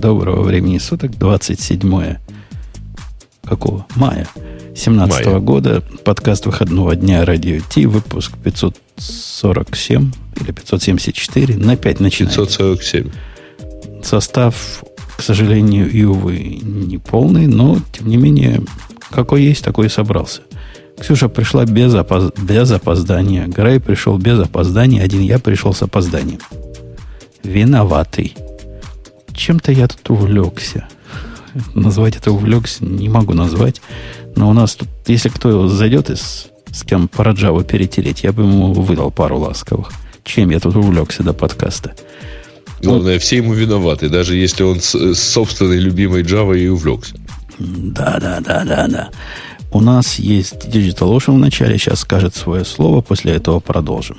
Доброго времени суток. 27 какого? Мая 2017 года. Подкаст выходного дня Радио Ти. Выпуск 547 или 574. На 5 начинает. 547. Состав, к сожалению, и, увы, не полный, но, тем не менее, какой есть, такой и собрался. Ксюша пришла без, опоз... без опоздания. Грей пришел без опоздания. Один я пришел с опозданием. Виноватый. Чем-то я тут увлекся. Назвать это увлекся не могу назвать. Но у нас тут, если кто зайдет из с кем по Раджаву перетереть, я бы ему выдал пару ласковых. Чем я тут увлекся до подкаста? Главное, вот. все ему виноваты, даже если он с, с собственной любимой Java и увлекся. Да, да, да, да, да. У нас есть Digital Ocean в начале, сейчас скажет свое слово, после этого продолжим.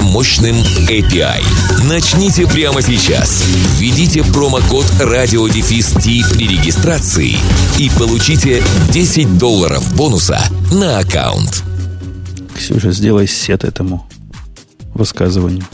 мощным мощным API. Начните прямо сейчас. Введите промокод радиодефис при регистрации и получите 10 долларов бонуса на аккаунт. Ксюша, сделай сет этому высказыванию.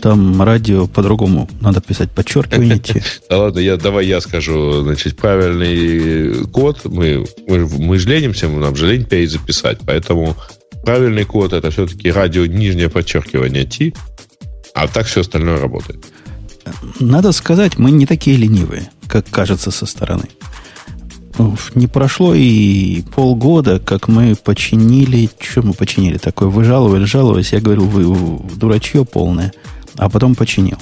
Там радио по-другому надо писать подчеркивание. Да ладно, я, давай я скажу. Значит, правильный код. Мы, мы, мы же ленимся, нам же лень перезаписать. Поэтому правильный код это все-таки радио нижнее подчеркивание T, а так все остальное работает. Надо сказать, мы не такие ленивые, как кажется со стороны. Не прошло и полгода, как мы починили... Что мы починили такое? Вы жаловали, жаловались. Я говорил, вы дурачье полное. А потом починил.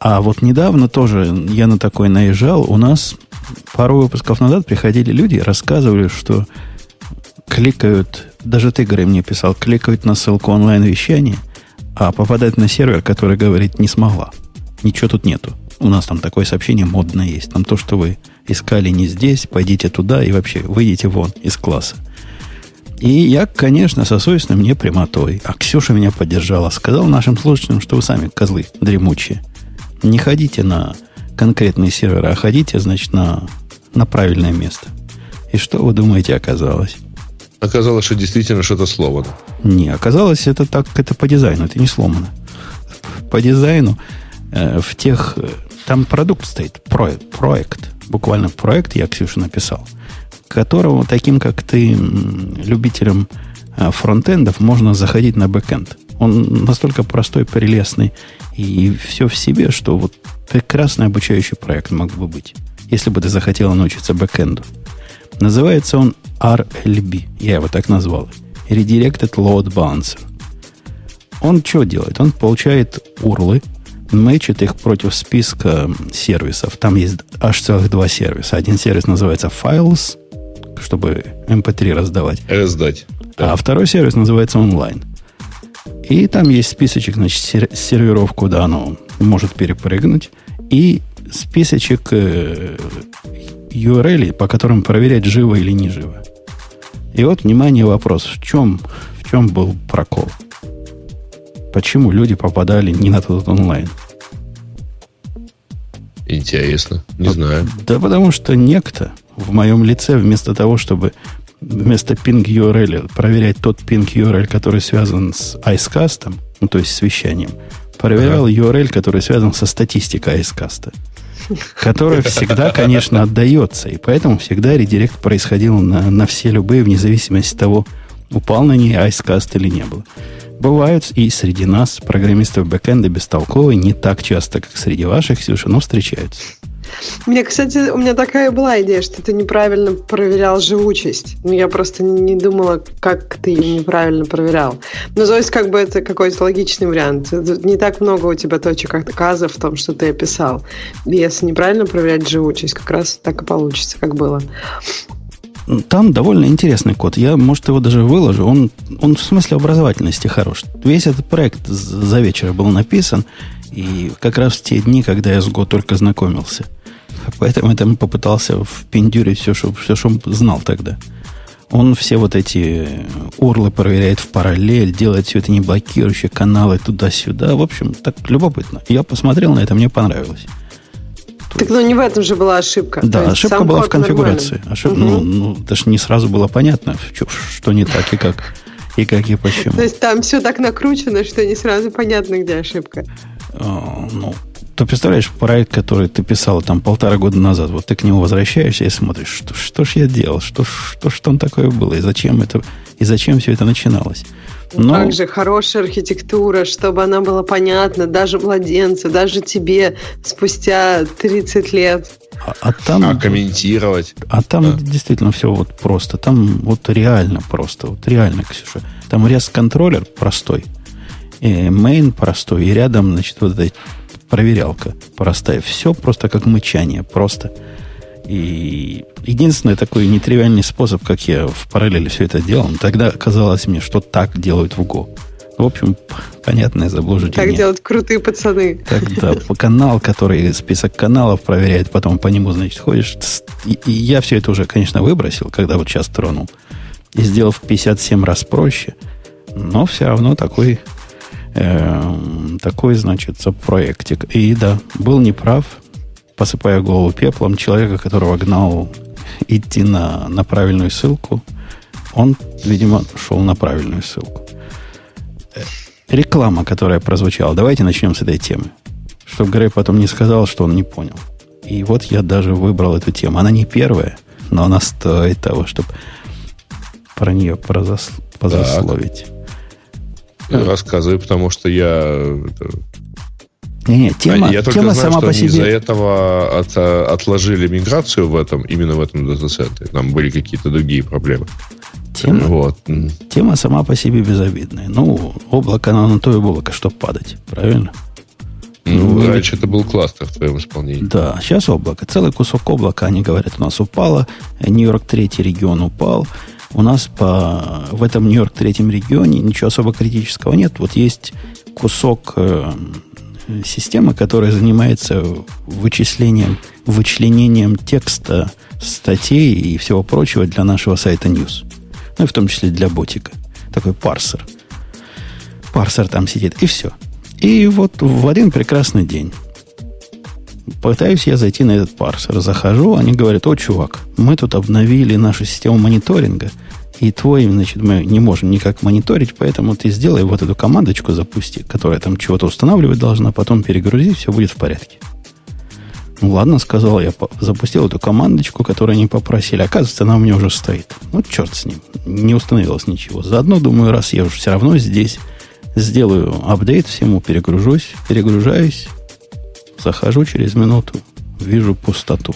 А вот недавно тоже я на такой наезжал. У нас пару выпусков назад приходили люди рассказывали, что кликают даже ты, Грей, мне писал, кликают на ссылку онлайн-вещания, а попадать на сервер, который говорит не смогла. Ничего тут нету. У нас там такое сообщение модное есть. Там то, что вы искали не здесь, пойдите туда и вообще выйдите вон из класса. И я, конечно, со совестным мне прямотой. А Ксюша меня поддержала. Сказал нашим слушателям, что вы сами козлы дремучие. Не ходите на конкретные серверы, а ходите, значит, на, на правильное место. И что вы думаете оказалось? Оказалось, что действительно что-то сломано. Не, оказалось, это так, это по дизайну, это не сломано. По дизайну э, в тех... Э, там продукт стоит, проект, проект. Буквально проект я Ксюше написал, которого таким, как ты, любителям э, фронтендов, можно заходить на бэкенд. Он настолько простой, прелестный и все в себе, что вот прекрасный обучающий проект мог бы быть, если бы ты захотела научиться бэкенду. Называется он RLB. Я его так назвал. Redirected Load Balancer. Он что делает? Он получает урлы, мэчит их против списка сервисов. Там есть аж целых два сервиса. Один сервис называется Files, чтобы MP3 эм раздавать. Раздать. Да. А второй сервис называется Online. И там есть списочек, значит, серверов, куда оно может перепрыгнуть. И списочек э, URL, по которым проверять, живо или не живо. И вот, внимание, вопрос. В чем, в чем был прокол? Почему люди попадали не на тот онлайн? Интересно. Не знаю. Да потому что некто в моем лице вместо того, чтобы вместо ping URL проверять тот ping URL, который связан с icecast, ну, то есть с вещанием, проверял ага. URL, который связан со статистикой icecast которая всегда, конечно, отдается. И поэтому всегда редирект происходил на, на все любые, вне зависимости от того, упал на ней айскаст или не было. Бывают и среди нас программистов бэкэнда бестолковые, не так часто, как среди ваших, Ксюша, но встречаются. Мне, кстати, у меня такая была идея, что ты неправильно проверял живучесть. Ну, я просто не думала, как ты ее неправильно проверял. Ну, то есть, как бы это какой-то логичный вариант. Не так много у тебя точек отказа в том, что ты описал. Если неправильно проверять живучесть, как раз так и получится, как было. Там довольно интересный код. Я, может, его даже выложу. Он, он в смысле образовательности хорош. Весь этот проект за вечер был написан, и как раз в те дни, когда я с Go только знакомился. Поэтому я там попытался впендюрить все, что, все, что знал тогда. Он все вот эти урлы проверяет в параллель, делает все это не блокирующие каналы туда-сюда. В общем, так любопытно. Я посмотрел на это, мне понравилось. Так ну не в этом же была ошибка. Да, ошибка была в конфигурации. Ошиб... Угу. Ну, ну, даже не сразу было понятно, что, что не так и как, и как и почему. То есть там все так накручено, что не сразу понятно, где ошибка. А, ну, ты представляешь, проект, который ты писал там полтора года назад, вот ты к нему возвращаешься и смотришь, что, что ж я делал, что, что ж там такое было, и зачем это, и зачем все это начиналось. Но... Как же хорошая архитектура, чтобы она была понятна даже младенцу, даже тебе спустя 30 лет. А, а там... А комментировать. А там да. действительно все вот просто. Там вот реально просто. Вот реально, Ксюша. Там REST-контроллер простой. И main простой. И рядом, значит, вот эта проверялка простая. Все просто как мычание. Просто. И единственный такой нетривиальный способ, как я в параллели все это делал, тогда казалось мне, что так делают в Go. В общем, понятное заблуждение. Так делают крутые пацаны. Тогда по канал, который список каналов проверяет, потом по нему, значит, ходишь. И, и я все это уже, конечно, выбросил, когда вот сейчас тронул. И сделав 57 раз проще. Но все равно такой, такой, значит, проектик. И да, был неправ посыпая голову пеплом человека, которого гнал идти на, на правильную ссылку, он, видимо, шел на правильную ссылку. Э, реклама, которая прозвучала. Давайте начнем с этой темы. Чтобы Грей потом не сказал, что он не понял. И вот я даже выбрал эту тему. Она не первая, но она стоит того, чтобы про нее позасловить. Рассказывай, потому что я не, не, тема, Я только тема знаю, сама что по себе... из-за этого от, отложили миграцию в этом, именно в этом дата-центре. Там были какие-то другие проблемы. Тема, вот. тема сама по себе безобидная. Ну, облако, оно на то и облако, чтобы падать. Правильно? Ну, ну раньше это был кластер в твоем исполнении. Да, сейчас облако. Целый кусок облака, они говорят, у нас упало. Нью-Йорк третий регион упал. У нас по, в этом Нью-Йорк третьем регионе ничего особо критического нет. Вот есть кусок э, система, которая занимается вычислением, вычленением текста, статей и всего прочего для нашего сайта News. Ну и в том числе для ботика. Такой парсер. Парсер там сидит, и все. И вот в один прекрасный день пытаюсь я зайти на этот парсер. Захожу, они говорят, о, чувак, мы тут обновили нашу систему мониторинга – и твой, значит, мы не можем никак мониторить, поэтому ты сделай вот эту командочку, запусти, которая там чего-то устанавливать должна, потом перегрузи, все будет в порядке. Ну ладно, сказал я, запустил эту командочку, которую они попросили. Оказывается, она у меня уже стоит. Ну, черт с ним. Не установилось ничего. Заодно, думаю, раз я уже все равно здесь, сделаю апдейт всему, перегружусь, перегружаюсь, захожу через минуту, вижу пустоту.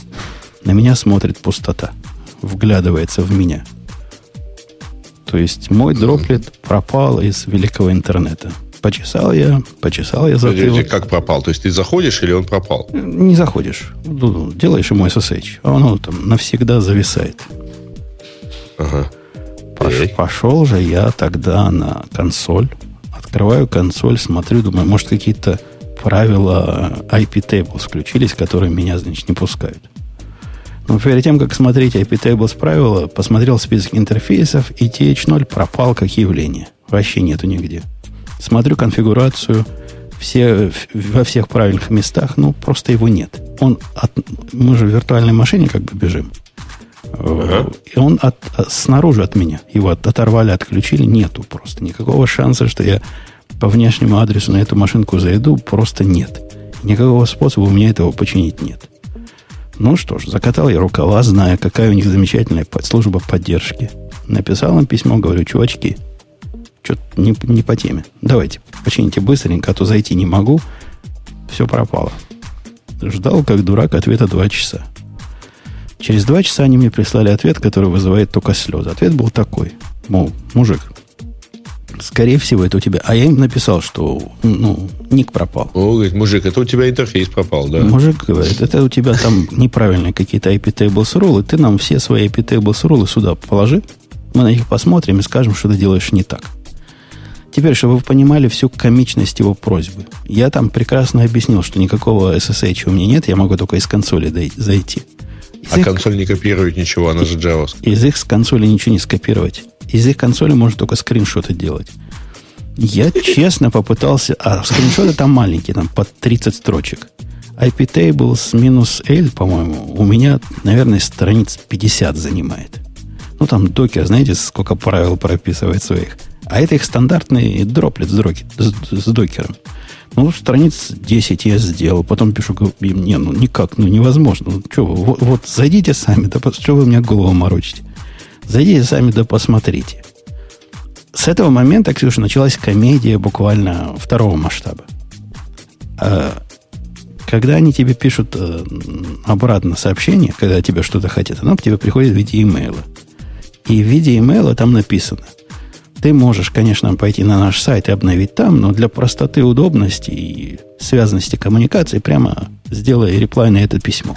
На меня смотрит пустота. Вглядывается в меня – то есть мой дроплет пропал из великого интернета. Почесал я, почесал я затылок. Как пропал? То есть ты заходишь или он пропал? Не заходишь. Делаешь ему SSH, а оно там навсегда зависает. Ага. Пош, пошел же я тогда на консоль. Открываю консоль, смотрю, думаю, может, какие-то правила IP tables включились, которые меня, значит, не пускают. Но перед тем, как смотреть IP-Tables правила, посмотрел список интерфейсов, и TH0 пропал как явление. Вообще нету нигде. Смотрю конфигурацию, все, во всех правильных местах, ну, просто его нет. Он от, мы же в виртуальной машине как бы бежим. Ага. И он от, снаружи от меня. Его от, оторвали, отключили. Нету просто. Никакого шанса, что я по внешнему адресу на эту машинку зайду, просто нет. Никакого способа у меня этого починить нет. Ну что ж, закатал я рукава, зная, какая у них замечательная служба поддержки. Написал им письмо, говорю, чувачки, что-то не, не по теме. Давайте, почините быстренько, а то зайти не могу. Все пропало. Ждал, как дурак, ответа два часа. Через два часа они мне прислали ответ, который вызывает только слезы. Ответ был такой. Мол, мужик, Скорее всего, это у тебя. А я им написал, что ну, ник пропал. О, говорит, мужик, это у тебя интерфейс пропал, да? Мужик говорит, это у тебя там неправильные какие-то IP tables рулы. Ты нам все свои IP tables рулы сюда положи. Мы на них посмотрим и скажем, что ты делаешь не так. Теперь, чтобы вы понимали всю комичность его просьбы. Я там прекрасно объяснил, что никакого SSH у меня нет, я могу только из консоли зайти. Из а их... консоль не копирует ничего, она же JavaScript. Из их с консоли ничего не скопировать. Из их консоли можно только скриншоты делать. Я честно попытался... А скриншоты там маленькие, там под 30 строчек. IP tables минус L, по-моему, у меня, наверное, страниц 50 занимает. Ну, там докер, знаете, сколько правил прописывает своих. А это их стандартный дроплет с, дроки, с, с докером. Ну, страниц 10 я сделал. Потом пишу, не, ну никак, ну невозможно. Ну, что вы, вот, вот зайдите сами, да что вы мне голову морочите? Зайдите сами, да посмотрите. С этого момента, Ксюша, началась комедия буквально второго масштаба. А, когда они тебе пишут э, обратно сообщение, когда тебе что-то хотят, оно к тебе приходит в виде имейла. И в виде имейла там написано – ты можешь, конечно, пойти на наш сайт и обновить там, но для простоты, удобности и связанности коммуникации прямо сделай реплай на это письмо.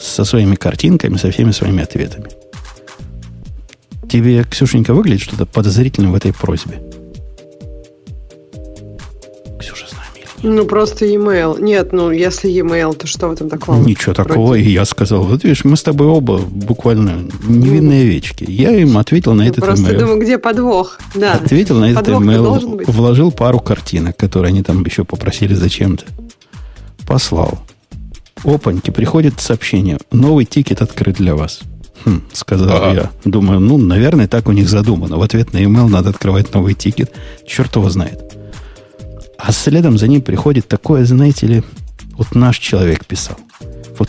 Со своими картинками, со всеми своими ответами. Тебе, Ксюшенька, выглядит что-то подозрительное в этой просьбе? Ну, просто e-mail. Нет, ну, если e-mail, то что в этом такого? Ничего такого. И я сказал, вот видишь, мы с тобой оба буквально невинные овечки. Я им ответил на этот просто email. Просто думаю, где подвох. Да. Ответил на этот email, вложил пару картинок, которые они там еще попросили зачем-то. Послал. Опаньки, приходит сообщение. Новый ticket открыт для вас. Хм, сказал ага. я. Думаю, ну, наверное, так у них задумано. В ответ на email надо открывать новый ticket. Черт его знает. А следом за ним приходит такое, знаете ли, вот наш человек писал. Вот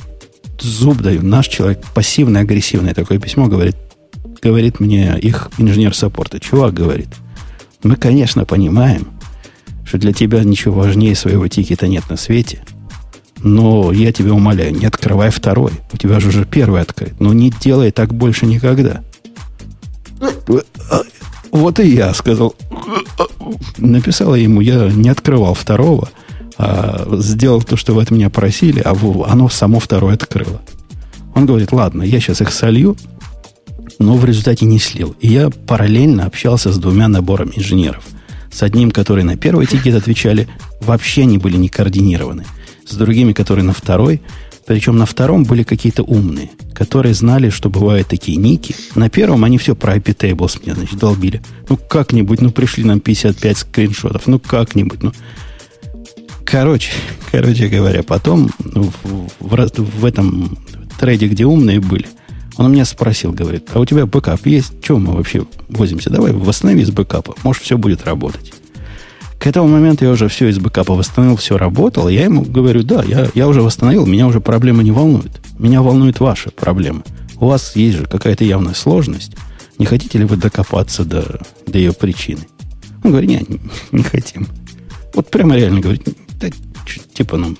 зуб даю, наш человек, пассивно-агрессивное такое письмо говорит, говорит мне их инженер саппорта. Чувак говорит, мы, конечно, понимаем, что для тебя ничего важнее своего тикета нет на свете, но я тебя умоляю, не открывай второй. У тебя же уже первый открыт. Но не делай так больше никогда. Вот и я сказал. Написала ему, я не открывал второго, а сделал то, что вы от меня просили, а оно само второе открыло. Он говорит, ладно, я сейчас их солью, но в результате не слил. И я параллельно общался с двумя наборами инженеров. С одним, который на первый тикет отвечали, вообще не были не координированы. С другими, которые на второй, причем на втором были какие-то умные, которые знали, что бывают такие ники. На первом они все про IP tables мне, значит, долбили. Ну, как-нибудь, ну, пришли нам 55 скриншотов. Ну, как-нибудь, ну. Короче, короче говоря, потом в, в, в этом треде, где умные были, он меня спросил, говорит, а у тебя бэкап есть? Чем мы вообще возимся? Давай восстанови с бэкапа, может, все будет работать. К этому моменту я уже все из бэкапа восстановил, все работало. Я ему говорю, да, я, я уже восстановил, меня уже проблема не волнует. Меня волнует ваша проблема. У вас есть же какая-то явная сложность. Не хотите ли вы докопаться до, до ее причины? Он говорит, нет, не, не хотим. Вот прямо реально говорит, да, типа, ну,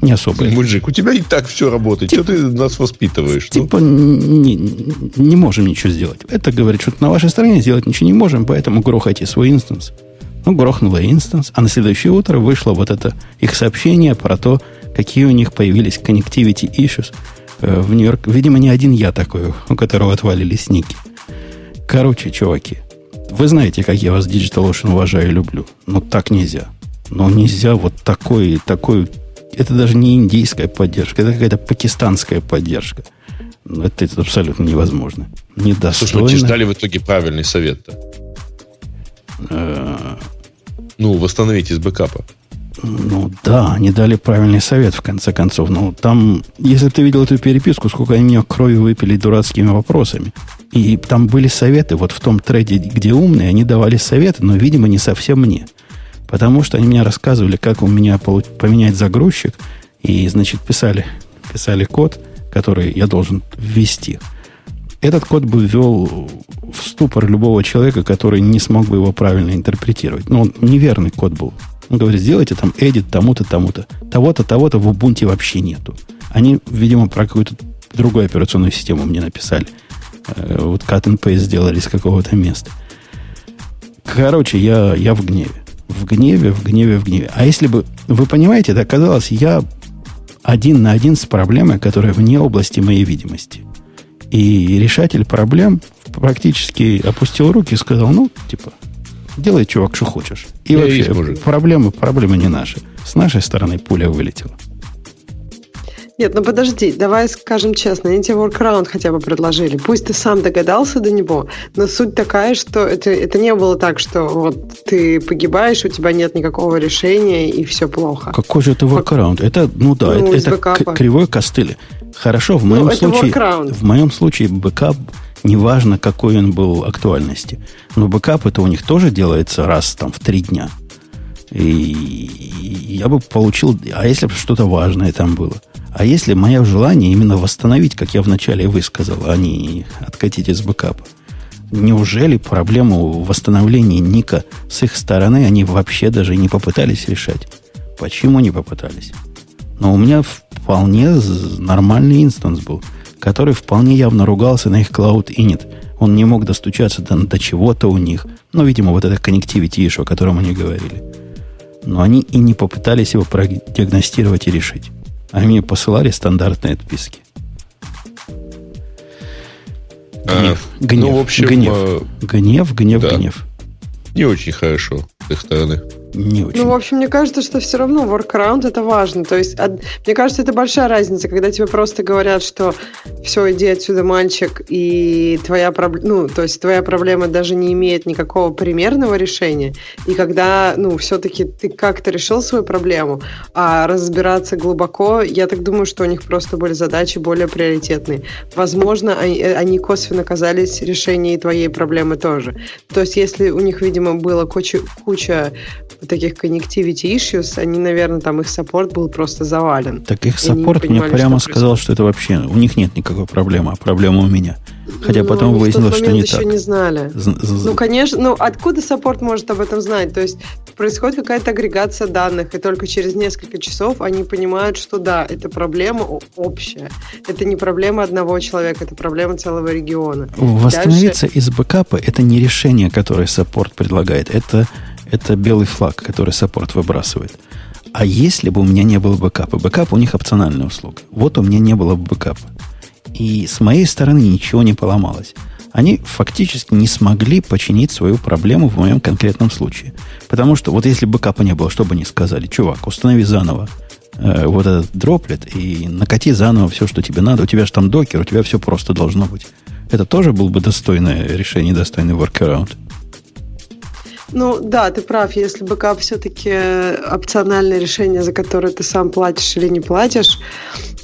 не особо. Мужик, у тебя и так все работает. Тип, Что ты нас воспитываешь? Ну? Типа, ну? не, не можем ничего сделать. Это говорит, что на вашей стороне сделать ничего не можем, поэтому грохайте свой instance. Ну, грохнул я instance, а на следующее утро вышло вот это их сообщение про то, какие у них появились connectivity issues э, в Нью-Йорк. Видимо, не один я такой, у которого отвалились ники. Короче, чуваки, вы знаете, как я вас Digital Ocean уважаю и люблю. Но так нельзя. Но нельзя вот такой, такой... Это даже не индийская поддержка, это какая-то пакистанская поддержка. Это, это абсолютно невозможно. Недостойно. Слушай, вы читали в итоге правильный совет-то? Ну, восстановить из бэкапа. Ну да, они дали правильный совет в конце концов. Ну там, если ты видел эту переписку, сколько они мне крови выпили дурацкими вопросами. И там были советы, вот в том трейде, где умные, они давали советы, но, видимо, не совсем мне. Потому что они мне рассказывали, как у меня поменять загрузчик, и, значит, писали, писали код, который я должен ввести этот код бы ввел в ступор любого человека, который не смог бы его правильно интерпретировать. Но он неверный код был. Он говорит, сделайте там edit тому-то, тому-то. Того-то, того-то в Ubuntu вообще нету. Они, видимо, про какую-то другую операционную систему мне написали. Э, вот cut and paste сделали из какого-то места. Короче, я, я в гневе. В гневе, в гневе, в гневе. А если бы, вы понимаете, это оказалось, я один на один с проблемой, которая вне области моей видимости. И решатель проблем практически опустил руки и сказал, ну, типа, делай, чувак, что хочешь. И Я вообще, проблемы, проблемы не наши. С нашей стороны пуля вылетела. Нет, ну подожди, давай скажем честно, они тебе workaround хотя бы предложили. Пусть ты сам догадался до него, но суть такая, что это, это не было так, что вот ты погибаешь, у тебя нет никакого решения и все плохо. Какой же это workaround? Это, ну да, Ну, это, это кривой костыль. Хорошо, в Ну, моем это случае, в моем случае бэкап, неважно, какой он был актуальности. Но бэкап это у них тоже делается раз там в три дня. И я бы получил, а если бы что-то важное там было? А если мое желание именно восстановить, как я вначале высказал, а не откатить из бэкапа? Неужели проблему восстановления ника с их стороны они вообще даже не попытались решать? Почему не попытались? Но у меня вполне нормальный инстанс был, который вполне явно ругался на их Cloud Init. Он не мог достучаться до, до чего-то у них. Ну, видимо, вот это connectivity issue, о котором они говорили. Но они и не попытались его продиагностировать и решить. Они мне посылали стандартные отписки. А, Гнев, гнев, ну, в общем, гнев, э, гнев, гнев, да. гнев. не очень хорошо с их стороны. Не очень. Ну, в общем, мне кажется, что все равно workaround это важно. То есть, од- мне кажется, это большая разница, когда тебе просто говорят, что все, иди отсюда, мальчик, и твоя проблема, ну, то есть твоя проблема даже не имеет никакого примерного решения, и когда, ну, все-таки ты как-то решил свою проблему, а разбираться глубоко, я так думаю, что у них просто были задачи более приоритетные. Возможно, они, э, они косвенно казались решением твоей проблемы тоже. То есть, если у них, видимо, было куча, куча таких connectivity issues, они, наверное, там их саппорт был просто завален. Так их саппорт мне прямо что сказал, что это вообще у них нет никакой проблемы, а проблема у меня. Хотя Ну, потом выяснилось, что не момент так. еще не знали. З- з- Ну, конечно, ну откуда support может об этом знать? То есть происходит какая-то агрегация данных, и только через несколько часов они понимают, что да, это проблема общая. Это не проблема одного человека, это проблема целого региона. Восстановиться из бэкапа это не решение, которое support предлагает. Это, это белый флаг, который support выбрасывает. А если бы у меня не было бэкапа? Бэкап у них опциональная услуга. Вот у меня не было бы бэкапа. И с моей стороны ничего не поломалось. Они фактически не смогли починить свою проблему в моем конкретном случае. Потому что вот если бэкапа не было, что бы они сказали? Чувак, установи заново э, вот этот droplet и накати заново все, что тебе надо. У тебя же там Docker, у тебя все просто должно быть. Это тоже был бы достойное решение, достойный workaround. Ну да, ты прав, если бэкап все-таки опциональное решение, за которое ты сам платишь или не платишь,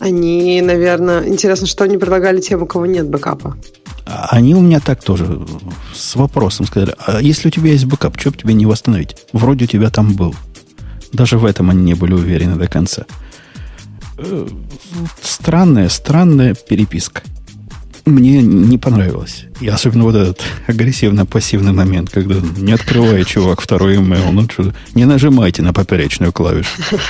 они, наверное, интересно, что они предлагали тем, у кого нет бэкапа. А Они у меня так тоже с вопросом сказали, а если у тебя есть бэкап, что бы тебе не восстановить? Вроде у тебя там был. Даже в этом они не были уверены до конца. Э, Странная, странная переписка. Мне не понравилось. И особенно вот этот агрессивно-пассивный момент, когда не открывай, чувак, второй email. Ну что, не нажимайте на поперечную клавишу.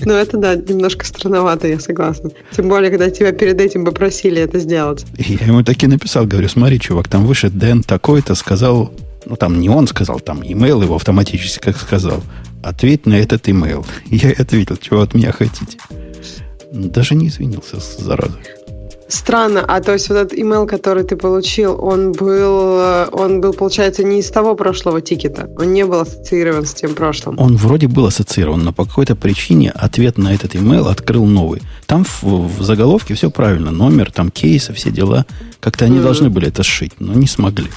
Ну это да, немножко странновато, я согласна. Тем более, когда тебя перед этим попросили это сделать. И я ему таки написал, говорю, смотри, чувак, там выше Дэн такой-то сказал, ну там не он сказал, там имейл его автоматически как сказал. Ответь на этот имейл. Я и ответил, чего от меня хотите. Даже не извинился, зараза. Странно, а то есть вот этот имейл, который ты получил, он был, э, он был, получается, не из того прошлого тикета. Он не был ассоциирован с тем прошлым. Он вроде был ассоциирован, но по какой-то причине ответ на этот имейл открыл новый. Там в, в заголовке все правильно. Номер, там кейсы, все дела. Как-то они Мгм. должны были это сшить, но не смогли.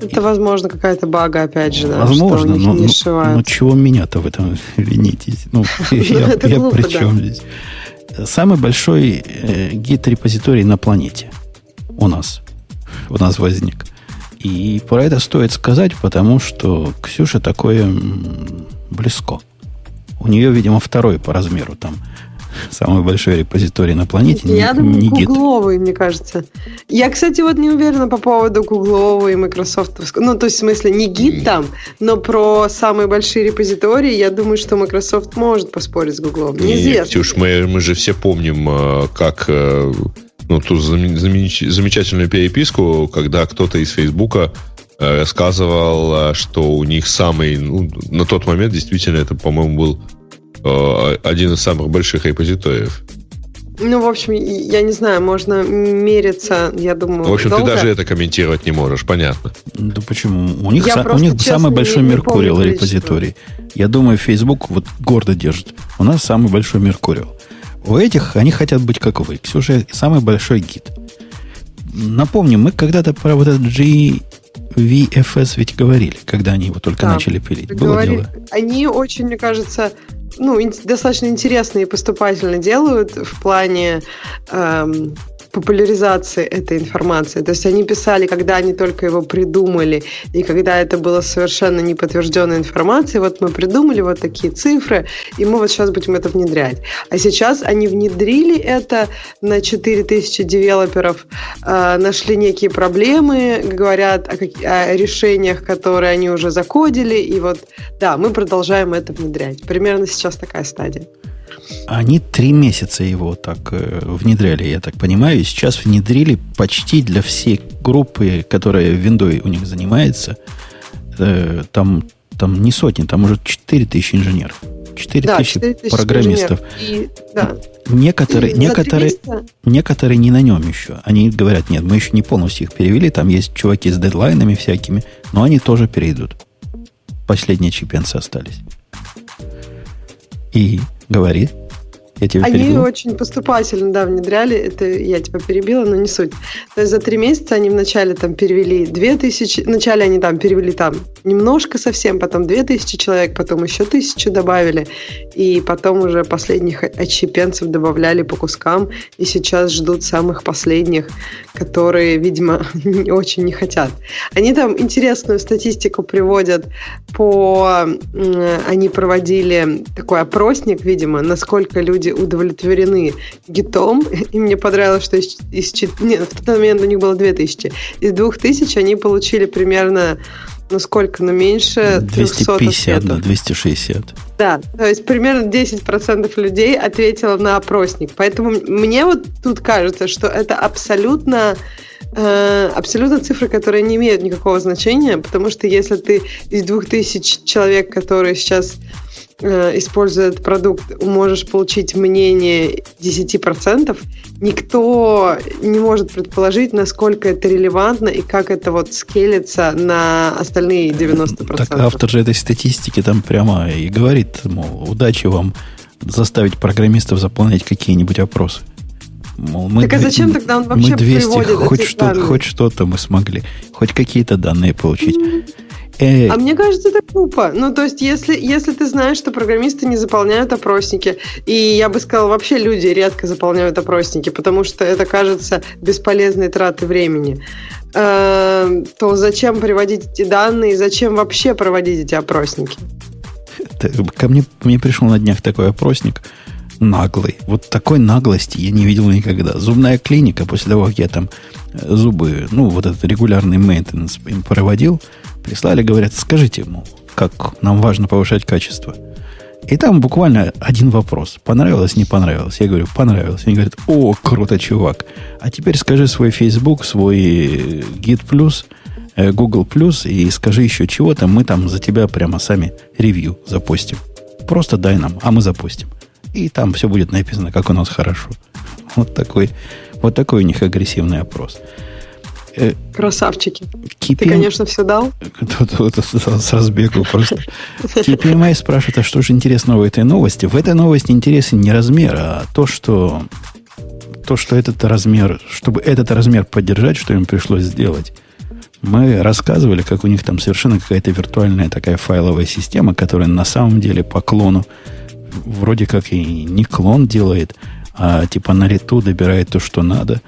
Это, возможно, какая-то бага, опять же, да, Возможно, но, не но- но чего меня-то в этом винитесь? Ну, я, это я при чем здесь? Самый большой э, гид-репозиторий на планете у нас. У нас возник. И про это стоит сказать, потому что Ксюша такое близко. У нее, видимо, второй по размеру там самый большой репозиторий на планете. Я не, думаю, не гугловый, мне кажется. Я, кстати, вот не уверена по поводу гуглового и Microsoft. Ну, то есть, в смысле, не гид там, но про самые большие репозитории, я думаю, что Microsoft может поспорить с гуглом. Не, Неизвестно. Ксюш, мы, мы же все помним, э, как э, ну, ту зам- замеч- замечательную переписку, когда кто-то из Фейсбука э, рассказывал, что у них самый, ну, на тот момент действительно это, по-моему, был один из самых больших репозиториев. Ну, в общем, я не знаю, можно мериться, я думаю, В общем, долго. ты даже это комментировать не можешь, понятно. Да почему? У них, са- у них самый большой Меркуриал репозиторий. Я думаю, Facebook вот гордо держит. У нас самый большой Меркуриал. У этих они хотят быть как вы. Ксюша самый большой гид. Напомню, мы когда-то про вот этот GVFS ведь говорили, когда они его только да, начали пилить. Было говорили. дело. Они очень, мне кажется, ну, достаточно интересно и поступательно делают в плане эм, популяризации этой информации. То есть они писали, когда они только его придумали, и когда это было совершенно неподтвержденной информацией, вот мы придумали вот такие цифры, и мы вот сейчас будем это внедрять. А сейчас они внедрили это на 4000 девелоперов, э, нашли некие проблемы, говорят о, о решениях, которые они уже закодили, и вот, да, мы продолжаем это внедрять. Примерно сейчас такая стадия. Они три месяца его так э, внедряли, я так понимаю. И сейчас внедрили почти для всей группы, которая виндой у них занимается. Э, там, там не сотни, там уже 4 тысячи инженеров. 4 да, тысячи программистов. И, да. Некоторые, и некоторые, некоторые не на нем еще. Они говорят, нет, мы еще не полностью их перевели. Там есть чуваки с дедлайнами всякими, но они тоже перейдут. Последние чипенцы остались. И говори. Я тебя они перебил. очень поступательно, да, внедряли. Это я тебя перебила, но не суть. То есть за три месяца они вначале там перевели две тысячи, вначале они там перевели там немножко совсем, потом две тысячи человек, потом еще тысячу добавили, и потом уже последних отщепенцев добавляли по кускам, и сейчас ждут самых последних, которые, видимо, очень не хотят. Они там интересную статистику приводят по... Они проводили такой опросник, видимо, насколько люди удовлетворены гитом, и мне понравилось, что из, из нет, в тот момент у них было 2000. Из 2000 они получили примерно ну сколько, ну меньше 250, да, 260. Да, то есть примерно 10% людей ответило на опросник. Поэтому мне вот тут кажется, что это абсолютно э, абсолютно цифры, которые не имеют никакого значения, потому что если ты из 2000 человек, которые сейчас используя этот продукт, можешь получить мнение 10%, никто не может предположить, насколько это релевантно и как это вот скелится на остальные 90%. Так автор же этой статистики там прямо и говорит, мол, удачи вам заставить программистов заполнять какие-нибудь опросы. Мол, мы так а зачем тогда он вообще мы 200, приводит хоть, что, хоть что-то мы смогли, хоть какие-то данные получить. Mm-hmm. Э... А мне кажется, это глупо. Ну, то есть, если, если ты знаешь, что программисты не заполняют опросники, и я бы сказала, вообще люди редко заполняют опросники, потому что это кажется бесполезной тратой времени, э, то зачем приводить эти данные, зачем вообще проводить эти опросники? Ко мне, мне пришел на днях такой опросник, наглый. Вот такой наглости я не видел никогда. Зубная клиника, после того, как я там э, зубы, ну, вот этот регулярный мейнтенанс им проводил, Прислали, говорят, скажите ему, как нам важно повышать качество. И там буквально один вопрос. Понравилось, не понравилось? Я говорю, понравилось. Они говорят, о, круто, чувак. А теперь скажи свой Facebook, свой Git Plus, э, Google и скажи еще чего-то. Мы там за тебя прямо сами ревью запустим. Просто дай нам, а мы запустим. И там все будет написано, как у нас хорошо. Вот такой, вот такой у них агрессивный опрос. Э, Красавчики. KPM... Ты, конечно, все дал. С разбегу просто. KPMI спрашивает, а что же интересного в этой новости? В этой новости интересен не размер, а то, что то, что этот размер, чтобы этот размер поддержать, что им пришлось сделать. Мы рассказывали, как у них там совершенно какая-то виртуальная такая файловая система, которая на самом деле по клону вроде как и не клон делает, а типа на лету добирает то, что надо.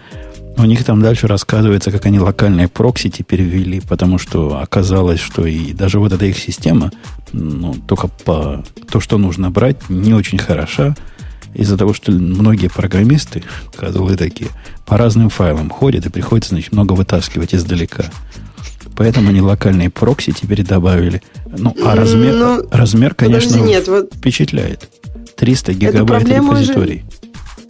У них там дальше рассказывается, как они локальные прокси теперь ввели, потому что оказалось, что и даже вот эта их система, ну, только по то, что нужно брать, не очень хороша. Из-за того, что многие программисты, козлы такие, по разным файлам ходят и приходится, значит, много вытаскивать издалека. Поэтому они локальные прокси теперь добавили. Ну, а размер, ну, размер конечно, нет, вот впечатляет. 300 гигабайт репозиторий. Уже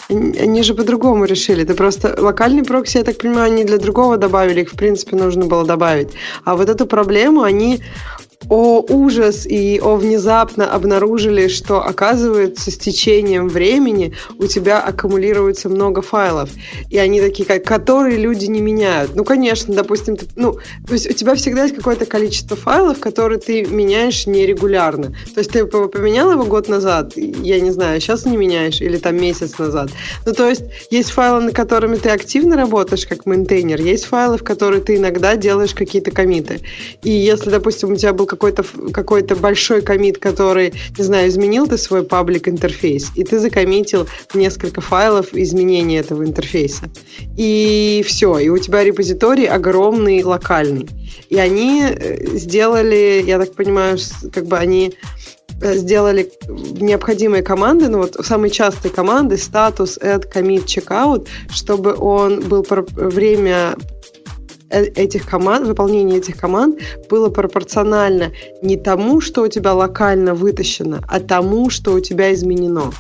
они же по-другому решили. Это просто локальный прокси, я так понимаю, они для другого добавили, их в принципе нужно было добавить. А вот эту проблему они о ужас и о внезапно обнаружили, что оказывается с течением времени у тебя аккумулируется много файлов. И они такие, как, которые люди не меняют. Ну, конечно, допустим, ты, ну, то есть у тебя всегда есть какое-то количество файлов, которые ты меняешь нерегулярно. То есть ты поменял его год назад, я не знаю, сейчас не меняешь, или там месяц назад. Ну, то есть есть файлы, на которыми ты активно работаешь как maintainer, есть файлы, в которые ты иногда делаешь какие-то комиты. И если, допустим, у тебя был какой-то какой большой commit, который, не знаю, изменил ты свой public интерфейс, и ты закоммитил несколько файлов изменения этого интерфейса. И все, и у тебя репозиторий огромный, локальный. И они э, сделали, я так понимаю, как бы они э, сделали необходимые команды, ну вот самые частые команды, статус, add, commit, checkout, чтобы он был время этих команд, выполнение этих команд было пропорционально не тому, что у тебя локально вытащено, а тому, что у тебя изменено.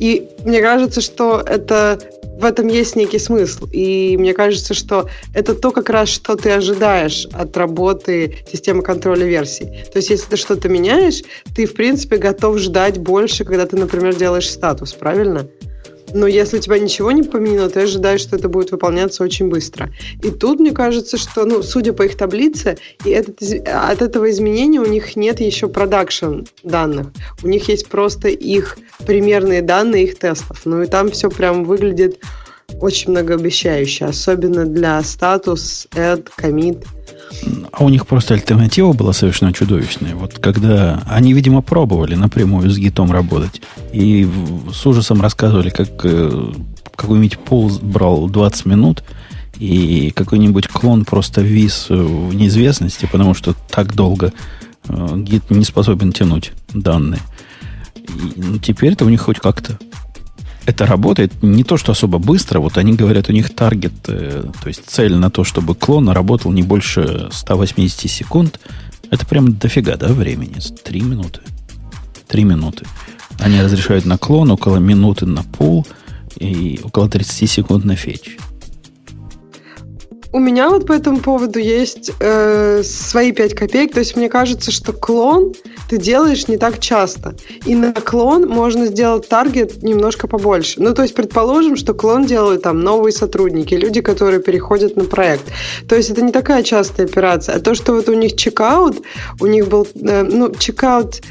И мне кажется, что это в этом есть некий смысл. И мне кажется, что это то как раз, что ты ожидаешь от работы системы контроля версий. То есть, если ты что-то меняешь, ты, в принципе, готов ждать больше, когда ты, например, делаешь статус, правильно? Но если у тебя ничего не поменяно, ты ожидаешь, что это будет выполняться очень быстро. И тут, мне кажется, что, ну, судя по их таблице, и этот, от этого изменения у них нет еще продакшн данных. У них есть просто их примерные данные их тестов. Ну и там все прям выглядит очень многообещающе, особенно для статус, add, commit – а у них просто альтернатива была совершенно чудовищная. Вот когда они, видимо, пробовали напрямую с гитом работать, и с ужасом рассказывали, как э, какой-нибудь пол брал 20 минут, и какой-нибудь клон просто вис в неизвестности, потому что так долго э, гид не способен тянуть данные. И, ну, теперь-то у них хоть как-то это работает не то, что особо быстро. Вот они говорят, у них таргет, э, то есть цель на то, чтобы клон работал не больше 180 секунд. Это прям дофига, да, времени? Три минуты. Три минуты. Они разрешают на клон около минуты на пул и около 30 секунд на фетч. У меня вот по этому поводу есть э, свои 5 копеек. То есть мне кажется, что клон ты делаешь не так часто. И на клон можно сделать таргет немножко побольше. Ну, то есть предположим, что клон делают там новые сотрудники, люди, которые переходят на проект. То есть это не такая частая операция. А то, что вот у них чекаут, у них был, э, ну, чекаут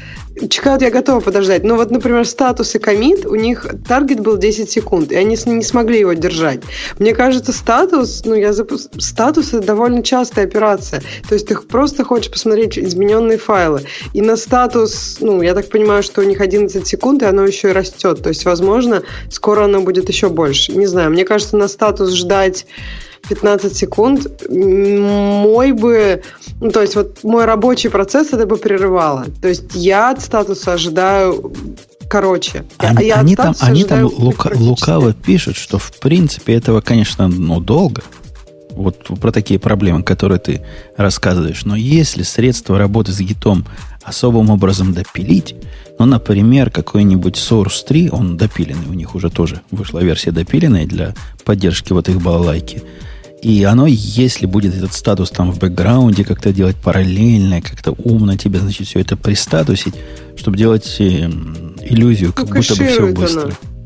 Чекаут я готова подождать. Но вот, например, статус и комит, у них таргет был 10 секунд, и они не смогли его держать. Мне кажется, статус, ну, я запу... статус это довольно частая операция. То есть ты просто хочешь посмотреть измененные файлы. И на статус, ну, я так понимаю, что у них 11 секунд, и оно еще и растет. То есть, возможно, скоро оно будет еще больше. Не знаю, мне кажется, на статус ждать 15 секунд, мой бы, ну, то есть вот мой рабочий процесс это бы прерывало. То есть я от статуса ожидаю короче. Они, я они там, они там лука, лукаво пишут, что в принципе этого, конечно, ну, долго. Вот про такие проблемы, которые ты рассказываешь. Но если средства работы с гитом особым образом допилить, ну, например, какой-нибудь Source 3, он допиленный, у них уже тоже вышла версия допиленная для поддержки вот их балалайки – и оно, если будет этот статус там в бэкграунде как-то делать параллельно, как-то умно тебе, значит, все это пристатусить, чтобы делать э, иллюзию, как ну, будто бы все быстро. Оно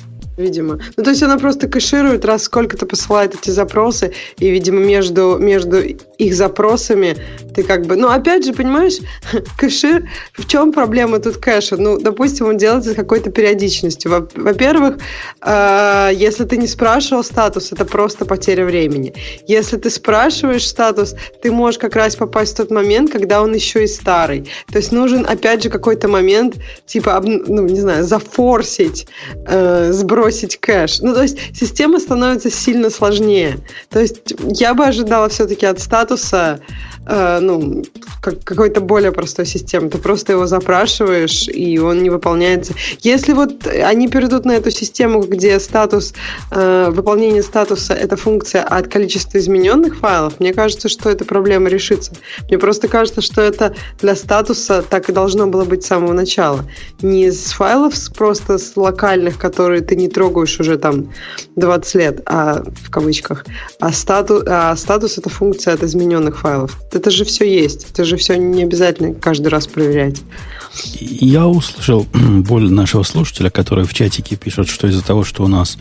видимо. Ну, то есть она просто кэширует, раз сколько-то посылает эти запросы, и, видимо, между, между их запросами ты как бы... Ну, опять же, понимаешь, кэшир... В чем проблема тут кэша? Ну, допустим, он делается с какой-то периодичностью. Во-первых, э, если ты не спрашивал статус, это просто потеря времени. Если ты спрашиваешь статус, ты можешь как раз попасть в тот момент, когда он еще и старый. То есть нужен, опять же, какой-то момент, типа, ну, не знаю, зафорсить, э, сбросить бросить кэш. Ну, то есть система становится сильно сложнее. То есть я бы ожидала все-таки от статуса э, ну, как, какой-то более простой системы. Ты просто его запрашиваешь, и он не выполняется. Если вот они перейдут на эту систему, где статус, э, выполнение статуса – это функция от количества измененных файлов, мне кажется, что эта проблема решится. Мне просто кажется, что это для статуса так и должно было быть с самого начала. Не из файлов просто с локальных, которые ты не трогаешь уже там 20 лет, а в кавычках. А статус, а статус это функция от измененных файлов. Это же все есть. Это же все не обязательно каждый раз проверять. Я услышал боль нашего слушателя, который в чатике пишет, что из-за того, что у нас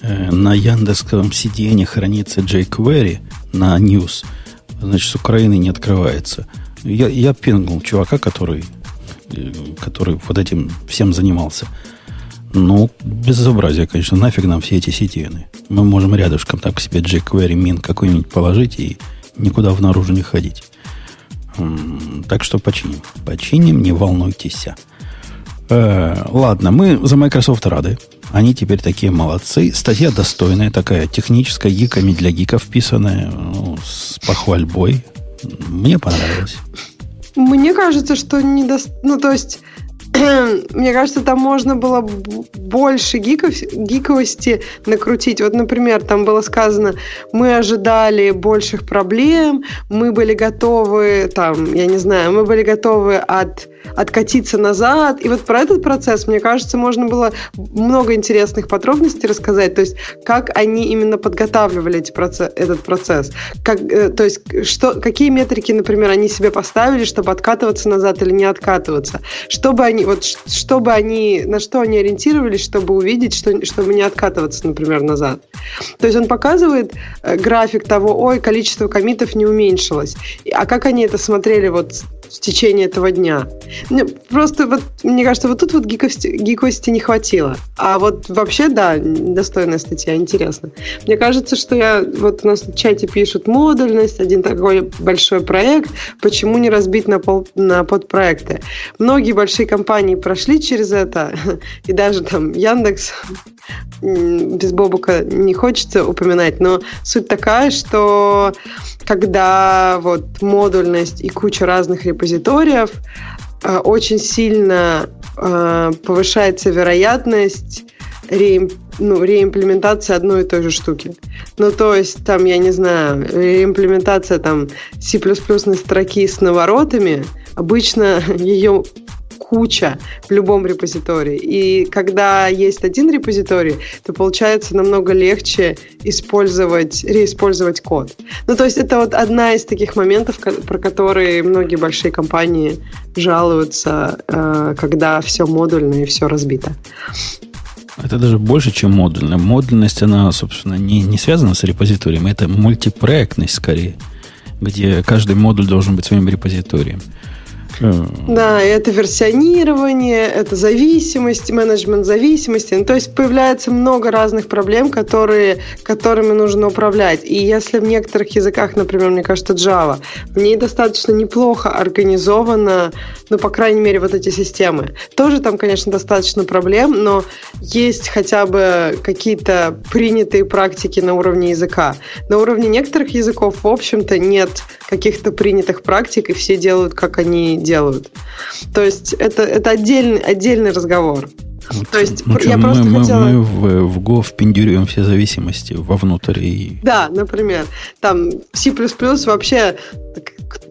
э, на Яндексском CDN хранится jQuery на News, значит, с Украины не открывается. Я, я пингнул чувака, который, э, который вот этим всем занимался. Ну, безобразие, конечно. Нафиг нам все эти CDN. Мы можем рядышком так себе jQuery min какой-нибудь положить и никуда в наружу не ходить. Так что починим. Починим, не волнуйтесь. Э, ладно, мы за Microsoft рады. Они теперь такие молодцы. Статья достойная, такая техническая, гиками для гиков вписанная, ну, с похвальбой. Мне понравилось. Мне кажется, что не до... Ну, то есть, мне кажется, там можно было больше гиков, гиковости накрутить. Вот, например, там было сказано, мы ожидали больших проблем, мы были готовы, там, я не знаю, мы были готовы от откатиться назад. И вот про этот процесс, мне кажется, можно было много интересных подробностей рассказать. То есть, как они именно подготавливали эти процесс, этот процесс. Как, э, то есть, что, какие метрики, например, они себе поставили, чтобы откатываться назад или не откатываться. Чтобы они, вот, чтобы они, на что они ориентировались, чтобы увидеть, что, чтобы не откатываться, например, назад. То есть, он показывает э, график того, ой, количество комитов не уменьшилось. А как они это смотрели вот в течение этого дня? Просто вот, мне кажется, вот тут вот гиковости, гиковости не хватило. А вот вообще, да, достойная статья, интересно. Мне кажется, что я, вот у нас в чате пишут модульность, один такой большой проект, почему не разбить на, пол, на подпроекты? Многие большие компании прошли через это, и даже там Яндекс без Бобука не хочется упоминать, но суть такая, что когда вот модульность и куча разных репозиториев, Э, очень сильно э, повышается вероятность реим, ну, реимплементации одной и той же штуки. Ну, то есть, там, я не знаю, реимплементация там C++ строки с наворотами, обычно ее куча в любом репозитории. И когда есть один репозиторий, то получается намного легче использовать, реиспользовать код. Ну, то есть это вот одна из таких моментов, про которые многие большие компании жалуются, э, когда все модульно и все разбито. Это даже больше, чем модульная. Модульность, она, собственно, не, не связана с репозиторием. Это мультипроектность скорее, где каждый модуль должен быть своим репозиторием. Да, это версионирование, это зависимость, менеджмент зависимости. Ну, то есть появляется много разных проблем, которые, которыми нужно управлять. И если в некоторых языках, например, мне кажется, Java, в ней достаточно неплохо организовано, ну, по крайней мере, вот эти системы. Тоже там, конечно, достаточно проблем, но есть хотя бы какие-то принятые практики на уровне языка. На уровне некоторых языков, в общем-то, нет каких-то принятых практик, и все делают, как они делают. То есть это, это отдельный, отдельный разговор. Вот, То есть ну, я мы, просто мы, хотела... Мы в, в Go впендюриваем все зависимости вовнутрь. И... Да, например, там C++ вообще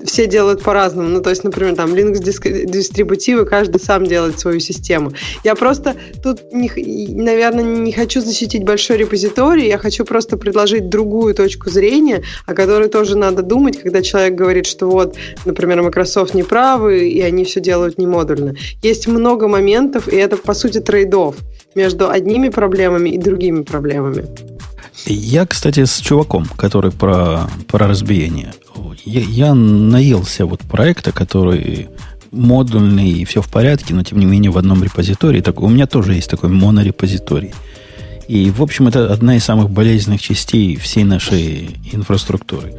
все делают по-разному. Ну, то есть, например, там Linux дистрибутивы, каждый сам делает свою систему. Я просто тут, не, наверное, не хочу защитить большой репозиторий, я хочу просто предложить другую точку зрения, о которой тоже надо думать, когда человек говорит, что вот, например, Microsoft не правы, и они все делают не модульно. Есть много моментов, и это, по сути, трейдов между одними проблемами и другими проблемами. Я, кстати, с чуваком, который про, про разбиение. Я, я наелся вот проекта, который модульный и все в порядке, но тем не менее в одном репозитории. Так, у меня тоже есть такой монорепозиторий. И, в общем, это одна из самых болезненных частей всей нашей инфраструктуры.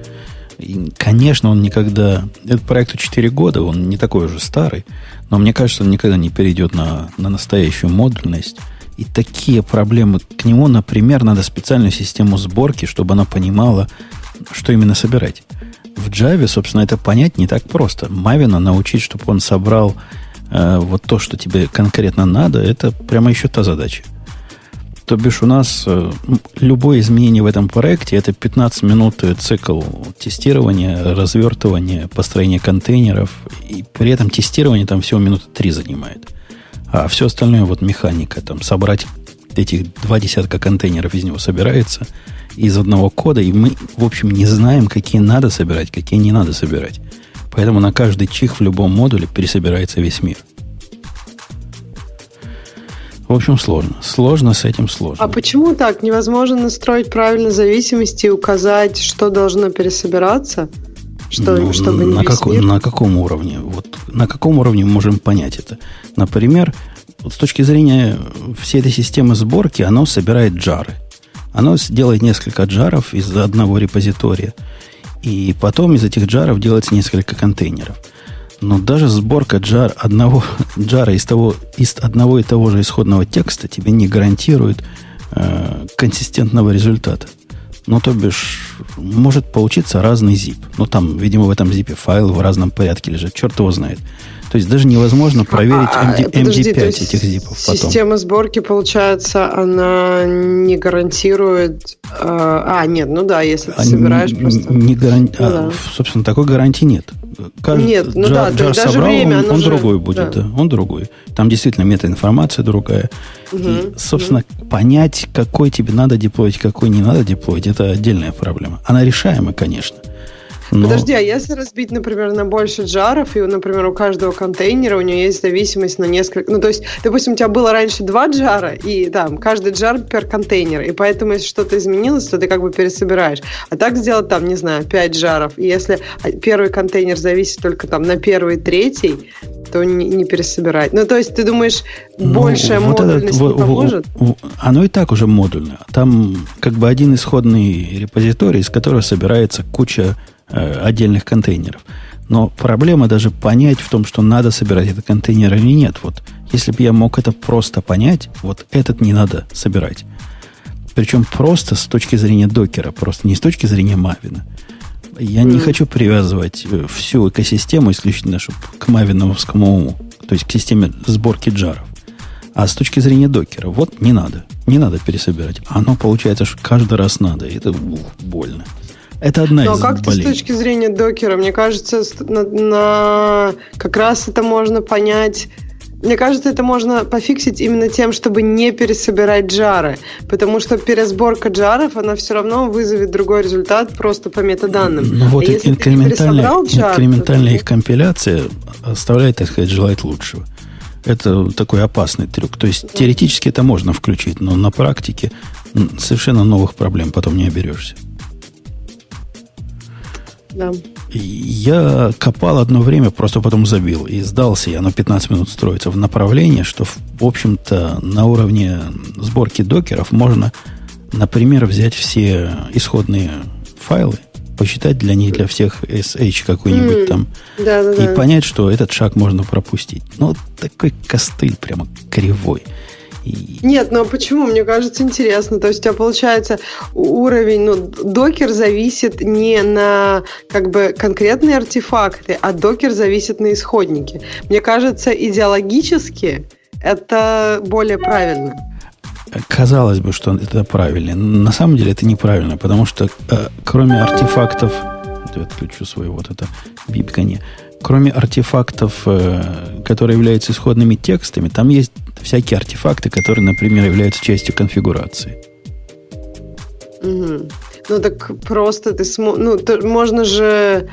И, конечно, он никогда... Этот проекту 4 года, он не такой уже старый, но мне кажется, он никогда не перейдет на, на настоящую модульность. И такие проблемы к нему, например, надо специальную систему сборки, чтобы она понимала, что именно собирать. В Java, собственно, это понять не так просто. Мавина научить, чтобы он собрал э, вот то, что тебе конкретно надо, это прямо еще та задача. То бишь у нас э, любое изменение в этом проекте это 15 минут цикл тестирования, развертывания, построения контейнеров. И при этом тестирование там всего минуты 3 занимает. А все остальное вот механика, там собрать этих два десятка контейнеров из него собирается из одного кода, и мы, в общем, не знаем, какие надо собирать, какие не надо собирать. Поэтому на каждый чих в любом модуле пересобирается весь мир. В общем, сложно. Сложно с этим сложно. А почему так? Невозможно настроить правильно зависимости и указать, что должно пересобираться? Что, ну, чтобы не на, как, мир? на каком уровне? Вот на каком уровне мы можем понять это? Например, вот с точки зрения всей этой системы сборки, оно собирает джары. Оно делает несколько джаров из одного репозитория. И потом из этих джаров делается несколько контейнеров. Но даже сборка джар одного, джара из, того, из одного и того же исходного текста тебе не гарантирует э, консистентного результата. Ну, то бишь, может получиться разный zip. Ну, там, видимо, в этом zip файлы в разном порядке лежат. Черт его знает. То есть даже невозможно проверить А, MD, подожди, MD5 то есть этих зипов потом. Система сборки, получается, она не гарантирует... э, а, нет, ну да, если ты А собираешь не- просто... не гаран- Ну а, да. собственно, такой гарантии нет. Каждый Нет, ну джар, да, джар даже собрал, время, он, он же- другой будет, да. да. он другой. Там действительно метаинформация другая. И, собственно, понять, какой тебе надо деплоить, какой не надо деплоить, это отдельная проблема. Она решаема, конечно. Но Подожди, а если разбить, например, на больше джаров, и, например, у каждого контейнера у него есть зависимость на несколько... Ну, то есть, допустим, у тебя было раньше два джара, и там каждый джар per контейнер, и поэтому, если что-то изменилось, то ты как бы пересобираешь. А так сделать там, не знаю, пять джаров, и если первый контейнер зависит только там на первый, третий, то не, не пересобирать. Ну, то есть, ты думаешь, Ну, большая вот этот модульность во- не поможет? во- оно и так уже модульное. Там как бы один исходный репозиторий, из которого собирается куча отдельных контейнеров. Но проблема даже понять в том, что надо собирать этот контейнер или нет. Вот если бы я мог это просто понять, вот этот не надо собирать. Причем просто с точки зрения докера, просто не с точки зрения Мавина. Я не хочу привязывать э, всю экосистему исключительно чтоб к мавиновскому уму, то есть к системе сборки джаров. А с точки зрения докера, вот не надо. Не надо пересобирать. Оно получается, что каждый раз надо. И это ух, больно. Это одна а из как-то с точки зрения докера, мне кажется, на, на- как раз это можно понять. Мне кажется, это можно пофиксить именно тем, чтобы не пересобирать джары. Потому что пересборка джаров, она все равно вызовет другой результат просто по метаданным. Ну вот а инкрементальная, джар, то инкрементальная ты- их компиляция оставляет, так сказать, желать лучшего. Это такой опасный трюк. То есть теоретически это можно включить, но на практике совершенно новых проблем потом не оберешься. Да. Я копал одно время, просто потом забил. И сдался я, оно 15 минут строится в направлении, что, в общем-то, на уровне сборки докеров можно, например, взять все исходные файлы, посчитать для них, для всех SH какой-нибудь М, там, Да, да, и да. понять, что этот шаг можно пропустить. Ну, такой костыль прямо кривой. И Нет, ну а почему? Мне кажется, интересно. То есть у тебя получается уровень, ну, докер зависит не на как бы конкретные артефакты, а докер зависит на исходники. Мне кажется, идеологически это более правильно. Казалось бы, что это правильно. На самом деле это неправильно, потому что э, кроме артефактов... Я отключу свое вот это бипканье. Кроме артефактов, э, которые являются исходными текстами, там есть всякие артефакты, которые, например, являются частью конфигурации. Мгм. Ну так просто ты смо... ну то- можно же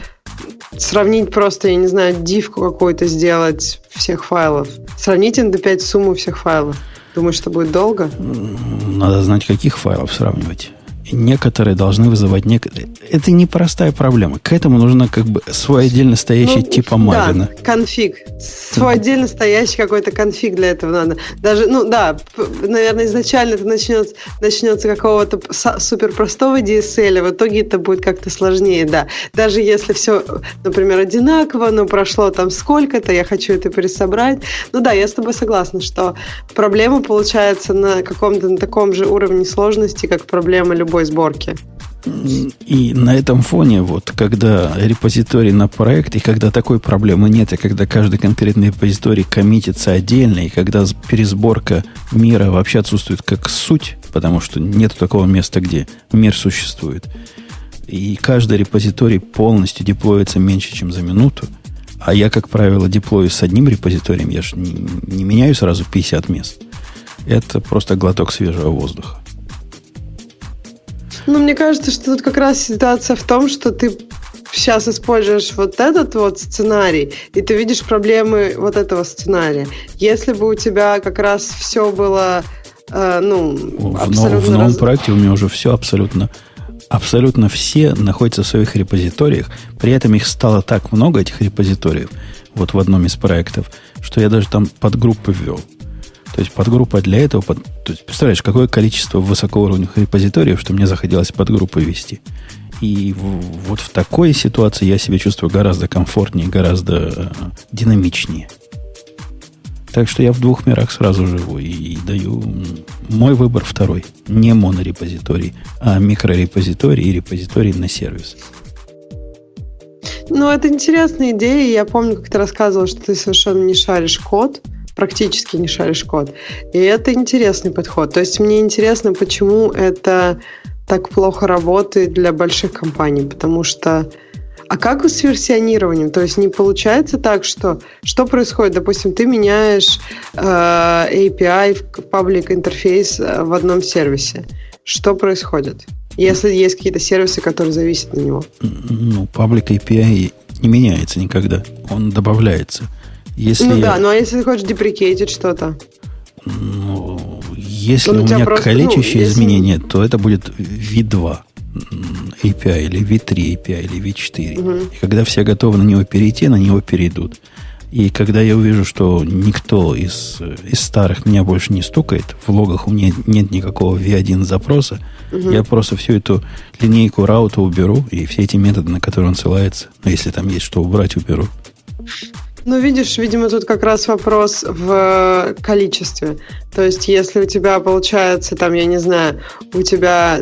сравнить просто, я не знаю, дивку какую-то сделать всех файлов. Сравнить ND5 сумму всех файлов. Думаешь, что будет долго? Надо знать, каких файлов сравнивать. Некоторые должны вызывать некоторые. Это непростая проблема. К этому нужно как бы свой отдельно стоящий Ну, типа да, Мавина. конфиг. Свой отдельно стоящий какой-то конфиг для этого надо. Даже, ну да, наверное, изначально это начнется, начнется какого-то супер простого DSL, а в итоге это будет как-то сложнее, да. Даже если все, например, одинаково, но прошло там сколько-то, я хочу это пересобрать. Ну да, я с тобой согласна, что проблема получается на каком-то на таком же уровне сложности, как проблема любой сборки. И на этом фоне, вот, когда репозиторий на проект, и когда такой проблемы нет, и когда каждый конкретный репозиторий коммитится отдельно, и когда пересборка мира вообще отсутствует как суть, потому что нет такого места, где мир существует, и каждый репозиторий полностью деплоится меньше, чем за минуту, а я, как правило, деплою с одним репозиторием, я же не, не меняю сразу 50 мест. это просто глоток свежего воздуха. Ну, мне кажется, что тут как раз ситуация в том, что ты сейчас используешь вот этот вот сценарий, и ты видишь проблемы вот этого сценария. Если бы у тебя как раз все было, э, ну, в абсолютно... в новом раз... проекте у меня уже все абсолютно абсолютно все находятся в своих репозиториях. При этом их стало так много, этих репозиториев, вот в одном из проектов, что я даже там подгруппы ввел. То есть подгруппа для этого, под, то есть представляешь, какое количество высокоуровневых репозиториев, что мне захотелось подгруппы вести. И в, вот в такой ситуации я себя чувствую гораздо комфортнее, гораздо э, динамичнее. Так что я в двух мирах сразу живу и, и даю мой выбор второй. Не монорепозиторий, а микрорепозиторий и репозиторий на сервис. Ну, это интересная идея. Я помню, как ты рассказывал, что ты совершенно не шаришь код, практически не шаришь код. И это интересный подход. То есть мне интересно, почему это так плохо работает для больших компаний, потому что а как с версионированием? То есть не получается так, что что происходит? Допустим, ты меняешь э, API в public интерфейс э, в одном сервисе. Что происходит? Если есть какие-то сервисы, которые зависят на него. Ну, public API не меняется никогда. Он добавляется. Если ну да, ну а если ты хочешь деприкейтить что-то? Ну, если ну, у меня просто, количество ну, изменения, если... то это будет V2 API, или V3 API, или V4. Угу. И когда все готовы на него перейти, на него перейдут. И когда я увижу, что никто из, из старых меня больше не стукает, в логах у меня нет никакого V1 запроса, угу. я просто всю эту линейку раута уберу, и все эти методы, на которые он ссылается, ну, если там есть что убрать, уберу. Ну, видишь, видимо, тут как раз вопрос в количестве. То есть, если у тебя получается, там, я не знаю, у тебя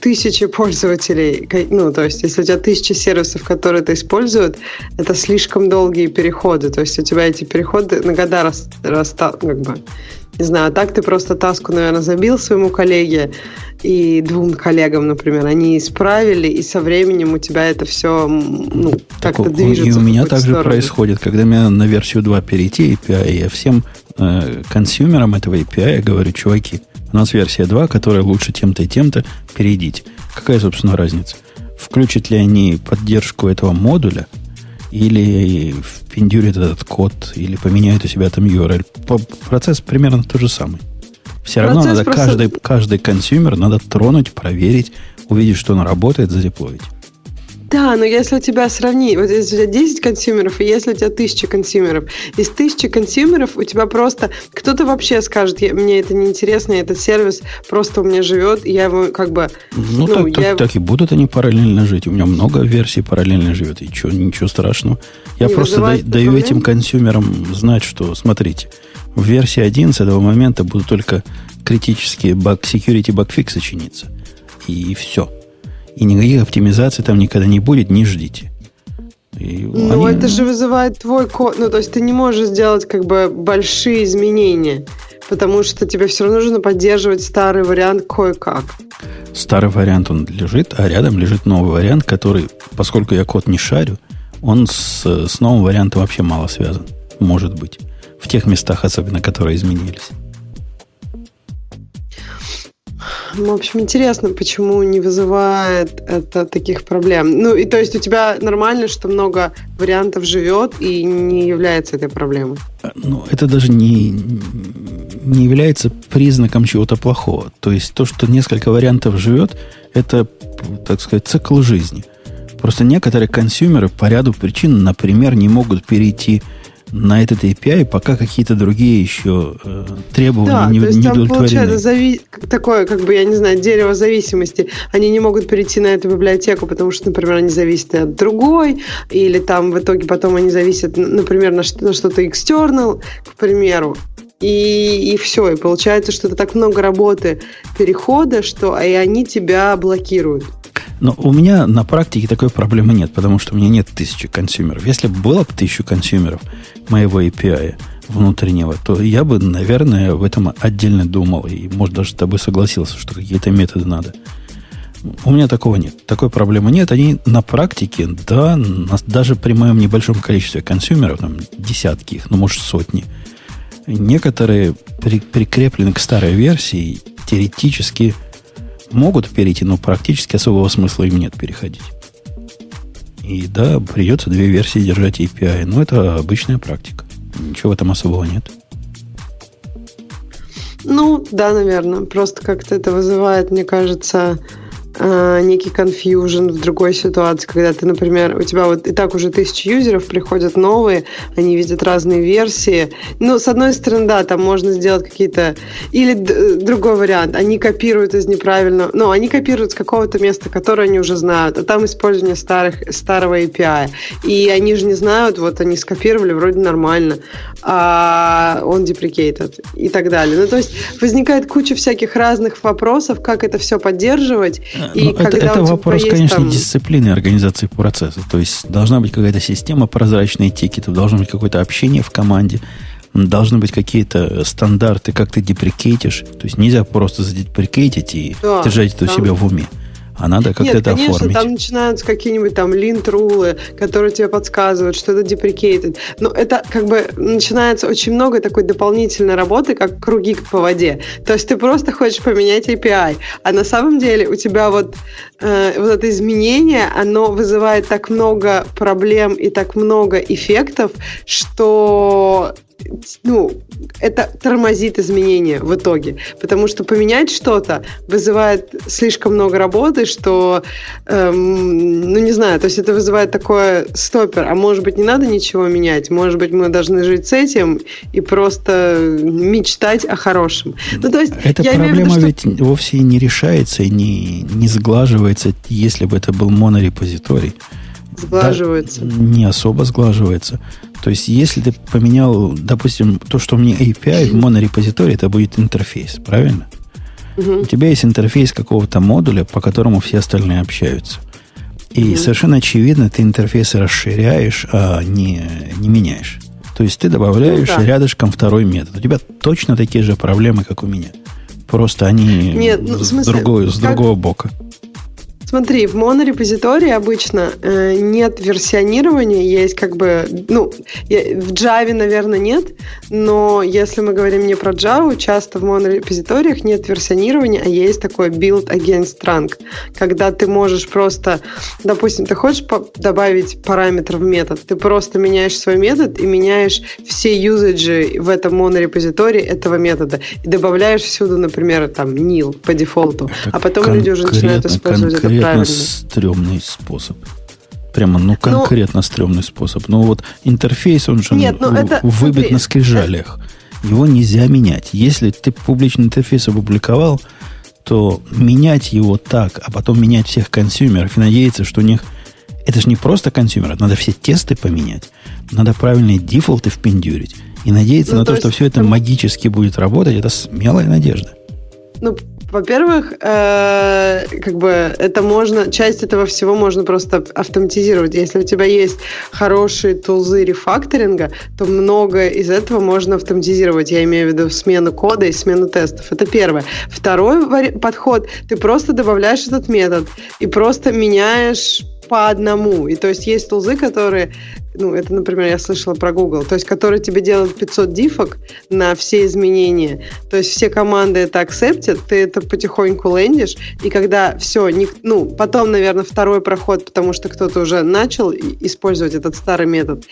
тысячи пользователей, ну, то есть, если у тебя тысячи сервисов, которые это используют, это слишком долгие переходы. То есть, у тебя эти переходы на года рас, как бы, не знаю, а так ты просто таску, наверное, забил своему коллеге и двум коллегам, например, они исправили, и со временем у тебя это все ну, как-то движется. И у меня также сторону. происходит, когда мне на версию 2 перейти API, я всем э, консюмерам этого API говорю, чуваки, у нас версия 2, которая лучше тем-то и тем-то, перейдите. Какая, собственно, разница? Включат ли они поддержку этого модуля, или впендюрит этот код, или поменяют у себя там URL. Процесс примерно тот же самый. Все равно надо просто... каждый, каждый consumer надо тронуть, проверить, увидеть, что он работает, задеплоить. Да, но если у тебя сравни, вот если у тебя 10 консюмеров, и если у тебя 1000 консюмеров, из 1000 консюмеров у тебя просто кто-то вообще скажет, мне это неинтересно, этот сервис просто у меня живет, и я его как бы... Ну, ну так, я... так, так и будут они параллельно жить. У меня много версий параллельно живет, и что, ничего страшного. Я Не просто да, даю проблем? этим консюмерам знать, что, смотрите, в версии 1 с этого момента будут только критические баг, security багфиксы чиниться. И все. И никаких оптимизаций там никогда не будет, не ждите. И ну, они... это же вызывает твой код. Ну, то есть ты не можешь сделать как бы большие изменения, потому что тебе все равно нужно поддерживать старый вариант кое-как. Старый вариант он лежит, а рядом лежит новый вариант, который, поскольку я код не шарю, он с, с новым вариантом вообще мало связан. Может быть. В тех местах, особенно, которые изменились. В общем, интересно, почему не вызывает это таких проблем. Ну, и то есть у тебя нормально, что много вариантов живет и не является этой проблемой? Ну, это даже не, не является признаком чего-то плохого. То есть то, что несколько вариантов живет, это, так сказать, цикл жизни. Просто некоторые консюмеры по ряду причин, например, не могут перейти на этот API, пока какие-то другие еще э, требования да, не, то есть не там получается зави... такое, как бы, я не знаю, дерево зависимости. Они не могут перейти на эту библиотеку, потому что, например, они зависят от другой, или там в итоге потом они зависят, например, на, на что-то external, к примеру. И, и все, и получается, что это так много работы перехода, что и они тебя блокируют. Но у меня на практике такой проблемы нет, потому что у меня нет тысячи консюмеров. Если бы было бы тысячу консюмеров моего API внутреннего, то я бы, наверное, в этом отдельно думал. И, может, даже с тобой согласился, что какие-то методы надо. У меня такого нет. Такой проблемы нет. Они на практике, да, даже при моем небольшом количестве консюмеров, там десятки их, ну, может, сотни, некоторые при, прикреплены к старой версии, теоретически могут перейти, но практически особого смысла им нет переходить. И да, придется две версии держать API, но это обычная практика. Ничего в этом особого нет. Ну, да, наверное. Просто как-то это вызывает, мне кажется, э, некий confusion в другой ситуации, когда ты, например, у тебя вот и так уже тысячи юзеров, приходят новые, они видят разные версии. Ну, с одной стороны, да, там можно сделать какие-то... Или другой вариант, они копируют из неправильного... Ну, они копируют с какого-то места, которое они уже знают, а там использование старых, старого API. И они же не знают, вот они скопировали, вроде нормально, а он deprecated и так далее. Ну, то есть возникает куча всяких разных вопросов, как это все поддерживать, и ну, это, это вопрос, конечно, там... дисциплины организации процесса. То есть должна быть какая-то система прозрачной тикетов, должно быть какое-то общение в команде, должны быть какие-то стандарты, как ты деприкейтишь. То есть нельзя просто задеприкейтить и да, держать это там... у себя в уме. А надо как-то Нет, это конечно, оформить. там начинаются какие-нибудь там линт-рулы, которые тебе подсказывают, что это deprecated. Но это как бы начинается очень много такой дополнительной работы, как круги по воде. То есть ты просто хочешь поменять API, а на самом деле у тебя вот, э, вот это изменение, оно вызывает так много проблем и так много эффектов, что ну, это тормозит изменения в итоге, потому что поменять что-то вызывает слишком много работы, что, эм, ну, не знаю, то есть это вызывает такое стопер, а может быть не надо ничего менять, может быть мы должны жить с этим и просто мечтать о хорошем. Ну, то есть, Эта проблема виду, что... ведь вовсе не решается и не, не сглаживается, если бы это был монорепозиторий. Сглаживается. Да, не особо сглаживается. То есть, если ты поменял, допустим, то, что у меня API в монорепозитории, это будет интерфейс, правильно? Угу. У тебя есть интерфейс какого-то модуля, по которому все остальные общаются. И угу. совершенно очевидно, ты интерфейсы расширяешь, а не, не меняешь. То есть ты добавляешь ну, да. рядышком второй метод. У тебя точно такие же проблемы, как у меня. Просто они Нет, ну, с, смысле, другой, с как... другого бока. Смотри, в монорепозитории обычно э, нет версионирования, есть как бы, ну, в Java, наверное, нет, но если мы говорим не про Java, часто в монорепозиториях нет версионирования, а есть такой build against trunk, когда ты можешь просто, допустим, ты хочешь по добавить параметр в метод, ты просто меняешь свой метод и меняешь все юзаджи в этом монорепозитории этого метода. И добавляешь всюду, например, там nil по дефолту, это а потом люди уже начинают использовать это конкретно стрёмный способ. Прямо, ну, ну конкретно ну, стрёмный способ. Ну, вот интерфейс, он же нет, ну, это, выбит смотри, на скрижалях. Его нельзя менять. Если ты публичный интерфейс опубликовал, то менять его так, а потом менять всех консюмеров и надеяться, что у них... Это же не просто consumer, надо все тесты поменять. Надо правильные дефолты впендюрить. И надеяться ну, на то, то есть, что все это магически будет работать, это смелая надежда. Ну, во-первых, э, как бы это можно, часть этого всего можно просто автоматизировать. Если у тебя есть хорошие тулзы рефакторинга, то много из этого можно автоматизировать. Я имею в виду смену кода и смену тестов. Это первое. Второй подход, ты просто добавляешь этот метод и просто меняешь по одному. И то есть есть тулзы, которые ну, это, например, я слышала про Google, то есть, который тебе делает 500 дифок на все изменения, то есть все команды это акцептят, ты это потихоньку лендишь, и когда все, ну, потом, наверное, второй проход, потому что кто-то уже начал использовать этот старый метод,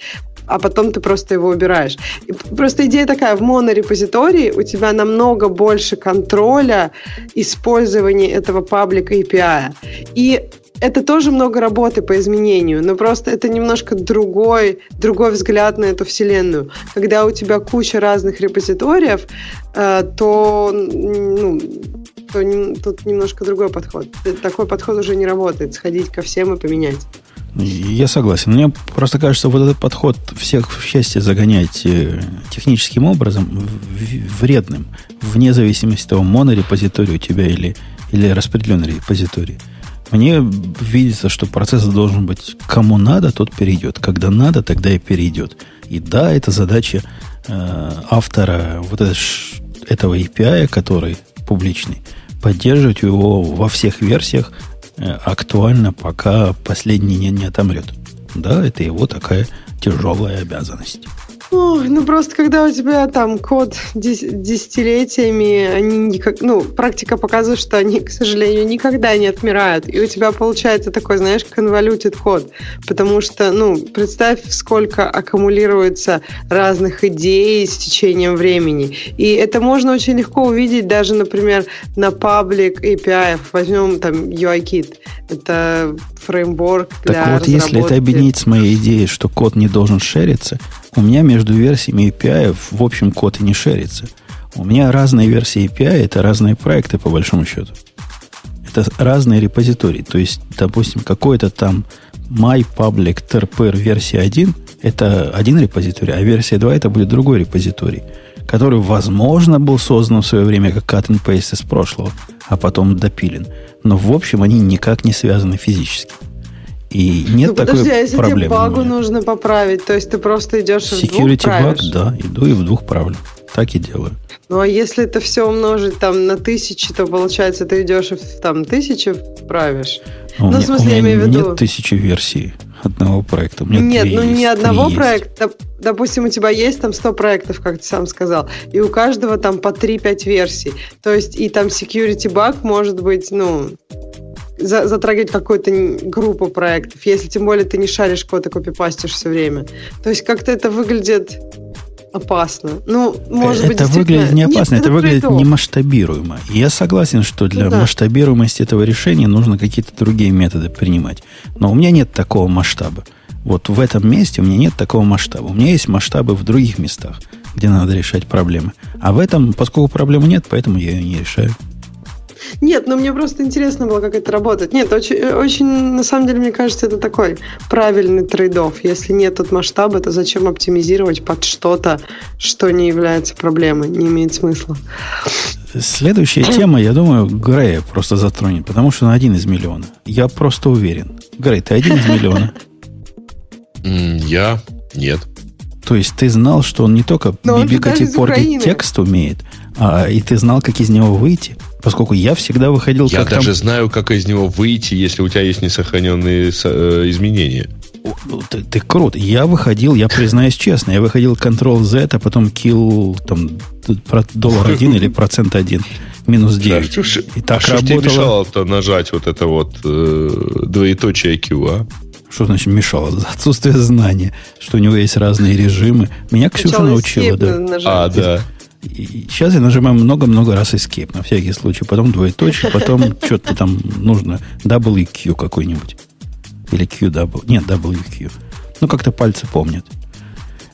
а потом ты просто его убираешь. И просто идея такая, в монорепозитории у тебя намного больше контроля использования этого паблика API. И это тоже много работы по изменению, но просто это немножко другой, другой взгляд на эту вселенную. Когда у тебя куча разных репозиториев, э, то, ну, то тут немножко другой подход. Такой подход уже не работает, сходить ко всем и поменять. Я согласен. Мне просто кажется, вот этот подход всех в счастье загонять э, техническим образом вредным, вне зависимости от того, монорепозиторий у тебя или, или распределенный репозиторий. Мне видится, что процесс должен быть кому надо, тот перейдет. Когда надо, тогда и перейдет. И да, это задача э, автора вот это, этого API, который публичный, поддерживать его во всех версиях э, актуально, пока последний не, не отомрет. Да, это его такая тяжелая обязанность. Ой, ну просто когда у тебя там код десятилетиями, они никак, ну, практика показывает, что они, к сожалению, никогда не отмирают. И у тебя получается такой, знаешь, конволютит код. Потому что, ну, представь, сколько аккумулируется разных идей с течением времени. И это можно очень легко увидеть даже, например, на паблик API. Возьмем там UIKit. Это фреймворк для Так вот, если это объединить с моей идеей, что код не должен шериться, у меня между версиями API в общем код и не шерится. У меня разные версии API, это разные проекты, по большому счету. Это разные репозитории. То есть, допустим, какой-то там my public trpr версия 1 это один репозиторий, а версия 2 это будет другой репозиторий, который, возможно, был создан в свое время как cut and paste из прошлого, а потом допилен. Но, в общем, они никак не связаны физически. И нет ну, такой подожди, а если проблемы. тебе багу нужно поправить, то есть ты просто идешь Security в двух правишь? баг, да, иду и в двух правлю. Так и делаю. Ну, а если это все умножить там на тысячи, то получается ты идешь и там тысячи правишь? Ну, ну в смысле, я имею в виду... нет тысячи версий одного проекта. У меня нет, ну есть, не одного проекта. Допустим, у тебя есть там 100 проектов, как ты сам сказал, и у каждого там по 3-5 версий. То есть и там security баг может быть, ну, затрагивать какую-то группу проектов, если тем более ты не шаришь код и копипастишь все время. То есть как-то это выглядит опасно. Ну, может это быть, выглядит не опасно, Нет, это выглядит немасштабируемо. И я согласен, что для ну, да. масштабируемости этого решения нужно какие-то другие методы принимать. Но у меня нет такого масштаба. Вот в этом месте у меня нет такого масштаба. У меня есть масштабы в других местах, где надо решать проблемы. А в этом, поскольку проблемы нет, поэтому я ее не решаю. Нет, но мне просто интересно было, как это работает. Нет, очень, очень, на самом деле, мне кажется, это такой правильный трейдов. Если нет тут масштаба, то зачем оптимизировать под что-то, что не является проблемой, не имеет смысла. Следующая тема, я думаю, Грея просто затронет, потому что он один из миллиона. Я просто уверен. Грей, ты один из миллиона? Я? Нет. То есть ты знал, что он не только бибикать и портить текст умеет, а и ты знал, как из него выйти? Поскольку я всегда выходил я как Я даже там... знаю, как из него выйти, если у тебя есть несохраненные э, изменения. Ну, ты, ты крут. Я выходил, я признаюсь честно, я выходил Ctrl-Z, а потом kill там, доллар один или процент один минус 9. Да, что, и так а работало... что тебе мешало-то нажать вот это вот э, двоеточие Q, а? Что значит мешало? Отсутствие знания, что у него есть разные режимы. Меня Ксюша научила, да. А, да. Сейчас я нажимаю много-много раз escape, на всякий случай. Потом двоеточие, потом что-то там нужно WQ какой-нибудь. Или QW. Нет, WQ. Ну, как-то пальцы помнят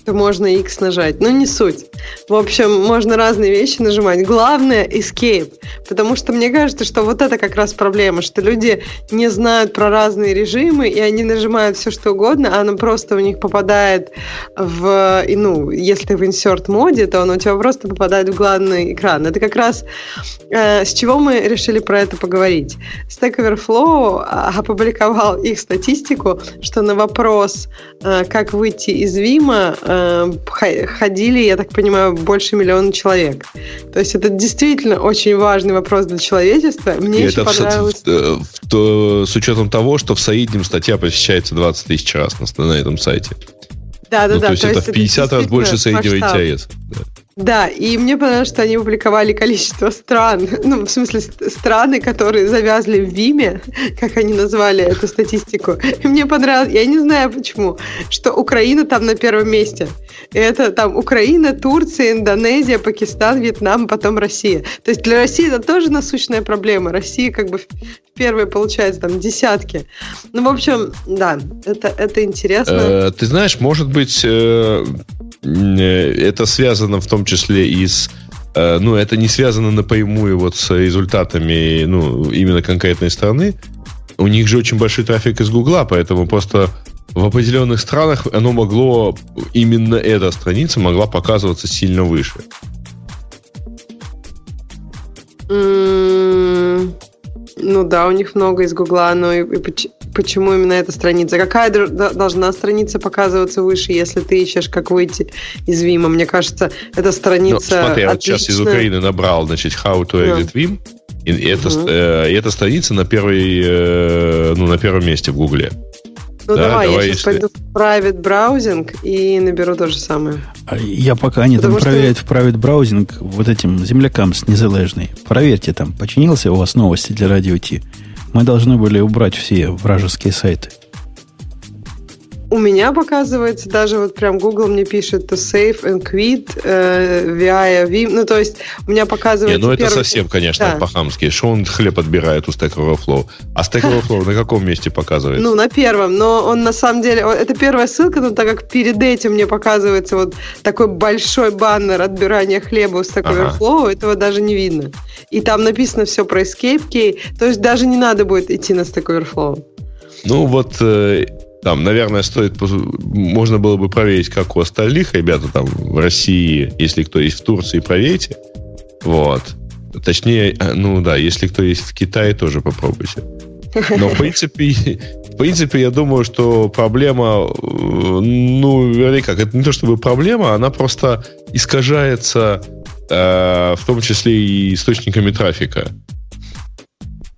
то можно X нажать. Но не суть. В общем, можно разные вещи нажимать. Главное – escape. Потому что мне кажется, что вот это как раз проблема, что люди не знают про разные режимы, и они нажимают все, что угодно, а оно просто у них попадает в, ну, если ты в insert моде, то оно у тебя просто попадает в главный экран. Это как раз э, с чего мы решили про это поговорить. Stack Overflow а, опубликовал их статистику, что на вопрос, э, как выйти из Вима, э, Э, ходили, я так понимаю, больше миллиона человек. То есть это действительно очень важный вопрос для человечества. Мне это понравилось... В, в, в, с учетом того, что в среднем статья посещается 20 тысяч раз на, на этом сайте. Да, да, ну, да. То есть то это в 50 раз больше среднего интерес. Да. Да, и мне понравилось, что они опубликовали количество стран, ну, в смысле, страны, которые завязли в Виме, как они назвали эту статистику. И мне понравилось, я не знаю почему, что Украина там на первом месте. Это там Украина, Турция, Индонезия, Пакистан, Вьетнам, потом Россия. То есть для России это тоже насущная проблема. Россия как бы в первой получается там десятки. Ну, в общем, да, это, это интересно. Э, ты знаешь, может быть, э, это связано в том числе и с ну, это не связано напрямую вот с результатами, ну, именно конкретной страны. У них же очень большой трафик из Гугла, поэтому просто в определенных странах оно могло, именно эта страница могла показываться сильно выше. Ну да, у них много из Гугла, но и, и почему именно эта страница? Какая должна страница показываться выше, если ты ищешь, как выйти из Вима? Мне кажется, эта страница ну, смотри, я вот сейчас из Украины набрал, значит, how to exit Vim, и, и, uh-huh. это, э, и эта страница на, первой, э, ну, на первом месте в Гугле. Ну Да, давай, давай, я сейчас пойду в private браузинг и наберу то же самое. А Я пока они там Потому что- проверяют в private браузинг вот этим землякам с незалежной. Проверьте там, починился у вас новости для радио Ти. Мы должны были убрать все вражеские сайты. У меня показывается, даже вот прям Google мне пишет to save and quit э, via Vim. Ну, то есть у меня Не, показывается... ну это первый- совсем, конечно, Да. по-хамски. Что он хлеб отбирает у Stack Overflow? А Stack Overflow на каком месте показывает? Ну, на первом, но он на самом деле, это первая ссылка, но так как перед этим мне показывается вот такой большой баннер отбирания хлеба у Stack Ага. Overflow, этого даже не видно. И там написано все про Escape Key, то есть даже не надо будет идти на Stack Overflow. Ну вот э, там, наверное, стоит, можно было бы проверить, как у остальных ребята там в России, если кто есть в Турции, проверьте. Вот. Точнее, э, ну да, если кто есть в Китае, тоже попробуйте. Но в принципе, в принципе, я думаю, что проблема, э, ну, вернее как, это не то чтобы проблема, она просто искажается, э, в том числе и источниками трафика.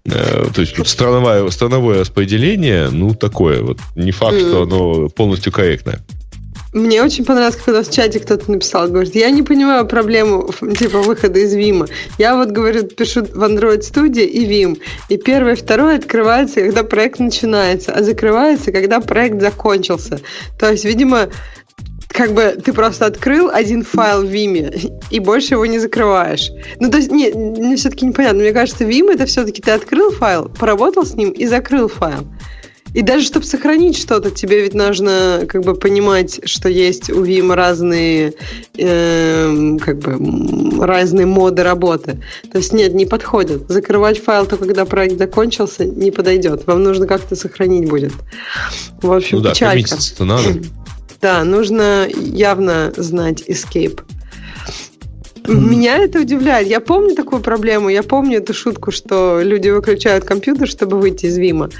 Э, То есть страновое, страновое распределение, ну, такое вот. Не факт, что оно полностью корректное. Мне очень понравилось, когда в чате кто-то написал, говорит, я не понимаю проблему типа выхода из Вима. Я вот, говорит, пишу в Android Studio и Vim. И первое, второе открывается, когда проект начинается, а закрывается, когда проект закончился. То есть, видимо, как бы ты просто открыл один файл в Виме и больше его не закрываешь. Ну, то есть, нет, мне все-таки непонятно. Мне кажется, Vim это все-таки ты открыл файл, поработал с ним и закрыл файл. И даже чтобы сохранить что-то, тебе ведь нужно как бы понимать, что есть у Vim разные эм, как бы разные моды работы. То есть нет, не подходит. Закрывать файл только когда проект закончился не подойдет. Вам нужно как-то сохранить будет. В общем, Ну да, печалька. надо. Да, нужно явно знать escape. Меня это удивляет. Я помню такую проблему, я помню эту шутку, что люди выключают компьютер, чтобы выйти из Вима.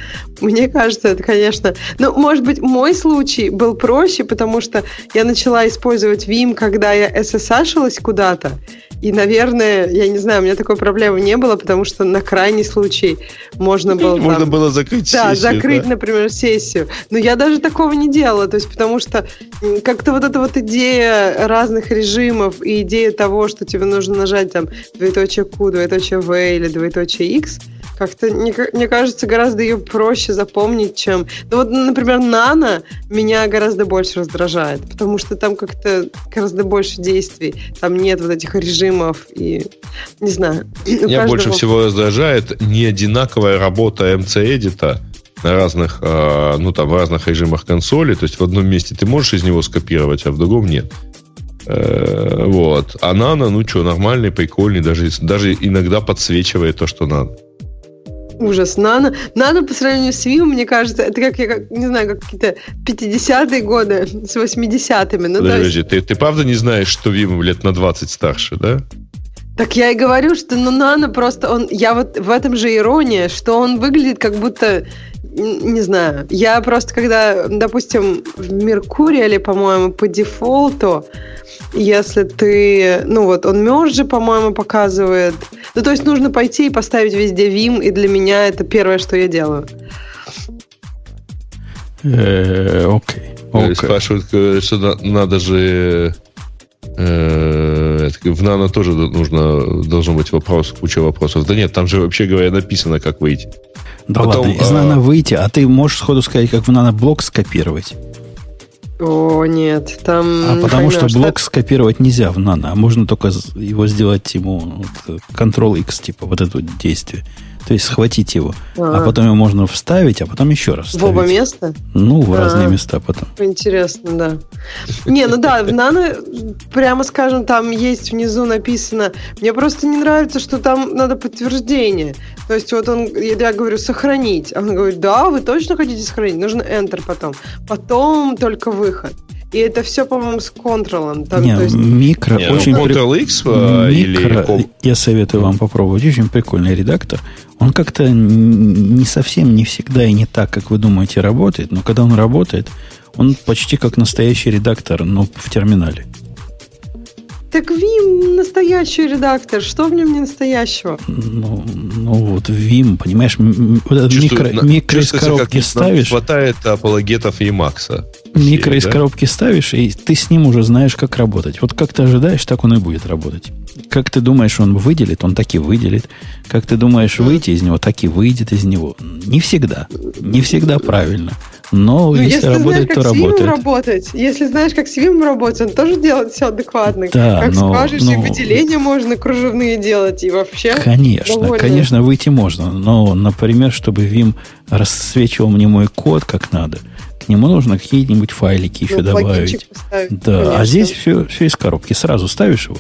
Мне кажется, это, конечно... Ну, может быть, мой случай был проще, потому что я начала использовать Vim, когда я SSH-шилась куда-то. И, наверное, я не знаю, у меня такой проблемы не было, потому что на крайний случай можно было... Можно там- было закрыть да, сессию, закрыть, да. например, сессию. Но я даже такого не делала, то есть потому что как-то вот эта вот идея разных режимов и идея того, что тебе нужно нажать там двоеточие Q, двоеточие V или двоеточие X, как-то, мне, мне кажется, гораздо ее проще запомнить, чем... Ну вот, например, нано меня гораздо больше раздражает, потому что там как-то гораздо больше действий, там нет вот этих режимов и... Не знаю. Меня больше каждого- всего раздражает не одинаковая работа MC-эдита на разных, э, ну там, в разных режимах консоли. То есть в одном месте ты можешь из него скопировать, а в другом нет. Э, Вот. А Nano, ну что, нормальный, прикольный, даже, даже иногда подсвечивает то, что надо. Ужас. Нано, нано по сравнению с Vim, мне кажется, это как, я как, не знаю, как какие-то 50-е годы с 80-ми. Ну, Подожди, есть, подожди, ты, ты правда не знаешь, что Vim лет на 20 старше, да? так я и говорю, что ну, нано просто, он, я вот в этом же ирония, что он выглядит как будто, не знаю, я просто когда, допустим, в Меркуриале, по-моему, по дефолту, если ты, ну вот, он мержи, по-моему, показывает, ну то есть нужно пойти и поставить везде Vim, и для меня это первое, что я делаю. Э, Окей. Э, окей. Спрашивают, э, что на- надо же... э, в Nano тоже нужно, должно быть вопрос, куча вопросов. Да нет, там же, вообще говоря, написано, как выйти. Да Потом, ладно, из а- нано выйти, а ты можешь сходу сказать, как в наноблок скопировать. О, нет, там... А потому что блок скопировать нельзя в нано, а можно только его сделать ему вот, Ctrl-X, типа, вот это вот действие. То есть схватить его. А, А. потом его можно вставить, а потом еще раз В вставить. оба места? Ну, в А. разные места потом. Интересно, да. Не, ну да, в Нано, прямо скажем, там есть внизу написано, мне просто не нравится, что там надо подтверждение. То есть вот он, я говорю, сохранить. А он говорит, да, вы точно хотите сохранить? Нужно Enter потом. Потом только выход. И это все, по-моему, с контролом. Там, Не, есть, микро Не, ну, очень при- Ctrl-X или... Микро, ком- я советую вам попробовать. Очень прикольный редактор. Он как-то не совсем, не всегда и не так, как вы думаете, работает. Но когда он работает, он почти как настоящий редактор, но в терминале. Так Vim настоящий редактор. Что в нем не настоящего? Ну, ну вот Vim, понимаешь, вот этот микро, микро из коробки ставишь. хватает апологетов Emacs. Микро из да? коробки ставишь, и ты с ним уже знаешь, как работать. Вот как ты ожидаешь, так он и будет работать. Как ты думаешь, он выделит, он так и выделит. Как ты думаешь выйти из него, так и выйдет из него. Не всегда. Не всегда правильно. Но ну, если, если работает, знаешь, то работает. работать. Если знаешь, как с Vim работать, он тоже делает все адекватно. Да, как но, скажешь, но... и выделения можно кружевные делать, и вообще. Конечно, довольно... конечно, выйти можно. Но, например, чтобы Vim рассвечивал мне мой код как надо, к нему нужно какие-нибудь файлики еще ну, добавить. Поставить, да, конечно. а здесь все, все из коробки. Сразу ставишь его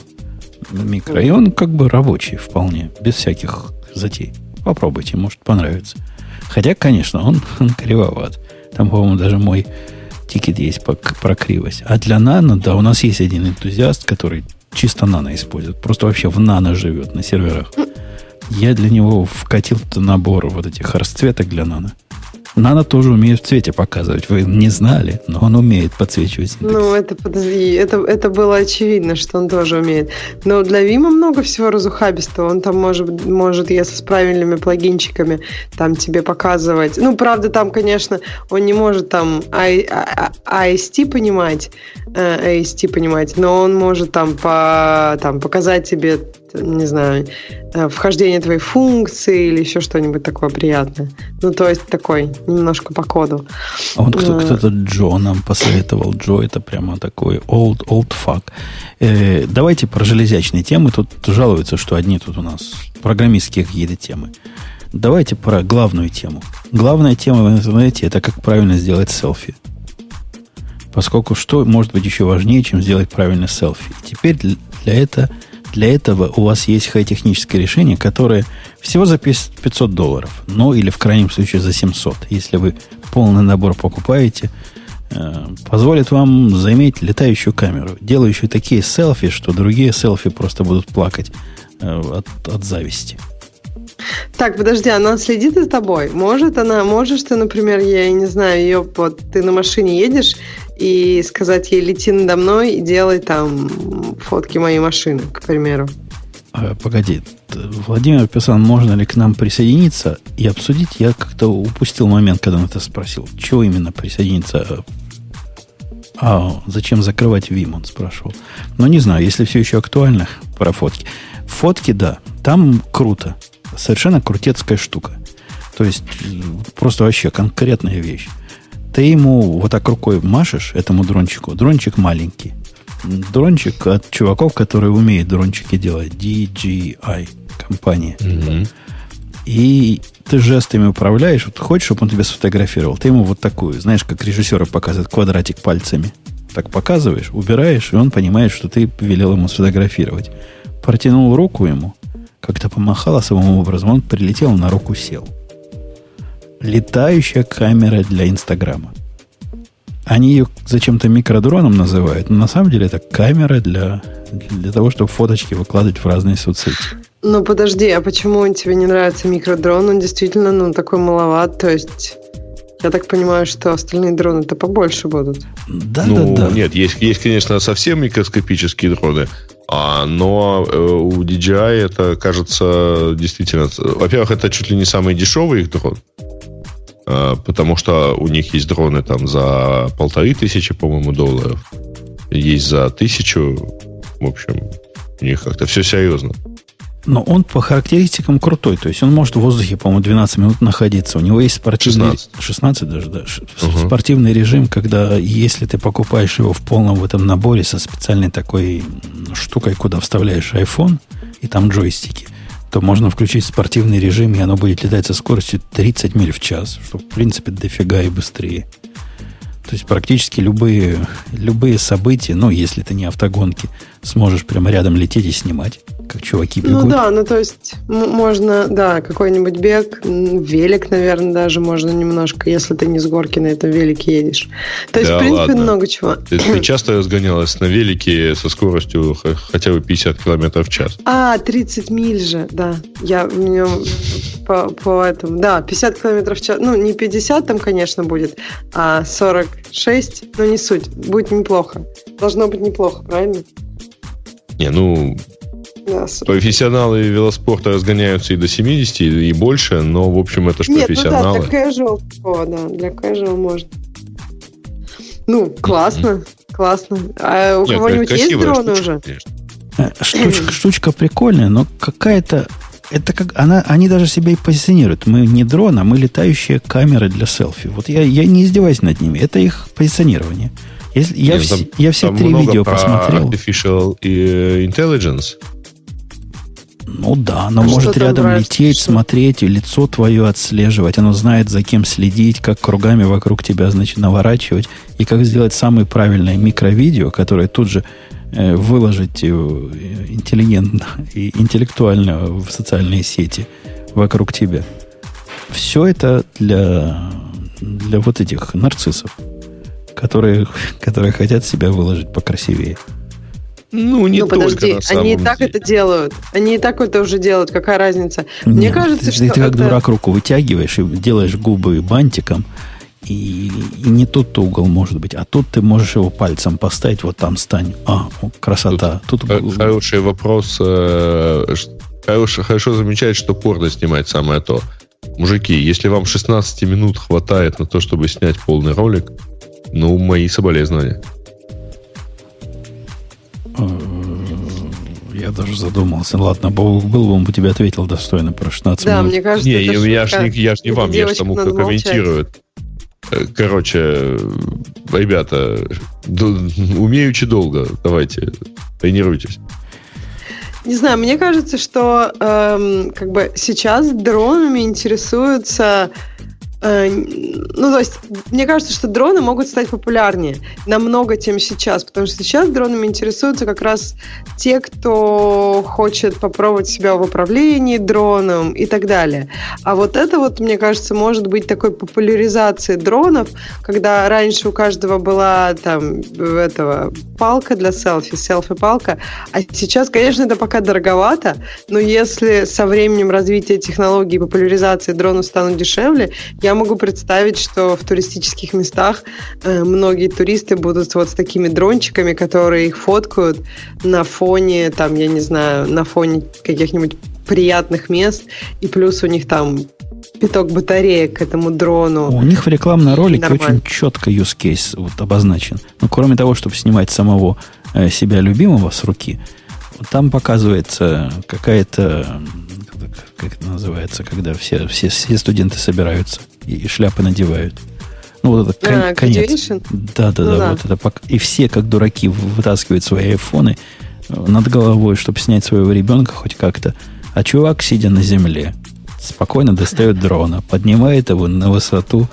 микро, и он как бы рабочий вполне, без всяких затей. Попробуйте, может понравится. Хотя, конечно, он, он кривоват. Там, по-моему, даже мой тикет есть про кривость. А для нано, да, у нас есть один энтузиаст, который чисто нано использует. Просто вообще в нано живет на серверах. Я для него вкатил набор вот этих расцветок для нано. Нано тоже умеет в цвете показывать. Вы не знали, но он умеет подсвечивать синтекс. Ну, это подожди, это, это было очевидно, что он тоже умеет. Но для Вима много всего разухабистого. Он там может, может, если с правильными плагинчиками, там тебе показывать. Ну, правда, там, конечно, он не может там IST понимать, AST э, понимать, но он может там, по, там показать тебе не знаю, э, вхождение твоей функции или еще что-нибудь такое приятное. Ну, то есть такой, немножко по коду. А вот кто, э, кто-то Джо нам посоветовал. Джо это прямо такой old, old fuck. Э, давайте про железячные темы. Тут жалуются, что одни тут у нас программистские какие-то темы. Давайте про главную тему. Главная тема в интернете это как правильно сделать селфи. Поскольку что может быть еще важнее, чем сделать правильный селфи. теперь для этого для этого у вас есть хай-техническое решение, которое всего за 500 долларов. Ну, или в крайнем случае за 700. Если вы полный набор покупаете, э, позволит вам заиметь летающую камеру, делающую такие селфи, что другие селфи просто будут плакать э, от, от зависти. Так, подожди, она следит за тобой? Может она, можешь ты, например, я не знаю, ее вот ты на машине едешь и сказать ей лети надо мной и делай там фотки моей машины, к примеру. А, погоди, Владимир писал, можно ли к нам присоединиться и обсудить. Я как-то упустил момент, когда он это спросил. Чего именно присоединиться? А, зачем закрывать Vim, он спрашивал. Но не знаю, если все еще актуально про фотки. Фотки, да, там круто совершенно крутецкая штука. То есть просто вообще конкретная вещь. Ты ему вот так рукой машешь, этому дрончику. Дрончик маленький. Дрончик от чуваков, которые умеют дрончики делать. DJI компания. Mm-hmm. И ты жестами управляешь. Вот хочешь, чтобы он тебя сфотографировал. Ты ему вот такую, знаешь, как режиссеры показывают, квадратик пальцами. Так показываешь, убираешь, и он понимает, что ты велел ему сфотографировать. Протянул руку ему, как-то помахал особым образом, он прилетел, на руку сел. Летающая камера для Инстаграма. Они ее зачем-то микродроном называют, но на самом деле это камера для, для того, чтобы фоточки выкладывать в разные соцсети. Ну подожди, а почему тебе не нравится микродрон? Он действительно ну, такой маловат, то есть я так понимаю, что остальные дроны-то побольше будут. Да, ну, да, да. Нет, есть, есть, конечно, совсем микроскопические дроны, а, но э, у DJI это, кажется, действительно... Во-первых, это чуть ли не самый дешевый их дрон, потому что у них есть дроны там за полторы тысячи, по-моему, долларов. Есть за тысячу. В общем, у них как-то все серьезно. Но он по характеристикам крутой. То есть он может в воздухе, по-моему, 12 минут находиться. У него есть спортивный... 16. 16 даже, да. Угу. Спортивный режим, когда если ты покупаешь его в полном в этом наборе со специальной такой штукой, куда вставляешь iPhone, и там джойстики, то можно включить спортивный режим, и оно будет летать со скоростью 30 миль в час, что, в принципе, дофига и быстрее. То есть практически любые, любые события, ну, если ты не автогонки, сможешь прямо рядом лететь и снимать как чуваки ну бегут. Ну да, ну то есть можно, да, какой-нибудь бег, велик, наверное, даже можно немножко, если ты не с горки на этом велике едешь. То есть, да, в принципе, ладно. много чего. Ты, ты часто разгонялась на велике со скоростью хотя бы 50 км в час? А, 30 миль же, да. Я в нем по, по этому, да, 50 км в час, ну, не 50 там, конечно, будет, а 46, но не суть, будет неплохо. Должно быть неплохо, правильно? Не, ну, да, профессионалы велоспорта разгоняются и до 70, и больше, но, в общем, это же профессионалы. Ну, да, для casual, о, да, для casual можно. Ну, классно, mm-hmm. классно. А у кого-нибудь есть дроны уже? Э, штучка, штучка прикольная, но какая-то это как она, они даже себя и позиционируют. Мы не дрон, а мы летающие камеры для селфи. Вот я, я не издеваюсь над ними. Это их позиционирование. Если, я, Нет, там, я все три видео посмотрел. Artificial Intelligence. Ну да, оно а может рядом нравится, лететь, что? смотреть, лицо твое отслеживать. Оно знает, за кем следить, как кругами вокруг тебя, значит, наворачивать. И как сделать самое правильное микровидео, которое тут же Э, выложить интеллигентно и интеллектуально в социальные сети вокруг тебя. Все это для, для вот этих нарциссов, которые, которые хотят себя выложить покрасивее. Ну, не ну, только подожди, они и так деле. это делают. Они и так это уже делают. Какая разница? Мне Нет, кажется, ты, что. Ты как это... дурак руку вытягиваешь и делаешь губы бантиком, и, и не тот угол может быть, а тут ты можешь его пальцем поставить, вот там стань. А, красота. Тут, тут... Хороший вопрос. Э, хорошо, хорошо замечать, что порно снимать самое то. Мужики, если вам 16 минут хватает на то, чтобы снять полный ролик, ну, мои соболезнования. Э, я даже задумался. Ладно, был, был бы он бы тебе ответил достойно про 16 да, минут. Да, мне кажется, не, я, я ж не, я ж не вам, я ж тому, кто комментирует. Короче, ребята, умеючи долго, давайте, тренируйтесь. Не знаю, мне кажется, что эм, как бы сейчас дронами интересуются Э, ну, то есть, мне кажется, что дроны могут стать популярнее намного, чем сейчас, потому что сейчас дронами интересуются как раз те, кто хочет попробовать себя в управлении дроном и так далее. А вот это вот, мне кажется, может быть такой популяризацией дронов, когда раньше у каждого была там этого палка для селфи, селфи-палка, а сейчас, конечно, это пока дороговато, но если со временем развития технологий и популяризации дронов станут дешевле, я я могу представить, что в туристических местах э, многие туристы будут вот с такими дрончиками, которые их фоткают на фоне, там, я не знаю, на фоне каких-нибудь приятных мест, и плюс у них там пяток батареек к этому дрону. У них в рекламном ролике Нормально. очень четко use case вот обозначен. Ну, кроме того, чтобы снимать самого э, себя любимого с руки, там показывается какая-то как это называется, когда все, все, все студенты собираются и, и шляпы надевают. Ну, вот это а, конец. Да, да, ну, да, да. Вот это, и все, как дураки, вытаскивают свои айфоны э, над головой, чтобы снять своего ребенка хоть как-то. А чувак, сидя на земле, спокойно достает дрона, поднимает его на высоту,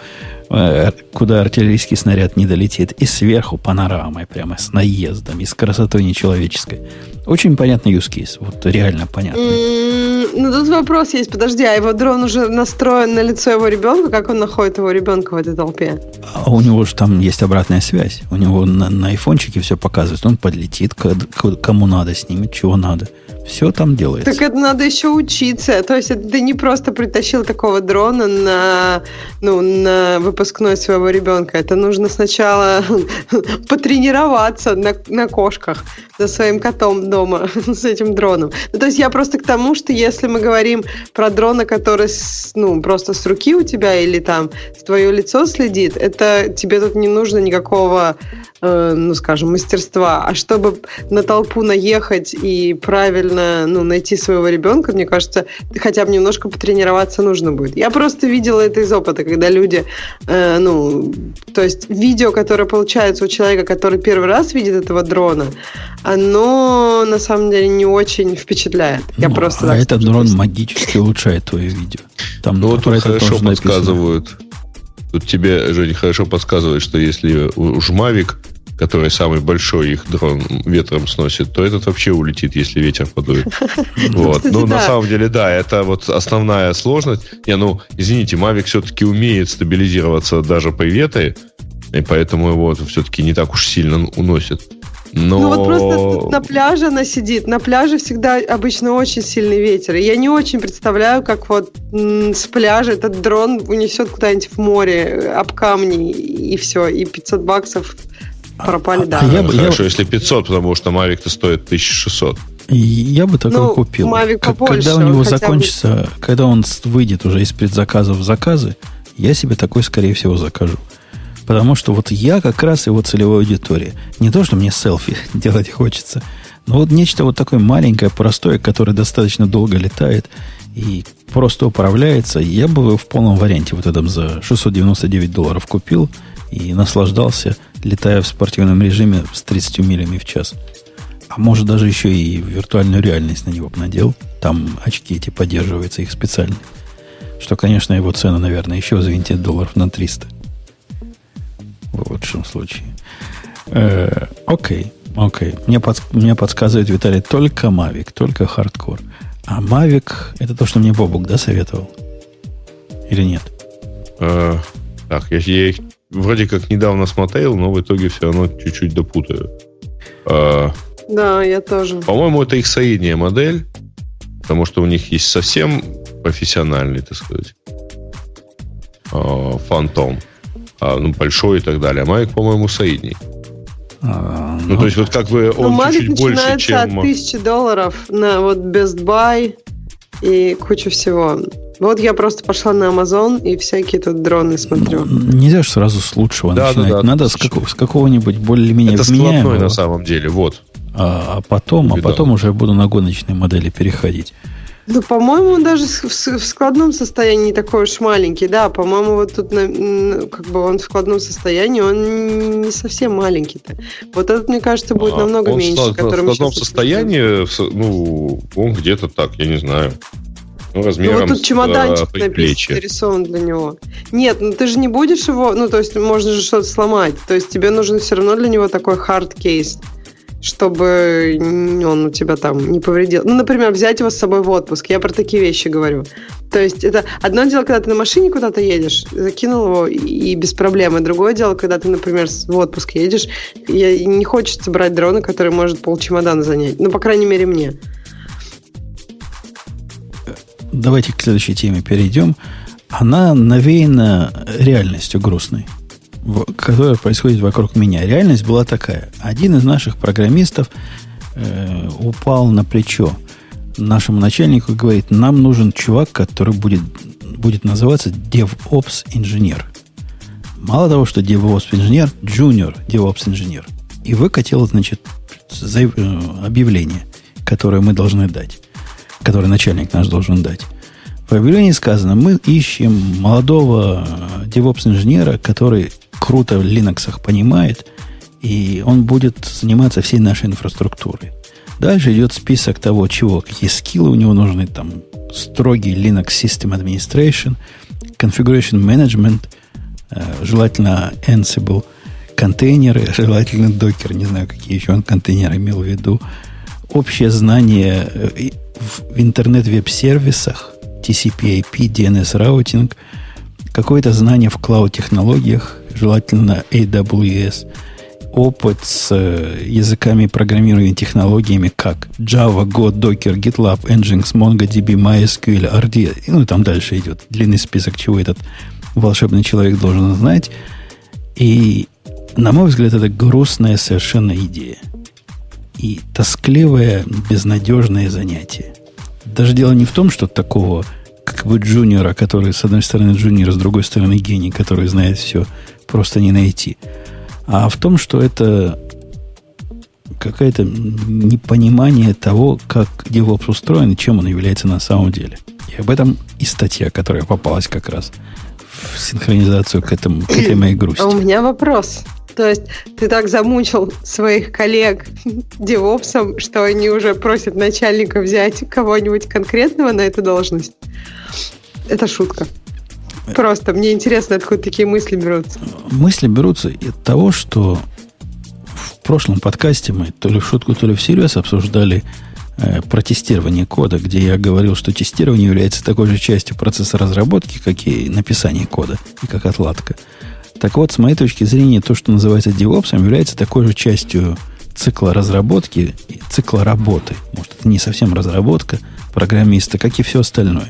куда артиллерийский снаряд не долетит, и сверху панорамой, прямо с наездом, и с красотой нечеловеческой. Очень понятный use case, вот реально понятный. Ну, тут вопрос есть. Подожди, а его дрон уже настроен на лицо его ребенка? Как он находит его ребенка в этой толпе? А у него же там есть обратная связь. У него на, на айфончике все показывает. Он подлетит, кому надо, снимет, чего надо. Все там делается. Так это надо еще учиться. То есть это ты не просто притащил такого дрона на, ну, на выпускной своего ребенка. Это нужно сначала потренироваться на, на кошках за своим котом дома с этим дроном. Ну, то есть я просто к тому, что если мы говорим про дрона, который с, ну, просто с руки у тебя или там твое лицо следит, это тебе тут не нужно никакого, э, ну, скажем, мастерства. А чтобы на толпу наехать и правильно ну, найти своего ребенка, мне кажется, хотя бы немножко потренироваться нужно будет. Я просто видела это из опыта, когда люди, э, ну, то есть видео, которое получается у человека, который первый раз видит этого дрона, оно на самом деле не очень впечатляет. Я ну, просто а этот дрон магически улучшает твое видео. Там ну, вот тут хорошо подсказывают. Тут тебе, Женя, хорошо подсказывает, что если уж Мавик, который самый большой их дрон ветром сносит, то этот вообще улетит, если ветер подует. Вот. Ну, на самом деле, да, это вот основная сложность. Не, ну, извините, Mavic все-таки умеет стабилизироваться даже при ветре, и поэтому его все-таки не так уж сильно уносит. Но... Ну вот просто на пляже она сидит. На пляже всегда обычно очень сильный ветер. И я не очень представляю, как вот с пляжа этот дрон унесет куда-нибудь в море об камни и все. И 500 баксов пропали а данные. я бы- Хорошо, если 500, потому что Mavic-то стоит 1600. И Я бы такой Ну, купил. Mavic побольше, когда у него он хотя бы- закончится, когда он выйдет уже из предзаказов в заказы, я себе такой, скорее всего, закажу. Потому что вот я как раз его целевая аудитория. Не то, что мне селфи делать хочется, но вот нечто вот такое маленькое, простое, которое достаточно долго летает и просто управляется. Я бы его в полном варианте вот этом за 699 долларов купил и наслаждался, летая в спортивном режиме с 30 милями в час. А может даже еще и виртуальную реальность на него надел. Там очки эти поддерживаются, их специально. Что, конечно, его цена, наверное, еще взвинтит долларов на 300. В лучшем случае. Э, окей, окей. Мне, подс- мне подсказывает Виталий только Mavic, только хардкор. А Mavic это то, что мне Бобук, да, советовал? Или нет? Э, так, я, я их вроде как недавно смотрел, но в итоге все равно чуть-чуть допутаю. Э, Да, я тоже. по-моему, это их средняя модель, потому что у них есть совсем профессиональный, так сказать, э, фантом. А, ну, большой и так далее. А Mavic, по-моему, средний. А, Ну, то есть, вот как бы Ну, он Mavic чуть-чуть больше, начинается чем... от 1000 долларов на вот Best Buy и кучу всего. Вот я просто пошла на Amazon и всякие тут дроны смотрю. ну, нельзя же сразу с лучшего Да, да, начинать. да, Надо с, какого- с какого-нибудь более-менее Это вменяемого. на самом деле, вот. А, а потом, а Видал. потом уже буду на гоночные модели переходить. Ну, по-моему, он даже в, складном состоянии не такой уж маленький. Да, по-моему, вот тут на- как бы он в складном состоянии, он не совсем маленький-то. Вот этот, мне кажется, будет А, намного он меньше. в, складном состоянии, ну, он где-то так, я не знаю. Ну, Ну, размером вот тут с, чемоданчик э, написан, нарисован для него. Нет, ну ты же не будешь его, ну то есть можно же что-то сломать. То есть тебе нужен все равно для него такой хард кейс, чтобы он у тебя там не повредил. Ну, например, взять его с собой в отпуск. Я про такие вещи говорю. То есть это одно дело, когда ты на машине куда-то едешь, закинул его и, без проблем. И другое дело, когда ты, например, с- в отпуск едешь, и не хочется брать дрона, который может пол чемодана занять. Ну, по крайней мере, мне. Давайте к следующей теме перейдем. Она навеяна реальностью грустной, которая происходит вокруг меня. Реальность была такая. Один из наших программистов э, упал на плечо нашему начальнику и говорит, нам нужен чувак, который будет, будет называться DevOps инженер. Мало того, что DevOps инженер, junior DevOps инженер. И выкатил, значит, э, объявление, которое мы должны дать, которое начальник наш должен дать. В объявлении сказано, мы ищем молодого э, DevOps-инженера, который круто в Linux понимает, и он будет заниматься всей нашей инфраструктурой. Дальше идет список того, чего, какие скиллы у него нужны, там, строгий Linux System Administration, Configuration Management, э, желательно Ansible, контейнеры, желательно Docker, не знаю, какие еще он контейнеры имел в виду, общее знание в интернет-веб-сервисах, TCP/IP, DNS-routing, какое-то знание в cloud-технологиях, желательно AWS, опыт с э, языками программирования, технологиями, как Java, Go, Docker, GitLab, Nginx, MongoDB, MySQL, RD, ну и там дальше идет длинный список, чего этот волшебный человек должен знать. И, на мой взгляд, это грустная совершенно идея. И тоскливое, безнадежное занятие. Даже дело не в том, что такого как бы джуниора, который с одной стороны джуниор, с другой стороны гений, который знает все, просто не найти. А в том, что это какое-то непонимание того, как DevOps устроен и чем он является на самом деле. И об этом и статья, которая попалась как раз синхронизацию к, этому, к этой моей грусти. А у меня вопрос. То есть ты так замучил своих коллег девопсом, что они уже просят начальника взять кого-нибудь конкретного на эту должность? Это шутка. Просто мне интересно, откуда такие мысли берутся. Мысли берутся от того, что в прошлом подкасте мы то ли в шутку, то ли всерьез обсуждали э, про тестирование кода, где я говорил, что тестирование является такой же частью процесса разработки, как и написание кода, и как отладка. Так вот, с моей точки зрения, то, что называется DevOps, является такой же частью цикла разработки и цикла работы. Может, это не совсем разработка программиста, как и все остальное.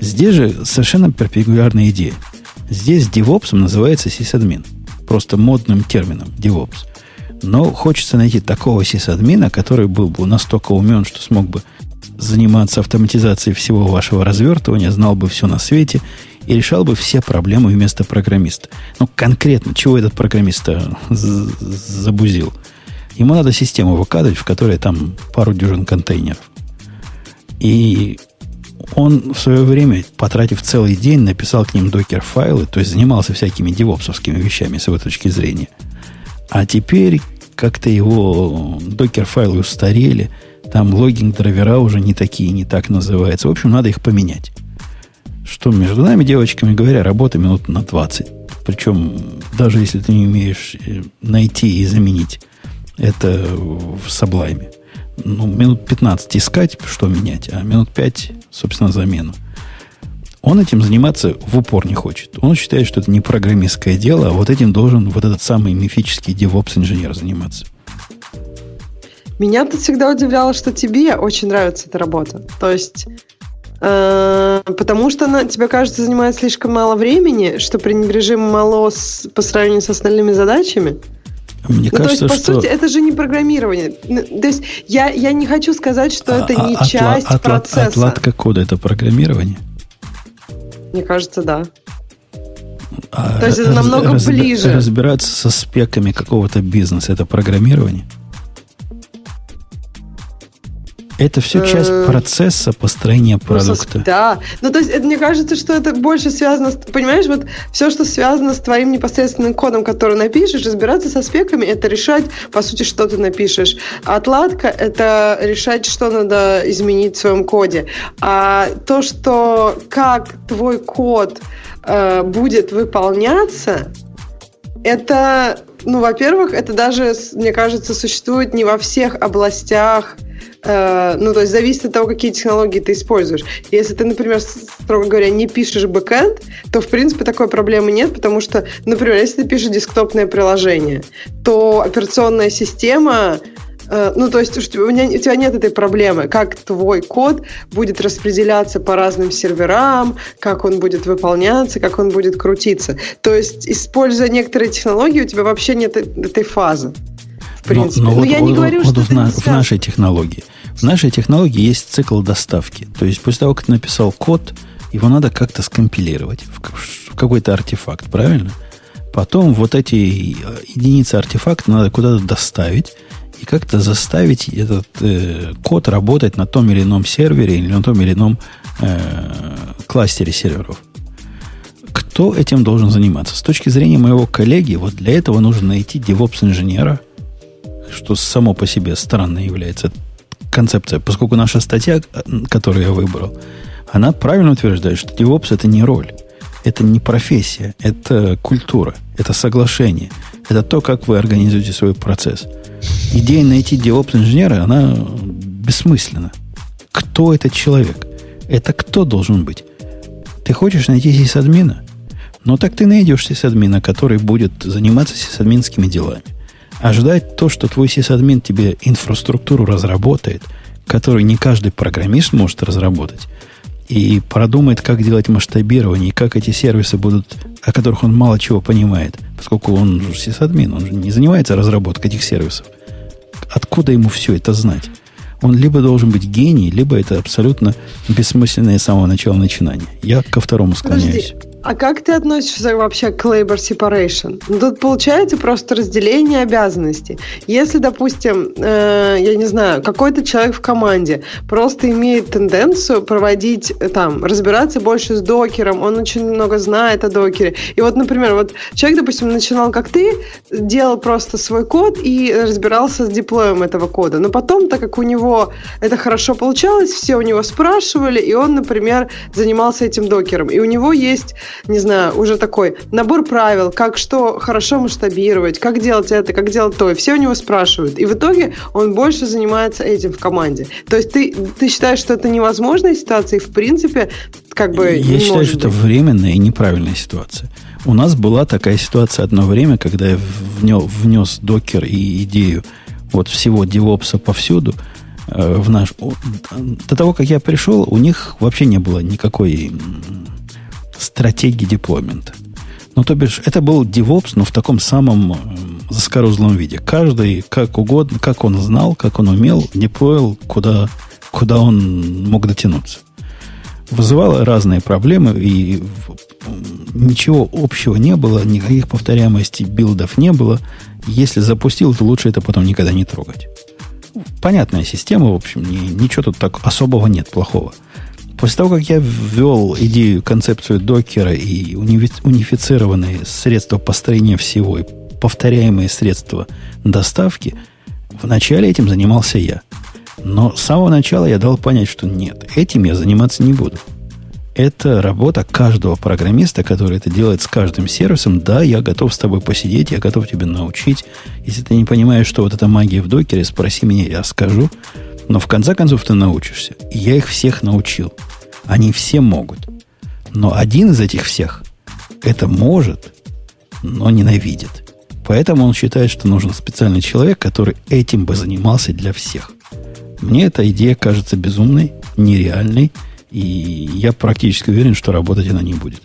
Здесь же совершенно перпендикулярная идея. Здесь DevOps называется sysadmin. Просто модным термином DevOps. Но хочется найти такого сисадмина, который был бы настолько умен, что смог бы заниматься автоматизацией всего вашего развертывания, знал бы все на свете и решал бы все проблемы вместо программиста. Ну, конкретно, чего этот программист забузил? Ему надо систему выкладывать, в которой там пару дюжин контейнеров. И он в свое время, потратив целый день, написал к ним докер-файлы, то есть занимался всякими девопсовскими вещами с его точки зрения. А теперь как-то его докер-файлы устарели, там логинг-драйвера уже не такие, не так называются. В общем, надо их поменять. Что между нами, девочками говоря, работа минут на 20. Причем, даже если ты не умеешь э, найти и заменить это в Sublime. Ну, минут 15 искать, что менять, а минут 5, собственно, замену. Он этим заниматься в упор не хочет. Он считает, что это не программистское дело, а вот этим должен вот этот самый мифический DevOps-инженер заниматься. Меня тут всегда удивляло, что тебе очень нравится эта работа. То есть э, Потому что она, тебе кажется, занимает слишком мало времени, что пренебрежимо мало с, по сравнению с остальными задачами. Мне ну, кажется, то есть, по что... сути, это же не программирование. Ну, то есть, я, я не хочу сказать, что а, это не а, часть отла- процесса. Отладка кода – это программирование? Мне кажется, да. А, то есть, это намного разби- ближе. Разбираться со спеками какого-то бизнеса – это программирование? Это все часть э, процесса построения ну, продукта. Да. Ну, то есть, это, мне кажется, что это больше связано с... Понимаешь, вот все, что связано с твоим непосредственным кодом, который напишешь, разбираться со спеками, это решать, по сути, что ты напишешь. отладка – это решать, что надо изменить в своем коде. А то, что как твой код э, будет выполняться, это, ну, во-первых, это даже, мне кажется, существует не во всех областях Э, ну, то есть зависит от того, какие технологии ты используешь. Если ты, например, строго говоря, не пишешь бэкэнд, то, в принципе, такой проблемы нет, потому что, например, если ты пишешь десктопное приложение, то операционная система э, ну, то есть у тебя, у тебя нет этой проблемы, как твой код будет распределяться по разным серверам, как он будет выполняться, как он будет крутиться. То есть, используя некоторые технологии, у тебя вообще нет этой фазы в принципе. Но, но, но вот, я не говорю, вот что в, на, в нашей технологии. В нашей технологии есть цикл доставки. То есть после того, как ты написал код, его надо как-то скомпилировать в, в какой-то артефакт, правильно? Потом вот эти э, единицы артефакта надо куда-то доставить и как-то заставить этот э, код работать на том или ином сервере или на том или ином э, кластере серверов. Кто этим должен заниматься? С точки зрения моего коллеги, вот для этого нужно найти DevOps-инженера, что само по себе странно является концепция, поскольку наша статья, которую я выбрал, она правильно утверждает, что DevOps это не роль, это не профессия, это культура, это соглашение, это то, как вы организуете свой процесс. Идея найти DevOps инженера, она бессмысленна. Кто этот человек? Это кто должен быть? Ты хочешь найти сисадмина? Ну так ты найдешь сисадмина, который будет заниматься сисадминскими делами. Ждать то, что твой сисадмин тебе инфраструктуру разработает, которую не каждый программист может разработать, и продумает, как делать масштабирование, и как эти сервисы будут, о которых он мало чего понимает, поскольку он же сисадмин, он же не занимается разработкой этих сервисов. Откуда ему все это знать? Он либо должен быть гений, либо это абсолютно бессмысленное с самого начала начинание. Я ко второму склоняюсь. Подожди. А как ты относишься вообще к labor separation? Ну, тут получается просто разделение обязанностей. Если, допустим, э, я не знаю, какой-то человек в команде просто имеет тенденцию проводить, э, там, разбираться больше с докером, он очень много знает о докере. И вот, например, вот человек, допустим, начинал как ты, делал просто свой код и разбирался с диплоем этого кода. Но потом, так как у него это хорошо получалось, все у него спрашивали, и он, например, занимался этим докером. И у него есть не знаю, уже такой набор правил, как что хорошо масштабировать, как делать это, как делать то. И все у него спрашивают. И в итоге он больше занимается этим в команде. То есть ты, ты считаешь, что это невозможная ситуация, и в принципе как бы Я считаю, что это временная и неправильная ситуация. У нас была такая ситуация одно время, когда я внес, внес докер и идею вот всего девопса повсюду, э, в наш... До того, как я пришел, у них вообще не было никакой стратегии деплоймента. Ну, то бишь, это был DevOps, но в таком самом в заскорузлом виде. Каждый как угодно, как он знал, как он умел, деплоил, куда, куда он мог дотянуться. Вызывало разные проблемы, и ничего общего не было, никаких повторяемостей билдов не было. Если запустил, то лучше это потом никогда не трогать. Понятная система, в общем, ничего тут так особого нет, плохого. После того, как я ввел идею, концепцию докера и унифицированные средства построения всего и повторяемые средства доставки, вначале этим занимался я. Но с самого начала я дал понять, что нет, этим я заниматься не буду. Это работа каждого программиста, который это делает с каждым сервисом. Да, я готов с тобой посидеть, я готов тебя научить. Если ты не понимаешь, что вот эта магия в докере, спроси меня, я скажу. Но в конце концов ты научишься. И я их всех научил. Они все могут. Но один из этих всех это может, но ненавидит. Поэтому он считает, что нужен специальный человек, который этим бы занимался для всех. Мне эта идея кажется безумной, нереальной, и я практически уверен, что работать она не будет.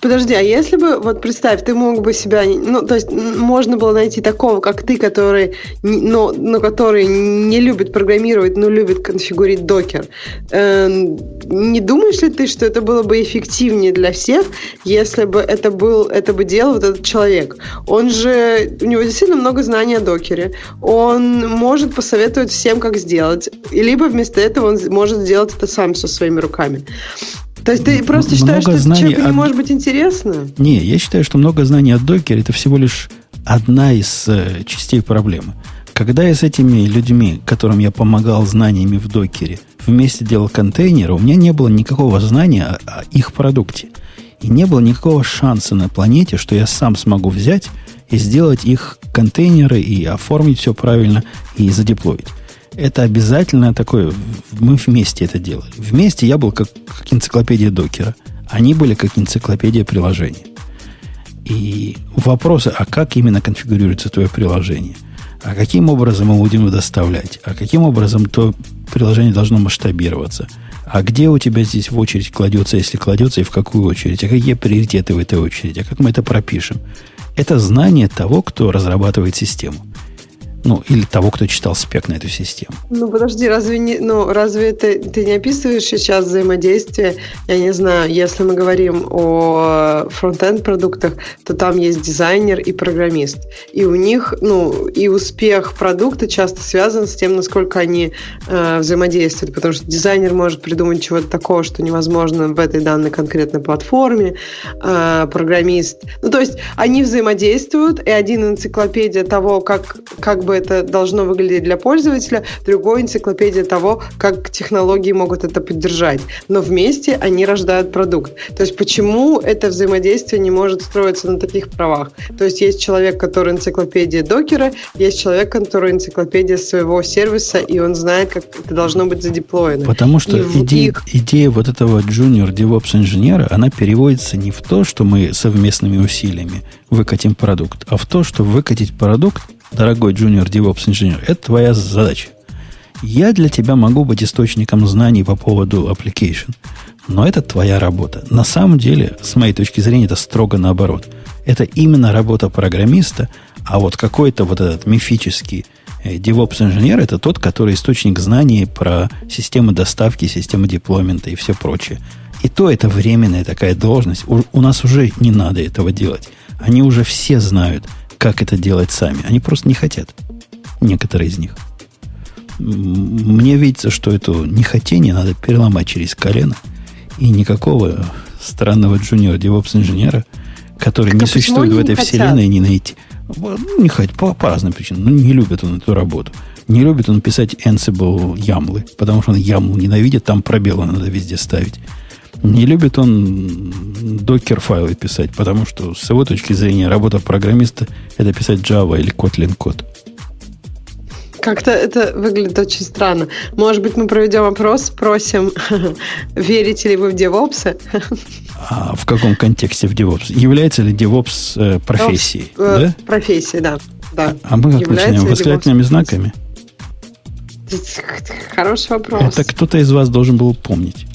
Подожди, а если бы, вот представь, ты мог бы себя, ну, то есть можно было найти такого, как ты, который, но, но который не любит программировать, но любит конфигурить докер. Э, не думаешь ли ты, что это было бы эффективнее для всех, если бы это был, это бы делал вот этот человек? Он же, у него действительно много знаний о докере. Он может посоветовать всем, как сделать. Либо вместо этого он может сделать это сам со своими руками. То есть ты просто считаешь, что знаний человеку не может быть интересно? Не, я считаю, что много знаний о докере это всего лишь одна из э, частей проблемы. Когда я с этими людьми, которым я помогал знаниями в докере, вместе делал контейнеры, у меня не было никакого знания о, о их продукте. И не было никакого шанса на планете, что я сам смогу взять и сделать их контейнеры и оформить все правильно и задеплоить это обязательно такое, мы вместе это делали. Вместе я был как, как энциклопедия докера. Они были как энциклопедия приложения. И вопросы, а как именно конфигурируется твое приложение? А каким образом мы будем его доставлять? А каким образом то приложение должно масштабироваться? А где у тебя здесь в очередь кладется, если кладется, и в какую очередь? А какие приоритеты в этой очереди? А как мы это пропишем? Это знание того, кто разрабатывает систему. Ну, или того, кто читал спек на эту систему. Ну, подожди, разве не, ну, разве ты, ты не описываешь сейчас взаимодействие? Я не знаю, если мы говорим о фронтенд продуктах, то там есть дизайнер и программист. И у них, ну, и успех продукта часто связан с тем, насколько они э, взаимодействуют, потому что дизайнер может придумать чего-то такого, что невозможно в этой данной конкретной платформе, э, программист. Ну, то есть они взаимодействуют, и один энциклопедия того, как, как бы бы это должно выглядеть для пользователя, другой энциклопедия того, как технологии могут это поддержать. Но вместе они рождают продукт. То есть почему это взаимодействие не может строиться на таких правах? То есть есть человек, который энциклопедия докера, есть человек, который энциклопедия своего сервиса, и он знает, как это должно быть задеплоено. Потому что и идея, их... идея вот этого junior DevOps инженера, она переводится не в то, что мы совместными усилиями выкатим продукт, а в то, что выкатить продукт дорогой junior DevOps инженер, это твоя задача. Я для тебя могу быть источником знаний по поводу application, но это твоя работа. На самом деле, с моей точки зрения, это строго наоборот. Это именно работа программиста, а вот какой-то вот этот мифический э, DevOps инженер это тот, который источник знаний про системы доставки, системы деплоймента и все прочее. И то это временная такая должность. У, у нас уже не надо этого делать. Они уже все знают – как это делать сами. Они просто не хотят. Некоторые из них. Мне видится, что это нехотение надо переломать через колено. И никакого странного джуниор DevOps инженера, который так, не существует в этой не вселенной, не найти. Ну, не хотят, по, по разным причинам. Ну, не любит он эту работу. Не любит он писать Ansible ямлы, потому что он ямл ненавидит, там пробелы надо везде ставить. Не любит он докер-файлы писать, потому что с его точки зрения работа программиста это писать Java или Kotlin код. Как-то это выглядит очень странно. Может быть, мы проведем опрос, спросим, верите ли вы в DevOps? А в каком контексте в DevOps? Является ли DevOps э, профессией? Э, да? Профессией, да. да. А мы как Является? Восклицательными знаками? Хороший вопрос. Это кто-то из вас должен был помнить.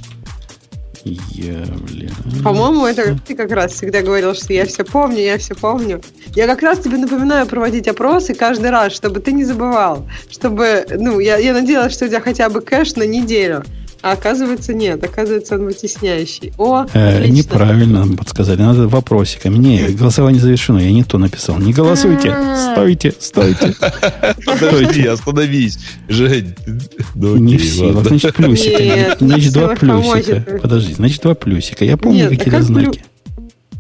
Явление. По-моему, это ты как раз всегда говорил, что я все помню, я все помню. Я как раз тебе напоминаю проводить опросы каждый раз, чтобы ты не забывал. Чтобы, ну, я, я надеялась, что у тебя хотя бы кэш на неделю. А оказывается, нет. Оказывается, он вытесняющий. О, э, Неправильно подсказали. Надо вопросиками. Не, голосование завершено. Я не то написал. Не голосуйте. А. Стойте, стойте. Подожди, остановись. Жень. Ну, не все. Значит, плюсика. Значит, два плюсика. Подожди, значит, два плюсика. Я помню какие-то знаки.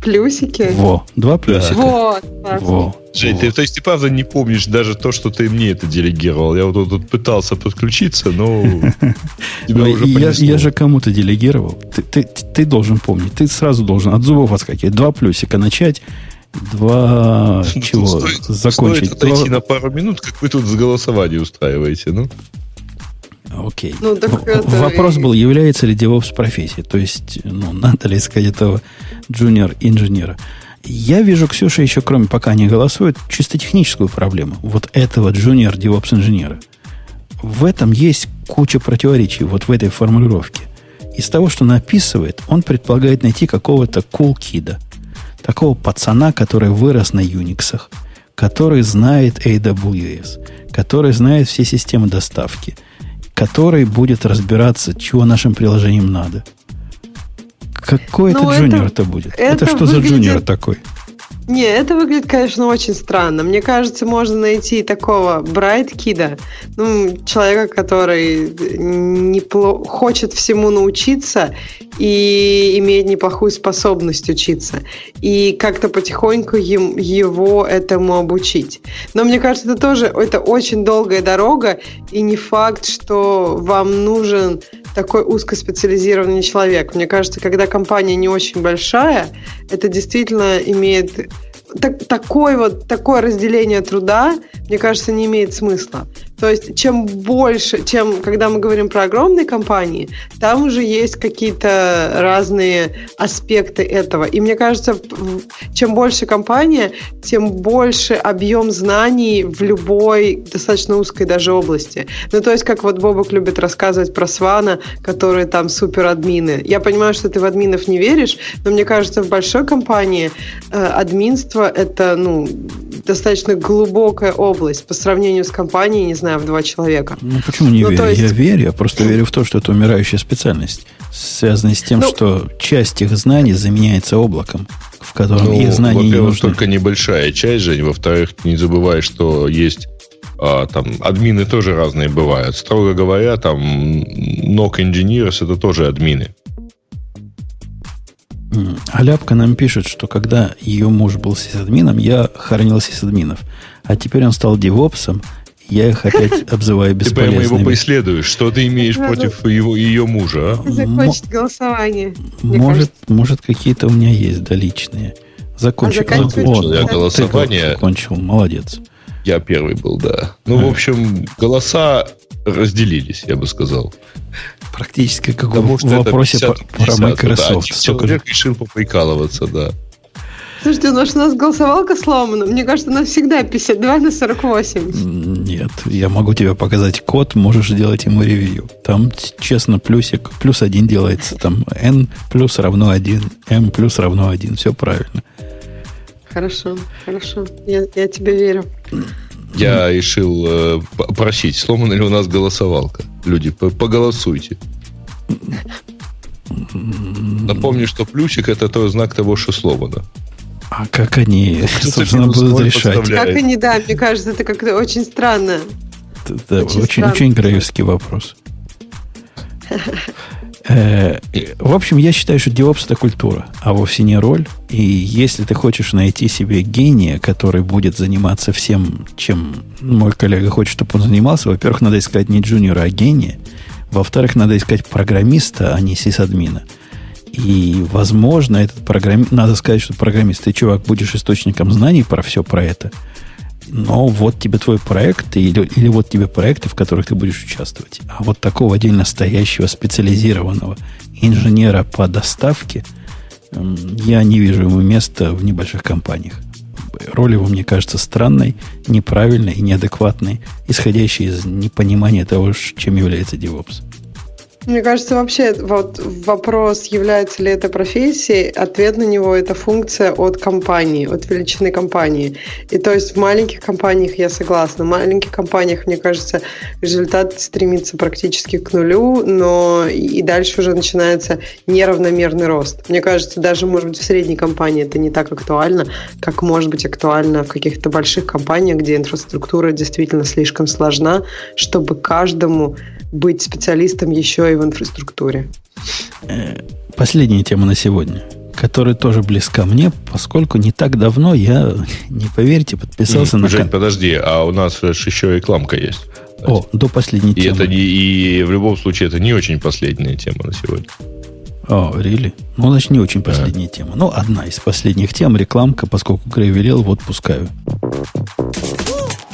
Плюсики. Во, два плюсика. Вот. Во. Жень, ты, то есть ты правда не помнишь даже то, что ты мне это делегировал? Я вот тут пытался подключиться, но тебя уже я, я же кому-то делегировал. Ты, ты, ты должен помнить. Ты сразу должен от зубов отскакивать. Два плюсика начать, два ну, чего стоит, закончить. Стоит отойти на пару минут, как вы тут с голосования устраиваете, ну? Окей. Ну, Вопрос был, является ли DevOps профессией? То есть, ну, надо ли искать этого джуниор-инженера? Я вижу, Ксюша еще, кроме пока не голосует, чисто техническую проблему. Вот этого джуниор DevOps инженера. В этом есть куча противоречий, вот в этой формулировке. Из того, что написывает, он предполагает найти какого-то кул-кида. Такого пацана, который вырос на Unix, который знает AWS, который знает все системы доставки – который будет разбираться, чего нашим приложениям надо. Какой ну, это джуниор-то будет? Это, это что выглядит... за джуниор такой? Не, это выглядит, конечно, очень странно. Мне кажется, можно найти такого брайт-кида, ну, человека, который непло- хочет всему научиться и имеет неплохую способность учиться. И как-то потихоньку им, его этому обучить. Но мне кажется, это тоже это очень долгая дорога, и не факт, что вам нужен такой узкоспециализированный человек. Мне кажется, когда компания не очень большая, это действительно имеет так, такое вот такое разделение труда, мне кажется, не имеет смысла. То есть, чем больше, чем когда мы говорим про огромные компании, там уже есть какие-то разные аспекты этого. И мне кажется, чем больше компания, тем больше объем знаний в любой достаточно узкой даже области. Ну, то есть, как вот Бобок любит рассказывать про Свана, которые там супер админы. Я понимаю, что ты в админов не веришь, но мне кажется, в большой компании э, админство это, ну, достаточно глубокая область по сравнению с компанией, не знаю, в два человека. Ну, почему не ну, верю? Есть... Я верю, я просто верю в то, что это умирающая специальность, связанная с тем, ну... что часть их знаний заменяется облаком, в котором ну, их знания не нужны. только небольшая часть, Жень. Во-вторых, не забывай, что есть а, там админы тоже разные бывают. Строго говоря, там NOC Engineers это тоже админы. Аляпка нам пишет, что когда ее муж был сисадмином, я хоронил сисадминов. А теперь он стал девопсом, я их опять обзываю бесполезными. Ты прямо его поисследуешь. Что ты имеешь против его, ее мужа? А? Закончить голосование. Может, может какие-то у меня есть, да, личные. Закончил. А закончил я голосование. Закончил, молодец. Я первый был, да. Ну, в общем, голоса разделились, я бы сказал. Практически как Потому в вопросе 50, 50, про Microsoft. Да, человек решил поприкалываться, да. Слушайте, ну что у нас голосовалка сломана? Мне кажется, она всегда 52 на 48. Нет, я могу тебе показать код, можешь сделать ему ревью. Там, честно, плюсик, плюс один делается. Там n плюс равно 1, m плюс равно 1. Все правильно. Хорошо, хорошо. Я, я тебе верю. Я решил э, просить, сломана ли у нас голосовалка. Люди, поголосуйте. Напомню, что плюсик это тот знак того, что сломано. А как они, собственно, будут решать? Как они, да, мне кажется, это как-то очень странно. Да, очень, очень, очень граевский вопрос. Э, в общем, я считаю, что DevOps это культура, а вовсе не роль. И если ты хочешь найти себе гения, который будет заниматься всем, чем мой коллега хочет, чтобы он занимался, во-первых, надо искать не джуниора, а гения. Во-вторых, надо искать программиста, а не сисадмина. И, возможно, этот программист... Надо сказать, что программист, ты, чувак, будешь источником знаний про все про это. Но вот тебе твой проект, или, или вот тебе проекты, в которых ты будешь участвовать. А вот такого отдельно стоящего, специализированного инженера по доставке я не вижу ему места в небольших компаниях. Роль его, мне кажется, странной, неправильной и неадекватной, исходящей из непонимания того, чем является DevOps. Мне кажется, вообще вот вопрос, является ли это профессией, ответ на него – это функция от компании, от величины компании. И то есть в маленьких компаниях я согласна. В маленьких компаниях, мне кажется, результат стремится практически к нулю, но и дальше уже начинается неравномерный рост. Мне кажется, даже, может быть, в средней компании это не так актуально, как может быть актуально в каких-то больших компаниях, где инфраструктура действительно слишком сложна, чтобы каждому быть специалистом еще и в инфраструктуре. Э, последняя тема на сегодня, которая тоже близка мне, поскольку не так давно я, не поверите, подписался mm, на... Жень, подожди, а у нас еще рекламка есть. О, до последней и темы. Это не, и в любом случае это не очень последняя тема на сегодня. О, oh, really? Ну, значит, не очень последняя yeah. тема. Ну, одна из последних тем, рекламка, поскольку Грей велел, вот пускаю.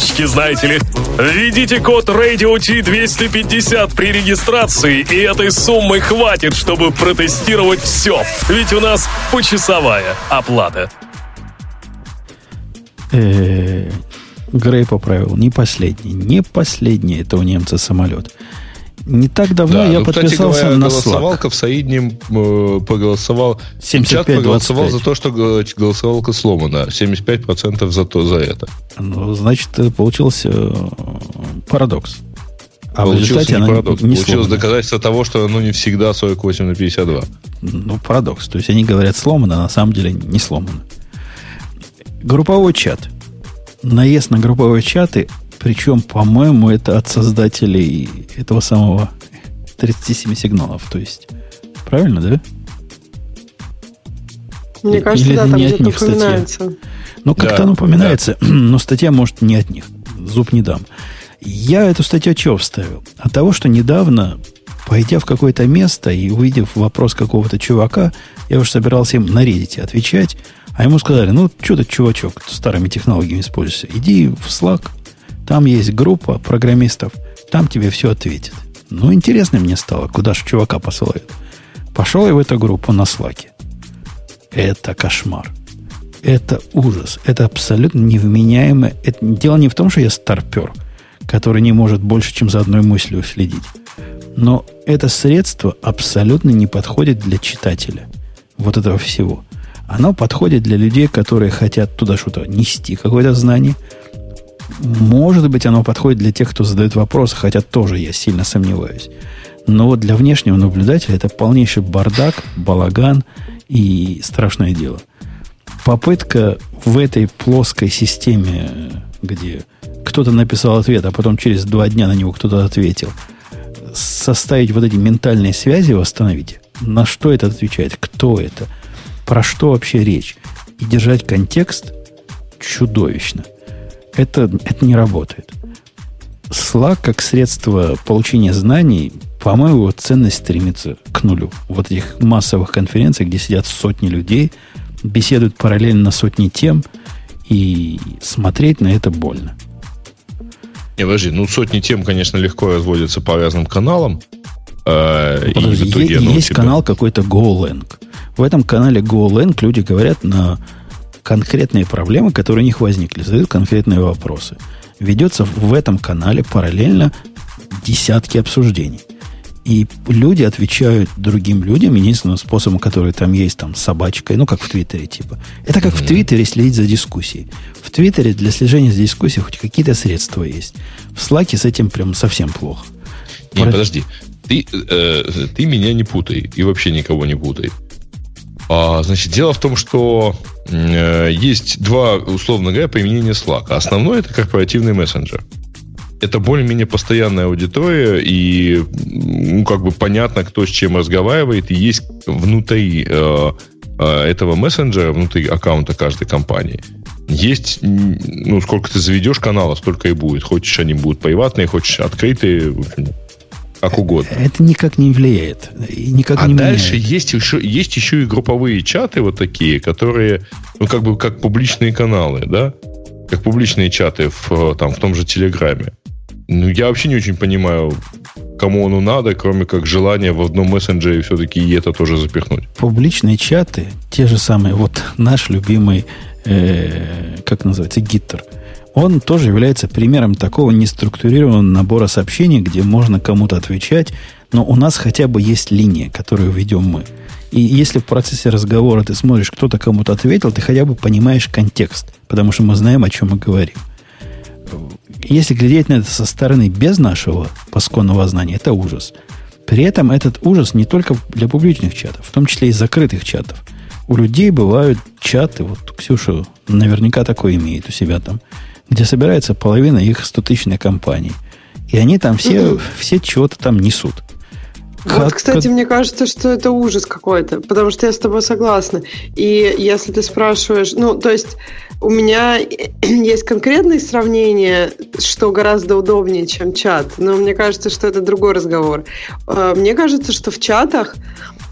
карточки, знаете ли. Введите код Radio T250 при регистрации, и этой суммы хватит, чтобы протестировать все. Ведь у нас почасовая оплата. Грей поправил. Не последний. Не последний. Это у немца самолет. Не так давно да, я ну, подписался говоря, на голосовалка Slack. в Саиднем э, проголосовал. 75 проголосовал 25. за то, что голосовалка сломана. 75% за, то, за это. Ну, значит, получился э, парадокс. А получился не парадокс. Не получилось сломана. доказательство того, что оно не всегда 48 на 52. Ну, парадокс. То есть они говорят сломано, а на самом деле не сломано. Групповой чат. Наезд на групповые чаты причем, по-моему, это от создателей этого самого 37 сигналов. То есть, правильно, да? Мне кажется, Или да, там где-то упоминается. Статья? Ну, как-то да, оно упоминается, да. но статья, может, не от них. Зуб не дам. Я эту статью чего вставил? От того, что недавно, пойдя в какое-то место и увидев вопрос какого-то чувака, я уже собирался им на Reddit отвечать, а ему сказали, ну, что ты, чувачок, старыми технологиями используешься, иди в Slack, там есть группа программистов, там тебе все ответит. Ну, интересно мне стало, куда же чувака посылают. Пошел я в эту группу на слаке. Это кошмар. Это ужас. Это абсолютно невменяемое. Это, дело не в том, что я старпер, который не может больше, чем за одной мыслью следить. Но это средство абсолютно не подходит для читателя. Вот этого всего. Оно подходит для людей, которые хотят туда что-то нести, какое-то знание – может быть, оно подходит для тех, кто задает вопросы, хотя тоже я сильно сомневаюсь. Но вот для внешнего наблюдателя это полнейший бардак, балаган и страшное дело. Попытка в этой плоской системе, где кто-то написал ответ, а потом через два дня на него кто-то ответил, составить вот эти ментальные связи, восстановить. На что это отвечает? Кто это? Про что вообще речь? И держать контекст чудовищно – это, это не работает. Slack как средство получения знаний, по-моему, ценность стремится к нулю. Вот этих массовых конференций, где сидят сотни людей, беседуют параллельно на сотни тем, и смотреть на это больно. Не, подожди, ну сотни тем, конечно, легко разводятся по разным каналам. Э, подожди, и в итоге, есть тебя... канал какой-то GoLang. В этом канале GoLang люди говорят на конкретные проблемы, которые у них возникли, задают конкретные вопросы. Ведется в этом канале параллельно десятки обсуждений. И люди отвечают другим людям единственным способом, который там есть, там, собачкой, ну, как в Твиттере, типа. Это как mm-hmm. в Твиттере следить за дискуссией. В Твиттере для слежения за дискуссией хоть какие-то средства есть. В Слаке с этим прям совсем плохо. Не, Про... подожди. Ты, э, ты меня не путай. И вообще никого не путай. А, значит, дело в том, что э, есть два, условно говоря, применения Slack. Основной это корпоративный мессенджер. Это более-менее постоянная аудитория, и ну, как бы понятно, кто с чем разговаривает, и есть внутри э, э, этого мессенджера, внутри аккаунта каждой компании, есть, ну, сколько ты заведешь каналов, столько и будет. Хочешь, они будут приватные, хочешь, открытые. Как угодно. Это никак не влияет. Никак а не дальше меняет. есть еще, есть еще и групповые чаты вот такие, которые, ну, как бы как публичные каналы, да? Как публичные чаты в, там, в том же Телеграме. Ну, я вообще не очень понимаю, кому оно надо, кроме как желания в одном мессенджере все-таки и это тоже запихнуть. Публичные чаты, те же самые, вот наш любимый, э, как называется, гиттер, он тоже является примером такого неструктурированного набора сообщений, где можно кому-то отвечать, но у нас хотя бы есть линия, которую ведем мы. И если в процессе разговора ты смотришь, кто-то кому-то ответил, ты хотя бы понимаешь контекст, потому что мы знаем, о чем мы говорим. Если глядеть на это со стороны без нашего пасконного знания, это ужас. При этом этот ужас не только для публичных чатов, в том числе и закрытых чатов. У людей бывают чаты, вот Ксюша наверняка такое имеет у себя там, где собирается половина их 100-тысячной компании. И они там все, все чего-то там несут. Вот, кстати, как... мне кажется, что это ужас какой-то, потому что я с тобой согласна. И если ты спрашиваешь, ну, то есть у меня есть конкретные сравнения, что гораздо удобнее, чем чат, но мне кажется, что это другой разговор. А, мне кажется, что в чатах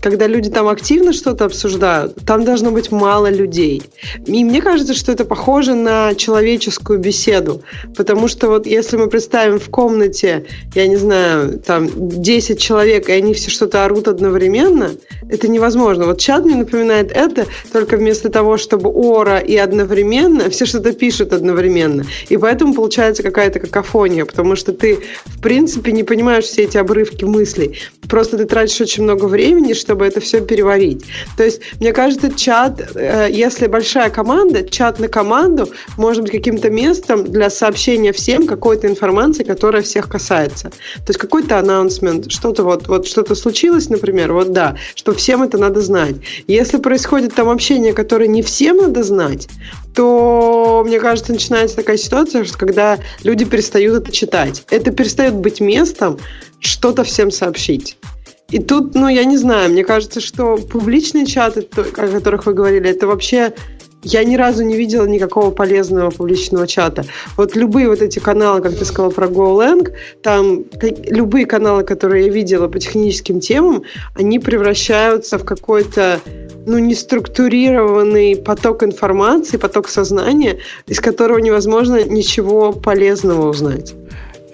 когда люди там активно что-то обсуждают, там должно быть мало людей. И мне кажется, что это похоже на человеческую беседу. Потому что вот если мы представим в комнате, я не знаю, там 10 человек, и они все что-то орут одновременно, это невозможно. Вот чат мне напоминает это, только вместо того, чтобы ора и одновременно, все что-то пишут одновременно. И поэтому получается какая-то какофония, потому что ты, в принципе, не понимаешь все эти обрывки мыслей. Просто ты тратишь очень много времени, чтобы это все переварить. То есть, мне кажется, чат, э, если большая команда, чат на команду может быть каким-то местом для сообщения всем какой-то информации, которая всех касается. То есть, какой-то анонсмент, что-то вот, вот что-то случилось, например, вот да, что всем это надо знать. Если происходит там общение, которое не всем надо знать, то, мне кажется, начинается такая ситуация, что когда люди перестают это читать. Это перестает быть местом что-то всем сообщить. И тут, ну, я не знаю, мне кажется, что публичные чаты, о которых вы говорили, это вообще я ни разу не видела никакого полезного публичного чата. Вот любые вот эти каналы, как ты сказала про GoLang, там любые каналы, которые я видела по техническим темам, они превращаются в какой-то ну, неструктурированный поток информации, поток сознания, из которого невозможно ничего полезного узнать.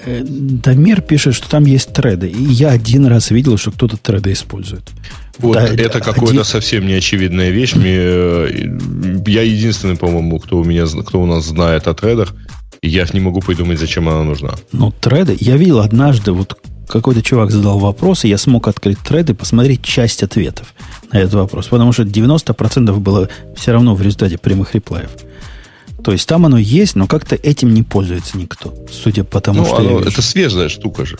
Э, Дамир пишет, что там есть треды. И я один раз видел, что кто-то треды использует. Вот да, это какая-то один... совсем неочевидная вещь. Мне, э, я единственный, по-моему, кто у меня, кто у нас знает о тредах. Я не могу придумать, зачем она нужна. Ну, треды. Я видел однажды, вот какой-то чувак задал вопрос, и я смог открыть тред и посмотреть часть ответов на этот вопрос. Потому что 90% было все равно в результате прямых реплаев. То есть там оно есть, но как-то этим не пользуется никто, судя по тому, ну, что оно. Это свежая штука же.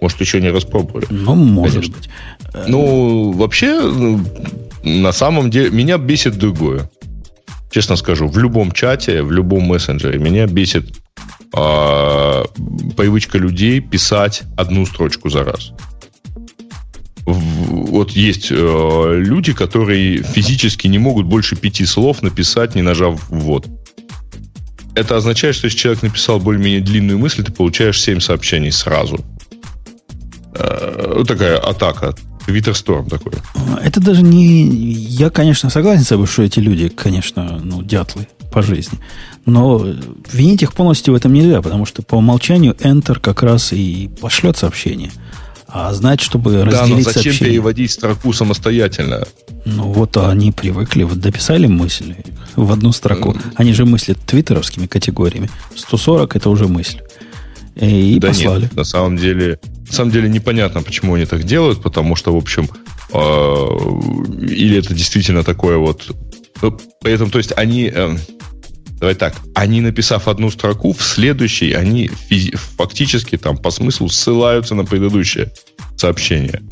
Может, еще не распробовали. Ну, может Конечно. быть. Ну, вообще, ну, на самом деле, меня бесит другое. Честно скажу, в любом чате, в любом мессенджере меня бесит э, привычка людей писать одну строчку за раз. Вот есть э, люди, которые физически не могут больше пяти слов написать, не нажав ввод это означает, что если человек написал более-менее длинную мысль, ты получаешь 7 сообщений сразу. Э, такая атака. Твиттер-сторм такой. Это даже не... Я, конечно, согласен с собой, что эти люди, конечно, ну, дятлы по жизни. Но винить их полностью в этом нельзя, потому что по умолчанию Enter как раз и пошлет сообщение. А знать, чтобы разделить да, но зачем сообщение... переводить строку самостоятельно? Ну, вот они привыкли, вот дописали мысли в одну строку. Они же мыслят твиттеровскими категориями. 140 это уже мысль. И да послали. Нет, на самом деле, на самом деле непонятно, почему они так делают, потому что, в общем, э, или это действительно такое вот... Ну, поэтому, то есть, они... Э, Давай так, они, написав одну строку, в следующей они фактически там по смыслу ссылаются на предыдущее сообщение.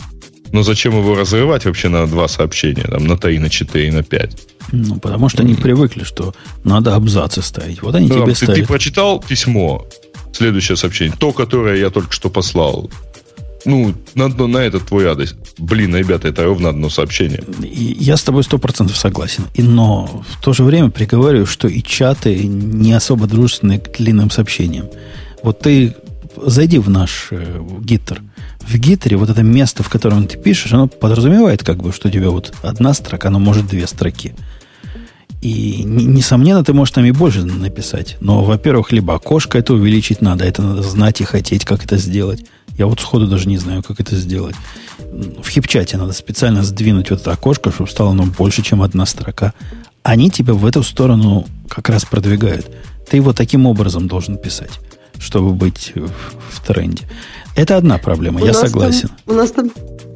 Но зачем его разрывать вообще на два сообщения, там, на три, на четыре, на пять? Ну, потому что они привыкли, что надо абзацы ставить. Вот они да, тебе ты, ставят. Ты прочитал письмо, следующее сообщение, то, которое я только что послал. Ну, на, на этот твой адрес. Блин, ребята, это ровно одно сообщение. Я с тобой сто процентов согласен. И, но в то же время приговариваю, что и чаты не особо дружественны к длинным сообщениям. Вот ты зайди в наш э, гиттер, в гитере вот это место, в котором ты пишешь, оно подразумевает, как бы, что у тебя вот одна строка, но может две строки. И, несомненно, ты можешь там и больше написать. Но, во-первых, либо окошко это увеличить надо, это надо знать и хотеть, как это сделать. Я вот сходу даже не знаю, как это сделать. В хипчате надо специально сдвинуть вот это окошко, чтобы стало оно больше, чем одна строка. Они тебя в эту сторону как раз продвигают. Ты его таким образом должен писать, чтобы быть в, в тренде. Это одна проблема, у я согласен. Там, у нас там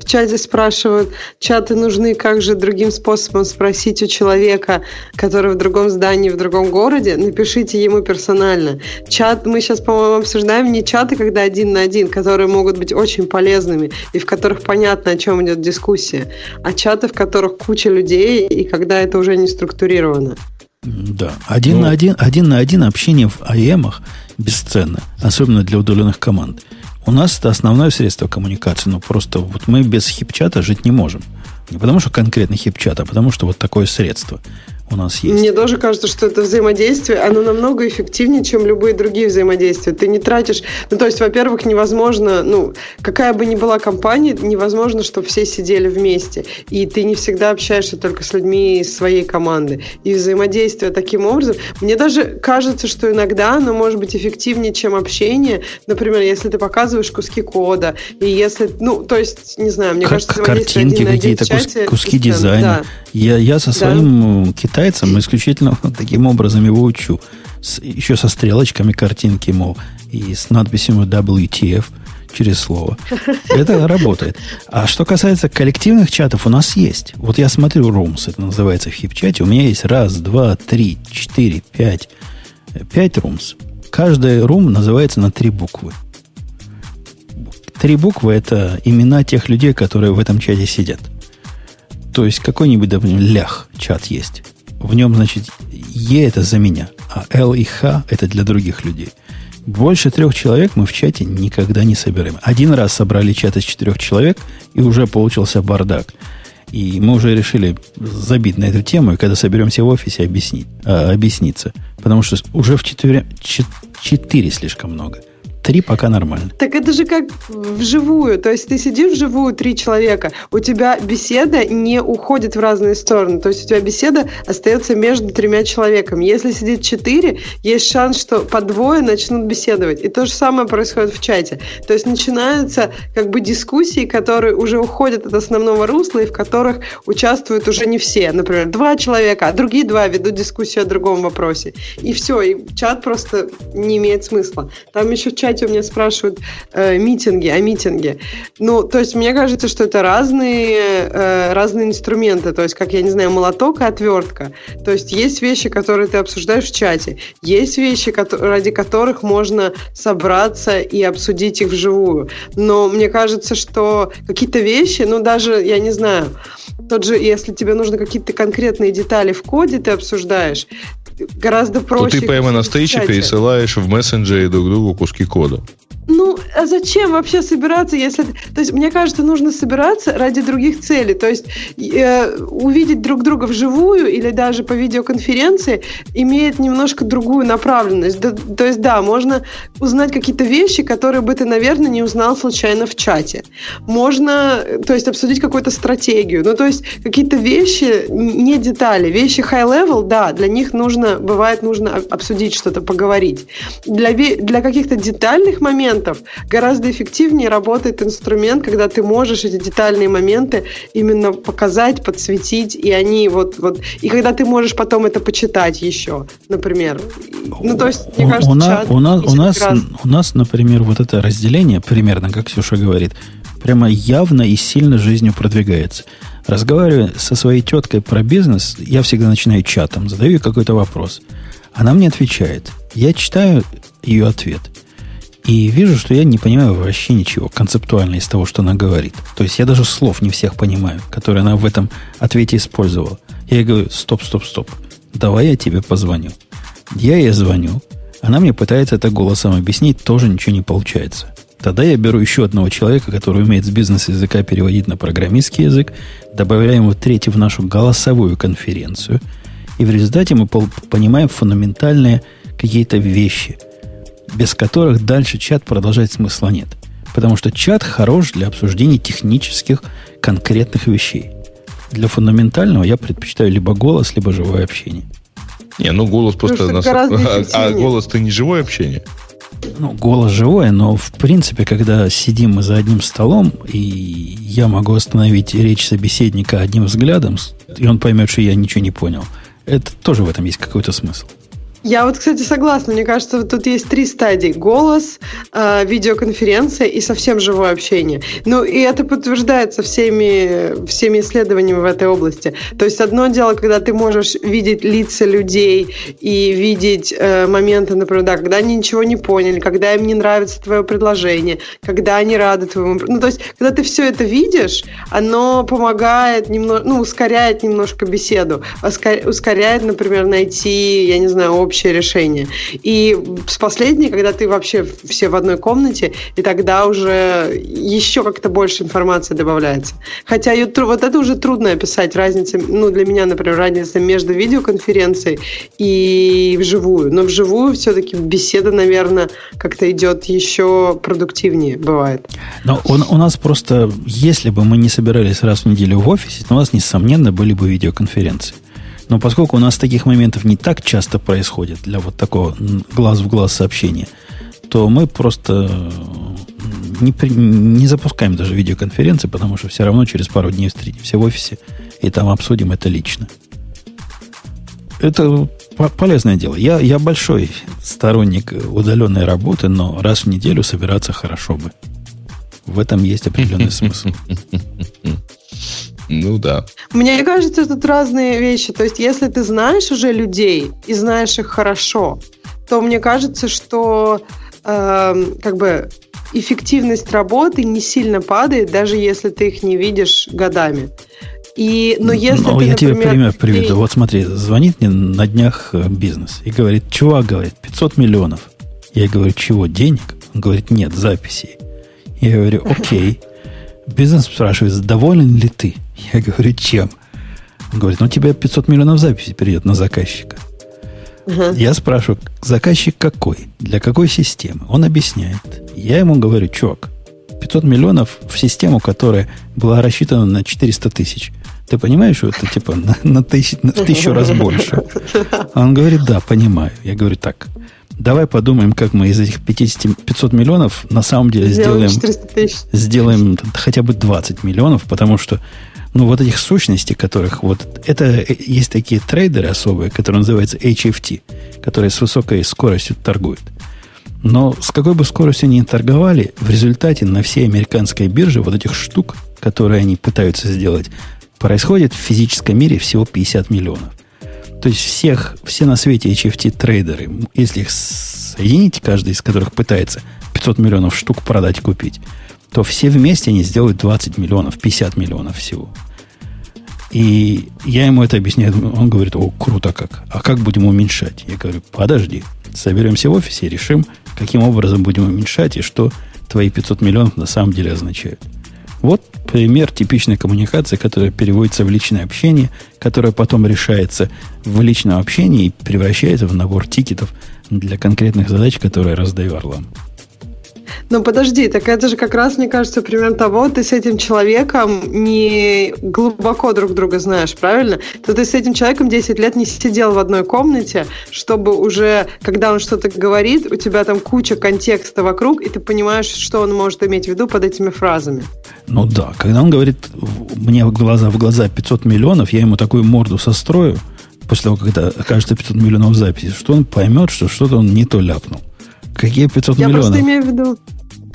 чате спрашивают, чаты нужны, как же другим способом спросить у человека, который в другом здании, в другом городе, напишите ему персонально. Чат, мы сейчас, по-моему, обсуждаем не чаты, когда один на один, которые могут быть очень полезными и в которых понятно, о чем идет дискуссия, а чаты, в которых куча людей и когда это уже не структурировано. Да, один ну, на один, один на один общение в АЭМах бесценно, особенно для удаленных команд. У нас это основное средство коммуникации, но просто вот мы без хипчата жить не можем. Не потому что конкретно хипчат, а потому что вот такое средство у нас есть. Мне тоже кажется, что это взаимодействие, оно намного эффективнее, чем любые другие взаимодействия. Ты не тратишь... Ну, то есть, во-первых, невозможно... Ну, какая бы ни была компания, невозможно, чтобы все сидели вместе. И ты не всегда общаешься только с людьми из своей команды. И взаимодействие таким образом... Мне даже кажется, что иногда оно может быть эффективнее, чем общение. Например, если ты показываешь куски кода, и если... Ну, то есть, не знаю, мне как, кажется, картинки какие-то, куски, куски дизайна. Да. Я, я со своим да. Китайцем исключительно таким образом его учу. С, еще со стрелочками картинки, мол, и с надписью WTF через слово. Это работает. А что касается коллективных чатов, у нас есть. Вот я смотрю Rooms, это называется в хип-чате. У меня есть раз, два, три, четыре, пять. Пять Rooms. Каждый рум называется на три буквы. Три буквы – это имена тех людей, которые в этом чате сидят. То есть какой-нибудь, допустим, лях чат есть. В нем, значит, Е это за меня, а Л и Х это для других людей. Больше трех человек мы в чате никогда не собираем. Один раз собрали чат из четырех человек, и уже получился бардак. И мы уже решили забить на эту тему, и когда соберемся в офисе, объяснить, а, объясниться. Потому что уже в четыре, четыре слишком много. Три пока нормально. Так это же как вживую. То есть ты сидишь вживую три человека, у тебя беседа не уходит в разные стороны. То есть у тебя беседа остается между тремя человеками. Если сидит четыре, есть шанс, что по двое начнут беседовать. И то же самое происходит в чате. То есть начинаются как бы дискуссии, которые уже уходят от основного русла и в которых участвуют уже не все. Например, два человека, а другие два ведут дискуссию о другом вопросе. И все, и чат просто не имеет смысла. Там еще в чате чате у меня спрашивают э, митинги, о митинге. Ну, то есть мне кажется, что это разные, э, разные инструменты. То есть, как, я не знаю, молоток и отвертка. То есть есть вещи, которые ты обсуждаешь в чате. Есть вещи, ради которых можно собраться и обсудить их вживую. Но мне кажется, что какие-то вещи, ну, даже, я не знаю, тот же, если тебе нужны какие-то конкретные детали в коде, ты обсуждаешь, гораздо проще. То ты прямо на встрече пересылаешь в мессенджере друг другу куски кода кода. Ну, а зачем вообще собираться, если... То есть, мне кажется, нужно собираться ради других целей. То есть, э, увидеть друг друга вживую или даже по видеоконференции имеет немножко другую направленность. Да, то есть, да, можно узнать какие-то вещи, которые бы ты, наверное, не узнал случайно в чате. Можно, то есть, обсудить какую-то стратегию. Ну, то есть, какие-то вещи, не детали. Вещи high-level, да, для них нужно, бывает, нужно обсудить что-то, поговорить. Для, для каких-то детальных моментов моментов. Гораздо эффективнее работает инструмент, когда ты можешь эти детальные моменты именно показать, подсветить, и они вот, вот и когда ты можешь потом это почитать еще, например. Ну, то есть, мне кажется, у, чат у, нас, у, нас, у нас, например, вот это разделение, примерно, как Ксюша говорит, прямо явно и сильно жизнью продвигается. Разговаривая со своей теткой про бизнес, я всегда начинаю чатом, задаю ей какой-то вопрос. Она мне отвечает. Я читаю ее ответ – и вижу, что я не понимаю вообще ничего концептуально из того, что она говорит. То есть я даже слов не всех понимаю, которые она в этом ответе использовала. Я ей говорю, стоп, стоп, стоп, давай я тебе позвоню. Я ей звоню, она мне пытается это голосом объяснить, тоже ничего не получается. Тогда я беру еще одного человека, который умеет с бизнес-языка переводить на программистский язык, добавляем его третий в нашу голосовую конференцию, и в результате мы понимаем фундаментальные какие-то вещи – без которых дальше чат продолжать смысла нет. Потому что чат хорош для обсуждения технических конкретных вещей. Для фундаментального я предпочитаю либо голос, либо живое общение. Не, ну голос просто... Нас... А, а голос-то не живое общение? Ну, голос живое, но в принципе, когда сидим мы за одним столом, и я могу остановить речь собеседника одним взглядом, и он поймет, что я ничего не понял, это тоже в этом есть какой-то смысл. Я вот, кстати, согласна. Мне кажется, тут есть три стадии. Голос, э, видеоконференция и совсем живое общение. Ну, и это подтверждается всеми, всеми исследованиями в этой области. То есть одно дело, когда ты можешь видеть лица людей и видеть э, моменты, например, да, когда они ничего не поняли, когда им не нравится твое предложение, когда они рады твоему... Ну, то есть, когда ты все это видишь, оно помогает немного, ну, ускоряет немножко беседу. Ускоряет, например, найти, я не знаю, общее решение. И с последней, когда ты вообще все в одной комнате, и тогда уже еще как-то больше информации добавляется. Хотя ее, вот это уже трудно описать, разница, ну, для меня, например, разница между видеоконференцией и вживую. Но вживую все-таки беседа, наверное, как-то идет еще продуктивнее, бывает. Но он, у нас просто, если бы мы не собирались раз в неделю в офисе, то у нас, несомненно, были бы видеоконференции. Но поскольку у нас таких моментов не так часто происходит для вот такого глаз в глаз сообщения, то мы просто не, при, не запускаем даже видеоконференции, потому что все равно через пару дней встретимся в офисе и там обсудим это лично. Это полезное дело. Я, я большой сторонник удаленной работы, но раз в неделю собираться хорошо бы. В этом есть определенный смысл. Ну да. Мне кажется, тут разные вещи. То есть, если ты знаешь уже людей и знаешь их хорошо, то мне кажется, что э, как бы эффективность работы не сильно падает, даже если ты их не видишь годами. И, но если ну, ты, я например, тебе пример приведу. Ты... Вот смотри, звонит мне на днях э, бизнес и говорит, чувак, говорит, 500 миллионов. Я говорю, чего, денег? Он говорит, нет, записей. Я говорю, окей. Бизнес спрашивает, доволен ли ты? Я говорю, чем? Он говорит, ну у тебя 500 миллионов записей придет на заказчика. Uh-huh. Я спрашиваю, заказчик какой? Для какой системы? Он объясняет. Я ему говорю, чувак, 500 миллионов в систему, которая была рассчитана на 400 тысяч. Ты понимаешь, что это типа на, на, тысяч, на тысячу раз больше? А он говорит, да, понимаю. Я говорю, так, давай подумаем, как мы из этих 50, 500 миллионов на самом деле сделаем, сделаем хотя бы 20 миллионов, потому что ну, вот этих сущностей, которых вот... Это э, есть такие трейдеры особые, которые называются HFT, которые с высокой скоростью торгуют. Но с какой бы скоростью они ни торговали, в результате на всей американской бирже вот этих штук, которые они пытаются сделать, происходит в физическом мире всего 50 миллионов. То есть всех, все на свете HFT трейдеры, если их соединить, каждый из которых пытается 500 миллионов штук продать, купить, то все вместе они сделают 20 миллионов, 50 миллионов всего. И я ему это объясняю. Он говорит, о, круто как. А как будем уменьшать? Я говорю, подожди. Соберемся в офисе решим, каким образом будем уменьшать и что твои 500 миллионов на самом деле означают. Вот пример типичной коммуникации, которая переводится в личное общение, которая потом решается в личном общении и превращается в набор тикетов для конкретных задач, которые раздаю орлам. Ну подожди, так это же как раз, мне кажется, пример того, ты с этим человеком не глубоко друг друга знаешь, правильно? То ты с этим человеком 10 лет не сидел в одной комнате, чтобы уже, когда он что-то говорит, у тебя там куча контекста вокруг, и ты понимаешь, что он может иметь в виду под этими фразами. Ну да, когда он говорит мне в глаза в глаза 500 миллионов, я ему такую морду сострою, после того, когда окажется 500 миллионов записи, что он поймет, что что-то он не то ляпнул. Какие 500 я миллионов? Я просто имею в виду,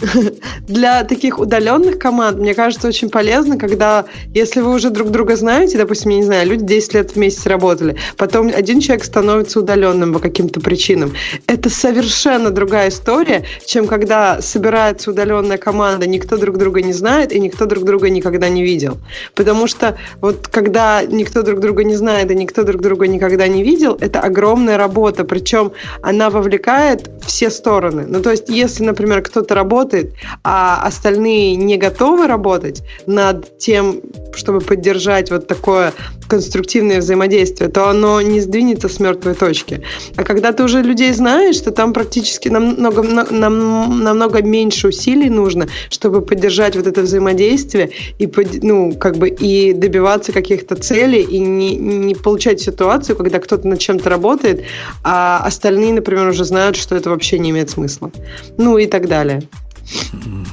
для таких удаленных команд, мне кажется, очень полезно, когда, если вы уже друг друга знаете, допустим, я не знаю, люди 10 лет вместе работали, потом один человек становится удаленным по каким-то причинам. Это совершенно другая история, чем когда собирается удаленная команда, никто друг друга не знает и никто друг друга никогда не видел. Потому что вот когда никто друг друга не знает и никто друг друга никогда не видел, это огромная работа, причем она вовлекает все стороны. Ну, то есть, если, например, кто-то работает работает, а остальные не готовы работать над тем, чтобы поддержать вот такое конструктивное взаимодействие, то оно не сдвинется с мертвой точки. А когда ты уже людей знаешь, то там практически намного, нам, намного меньше усилий нужно, чтобы поддержать вот это взаимодействие и, ну, как бы, и добиваться каких-то целей, и не, не получать ситуацию, когда кто-то над чем-то работает, а остальные, например, уже знают, что это вообще не имеет смысла. Ну и так далее.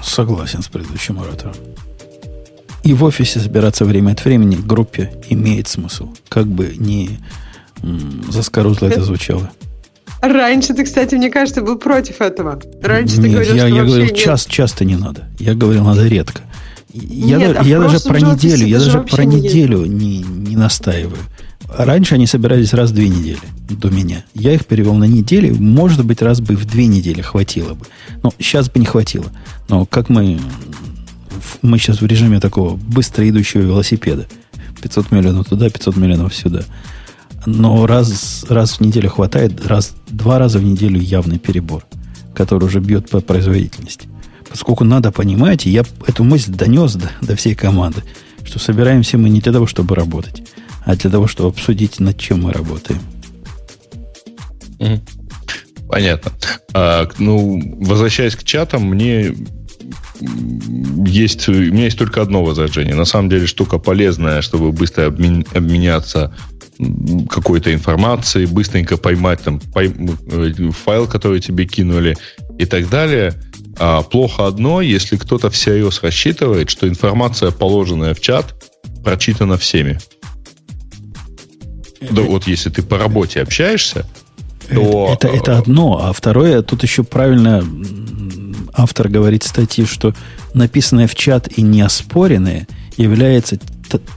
Согласен с предыдущим оратором. И в офисе собираться время от времени в группе имеет смысл. Как бы не заскорузло это звучало. Раньше ты, кстати, мне кажется, был против этого. Раньше нет, ты говорил, я, что я говорил, нет. час, часто не надо. Я говорил, надо редко. Я, Нет, да- а я даже про неделю, я даже про не неделю не, не настаиваю. Раньше они собирались раз в две недели до меня. Я их перевел на неделю. Может быть, раз бы в две недели хватило бы. Но сейчас бы не хватило. Но как мы... Мы сейчас в режиме такого быстро идущего велосипеда. 500 миллионов туда, 500 миллионов сюда. Но раз, раз в неделю хватает, раз, два раза в неделю явный перебор, который уже бьет по производительности. Поскольку надо понимать, я эту мысль донес до, до всей команды, что собираемся мы не для того, чтобы работать, а для того, чтобы обсудить, над чем мы работаем. Понятно. А, ну, возвращаясь к чатам, мне есть, у меня есть только одно возражение. На самом деле штука полезная, чтобы быстро обмен- обменяться какой-то информацией, быстренько поймать там пой- э, файл, который тебе кинули и так далее. А плохо одно, если кто-то всерьез рассчитывает, что информация, положенная в чат, прочитана всеми. Да вот если ты по работе общаешься, то... это, это одно, а второе, тут еще правильно автор говорит статьи, что написанное в чат и не оспоренное является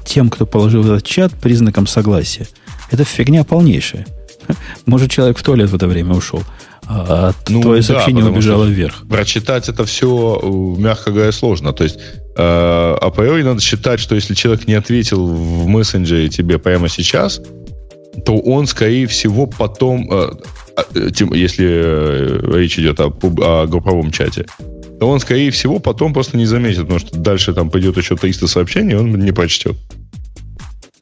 тем, кто положил этот чат, признаком согласия. Это фигня полнейшая. Может, человек в туалет в это время ушел, а Ну, твое да, сообщение убежало вверх. Прочитать это все, мягко говоря, сложно. То есть э, априори надо считать, что если человек не ответил в мессенджере тебе прямо сейчас, то он, скорее всего, потом, э, э, тем- если э, речь идет о, о групповом чате, то он, скорее всего, потом просто не заметит, потому что дальше там пойдет еще 300 сообщений, он не прочтет.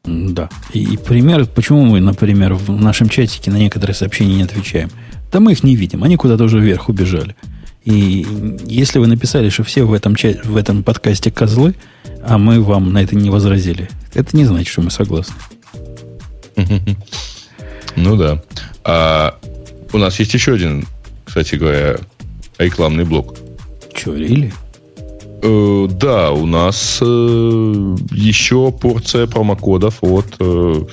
Да. И, и пример, почему мы, например, в нашем чатике на некоторые сообщения не отвечаем? Да мы их не видим, они куда-то уже вверх убежали. И если вы написали, что все в этом, чате, в этом подкасте козлы, а мы вам на это не возразили, это не значит, что мы согласны. Ну да. А у нас есть еще один, кстати говоря, рекламный блок. Че, рили? Э, да, у нас э, еще порция промокодов от э,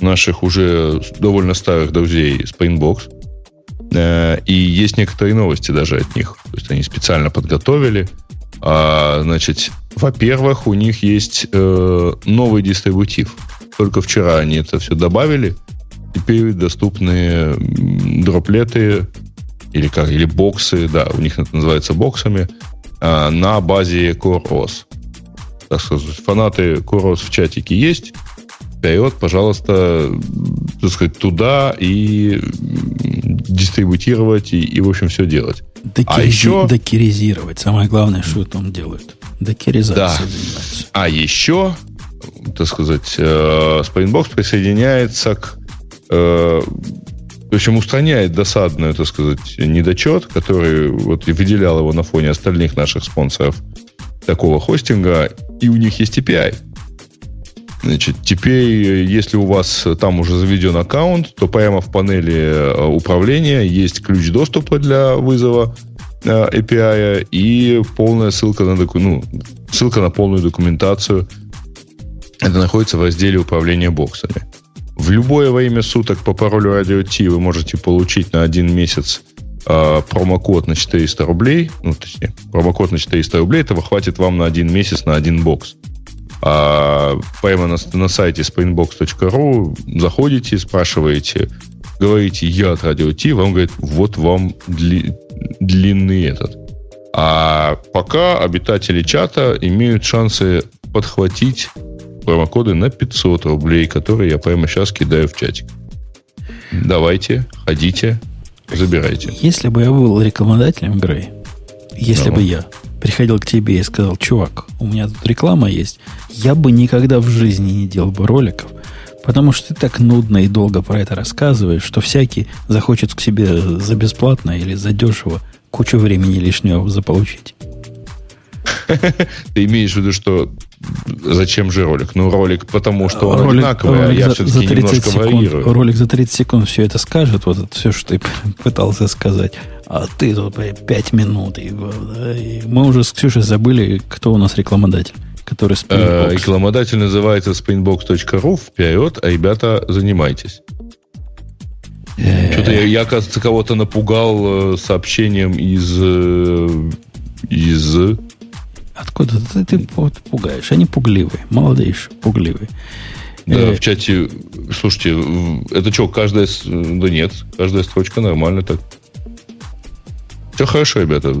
наших уже довольно старых друзей Springbox. Э, и есть некоторые новости даже от них. То есть они специально подготовили. А, значит, во-первых, у них есть э, новый дистрибутив. Только вчера они это все добавили. Теперь доступны дроплеты или как, или боксы, да, у них это называется боксами, а, на базе CoreOS. Так сказать, фанаты CoreOS в чатике есть. Вперед, пожалуйста, так сказать, туда и дистрибутировать и, и, в общем, все делать. Докерези- А еще- Докеризировать. Самое главное, что там делают. Докеризацией Да. занимаются. А еще, так сказать, э, Springbox присоединяется к... э, В общем, устраняет досадную, так сказать, недочет, который вот выделял его на фоне остальных наших спонсоров такого хостинга, и у них есть API. Значит, теперь, если у вас там уже заведен аккаунт, то прямо в панели э, управления есть ключ доступа для вызова э, API и полная ссылка на, доку- ну, ссылка на полную документацию. Это находится в разделе управления боксами. В любое время суток по паролю Radio T вы можете получить на один месяц э, промокод на 400 рублей. Ну, точнее, промокод на 400 рублей. Этого хватит вам на один месяц на один бокс. А, прямо на, на сайте springbox.ru заходите, спрашиваете, говорите, я от Radio T, вам говорит, вот вам дли- длинный этот. А пока обитатели чата имеют шансы подхватить промокоды на 500 рублей, которые я прямо сейчас кидаю в чатик. Давайте, ходите, забирайте. Если бы я был рекламодателем, Грей, если Ну. бы я приходил к тебе и сказал, чувак, у меня тут реклама есть, я бы никогда в жизни не делал бы роликов Потому что ты так нудно и долго про это рассказываешь, что всякий захочет к себе за бесплатно или за дешево кучу времени лишнего заполучить. Ты имеешь в виду, что зачем же ролик? Ну, ролик потому, что он ролик, одинаковый, ролик а я все-таки немножко секунд, варьирую. Ролик за 30 секунд все это скажет, вот это все, что ты пытался сказать. А ты тут 5 минут. И, и мы уже с Ксюшей забыли, кто у нас рекламодатель который Springbox. Э, рекламодатель называется springbox.ru вперед, а ребята, занимайтесь. Э. Что-то я, я, кажется, кого-то напугал э, сообщением из... из... Откуда ты, ты пугаешь? Они пугливые, молодые еще, пугливые. Да, в чате, слушайте, это что, каждая... Да нет, каждая строчка нормально так. Все хорошо, ребята.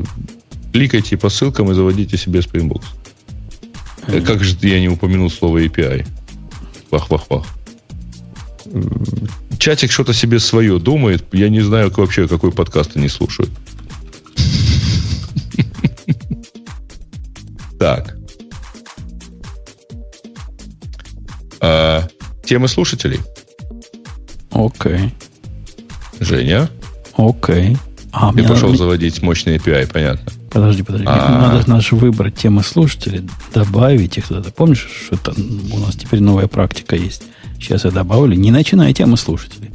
Кликайте по ссылкам и заводите себе Springbox. Mm-hmm. Как же я не упомянул слово API? Вах-вах-вах. Чатик что-то себе свое думает. Я не знаю вообще, какой подкаст они слушают. Так. А, темы слушателей. Окей. Женя. Окей. А, Ты пошел надо... заводить мощный API, понятно. Подожди, подожди. А-а-а. Надо наш выбрать темы слушателей, добавить их туда. Помнишь, что это у нас теперь новая практика есть? Сейчас я добавлю. Не начинай темы слушателей.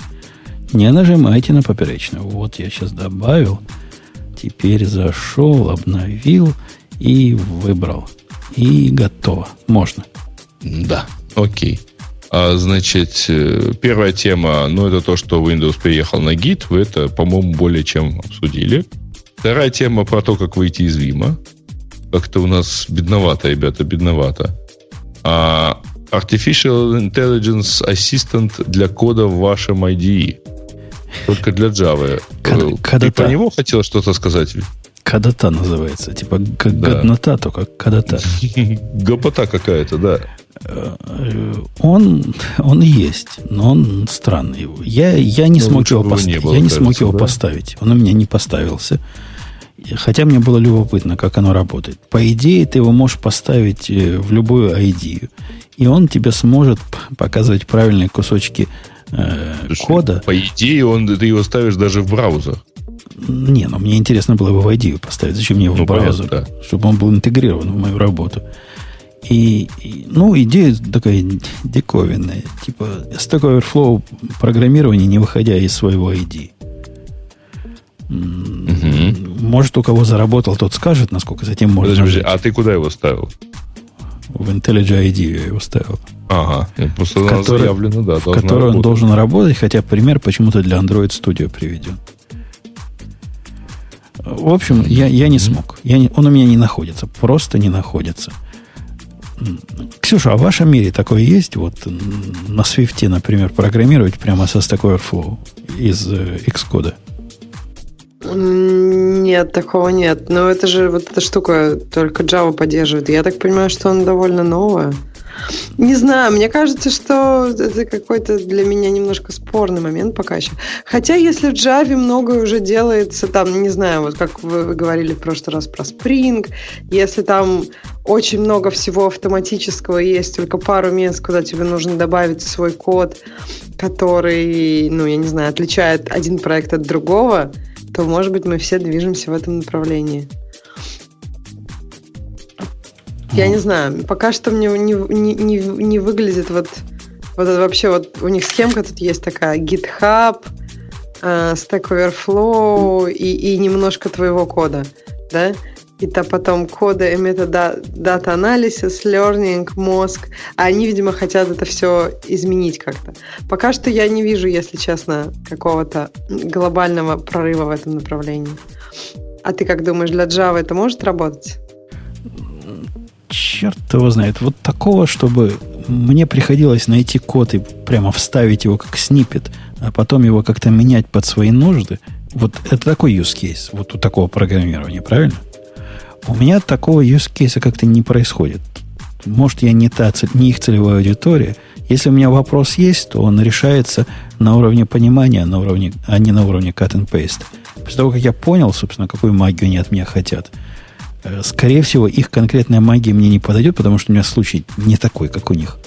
Не нажимайте на поперечную. Вот я сейчас добавил. Теперь зашел, обновил и выбрал. И готово. Можно. Да, окей. А, значит, э, первая тема, ну, это то, что Windows переехал на Git. Вы это, по-моему, более чем обсудили. Вторая тема про то, как выйти из Вима. Как-то у нас бедновато, ребята, бедновато. А Artificial Intelligence Assistant для кода в вашем IDE. Только для Java. Когда, Ты когда про него хотел что-то сказать? Кадата называется. Типа как да. годнота, только кадата. Гопота какая-то, да. Э, он, он есть, но он странный. Я, я не но смог, его, пост... не было, я не кажется, смог его да? поставить. Он у меня не поставился. Хотя мне было любопытно, как оно работает. По идее, ты его можешь поставить э, в любую ID, и он тебе сможет показывать правильные кусочки э, Слушай, кода. По идее, он, ты его ставишь даже в браузер. Не, ну мне интересно было бы в ID поставить. Зачем мне его ну, в браузер? Понятно, да. Чтобы он был интегрирован в мою работу. И, и, ну, идея такая диковинная. Типа Stack Overflow программирование, не выходя из своего ID. Угу. Может, у кого заработал, тот скажет, насколько затем можно... Подожди, а ты куда его ставил? В IntelliJ ID я его ставил. Ага, просто в который, заявлено, да, в который он должен работать, хотя пример почему-то для Android Studio приведен. В общем, я, я не смог. Я не, он у меня не находится. Просто не находится. Ксюша, а в вашем мире такое есть? Вот на Swift, например, программировать прямо со Stack Overflow из э, Xcode? Нет, такого нет. Но это же вот эта штука только Java поддерживает. Я так понимаю, что она довольно новая. Не знаю, мне кажется, что это какой-то для меня немножко спорный момент пока еще. Хотя, если в Java многое уже делается, там, не знаю, вот как вы говорили в прошлый раз про Spring, если там очень много всего автоматического есть, только пару мест, куда тебе нужно добавить свой код, который, ну, я не знаю, отличает один проект от другого, то, может быть, мы все движемся в этом направлении. Я не знаю, пока что мне не, не, не, не выглядит вот, вот это вообще вот у них схемка тут есть такая GitHub, э, Stack Overflow и, и немножко твоего кода, да? И то потом коды и метод дата анализис, learning, мозг. А они, видимо, хотят это все изменить как-то. Пока что я не вижу, если честно, какого-то глобального прорыва в этом направлении. А ты как думаешь, для Java это может работать? Черт его знает, вот такого, чтобы мне приходилось найти код и прямо вставить его как снипет, а потом его как-то менять под свои нужды, вот это такой use case, вот у такого программирования, правильно? У меня такого use case как-то не происходит. Может, я не, та, не их целевая аудитория. Если у меня вопрос есть, то он решается на уровне понимания, на уровне, а не на уровне cut and paste. После того, как я понял, собственно, какую магию они от меня хотят – скорее всего, их конкретная магия мне не подойдет, потому что у меня случай не такой, как у них.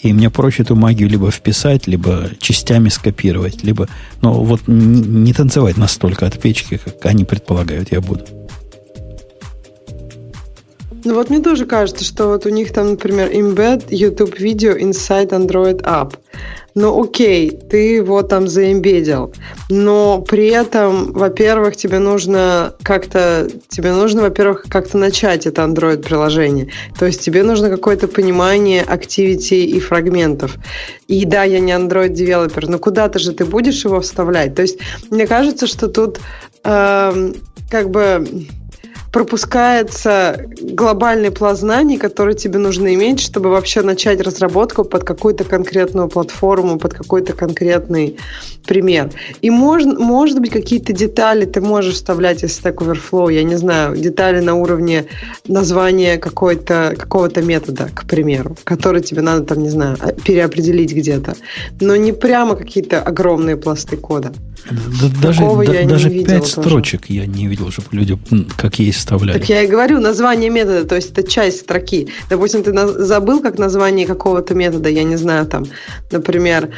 И мне проще эту магию либо вписать, либо частями скопировать, либо, ну, вот не танцевать настолько от печки, как они предполагают, я буду. Ну вот мне тоже кажется, что вот у них там, например, embed YouTube видео inside Android app. Ну окей, ты его там заимбедил, но при этом, во-первых, тебе нужно как-то, тебе нужно, во-первых, как-то начать это Android приложение. То есть тебе нужно какое-то понимание activity и фрагментов. И да, я не Android девелопер, но куда-то же ты будешь его вставлять. То есть мне кажется, что тут э, как бы пропускается глобальный пласт знаний, который тебе нужно иметь, чтобы вообще начать разработку под какую-то конкретную платформу, под какой-то конкретный пример. И можно, может быть, какие-то детали ты можешь вставлять из Stack Overflow, я не знаю, детали на уровне названия какой-то, какого-то метода, к примеру, который тебе надо, там, не знаю, переопределить где-то. Но не прямо какие-то огромные пласты кода. Да, даже да, даже пять строчек я не видел, чтобы люди как есть вставляли. Так я и говорю, название метода, то есть это часть строки. Допустим, ты забыл как название какого-то метода, я не знаю, там, например,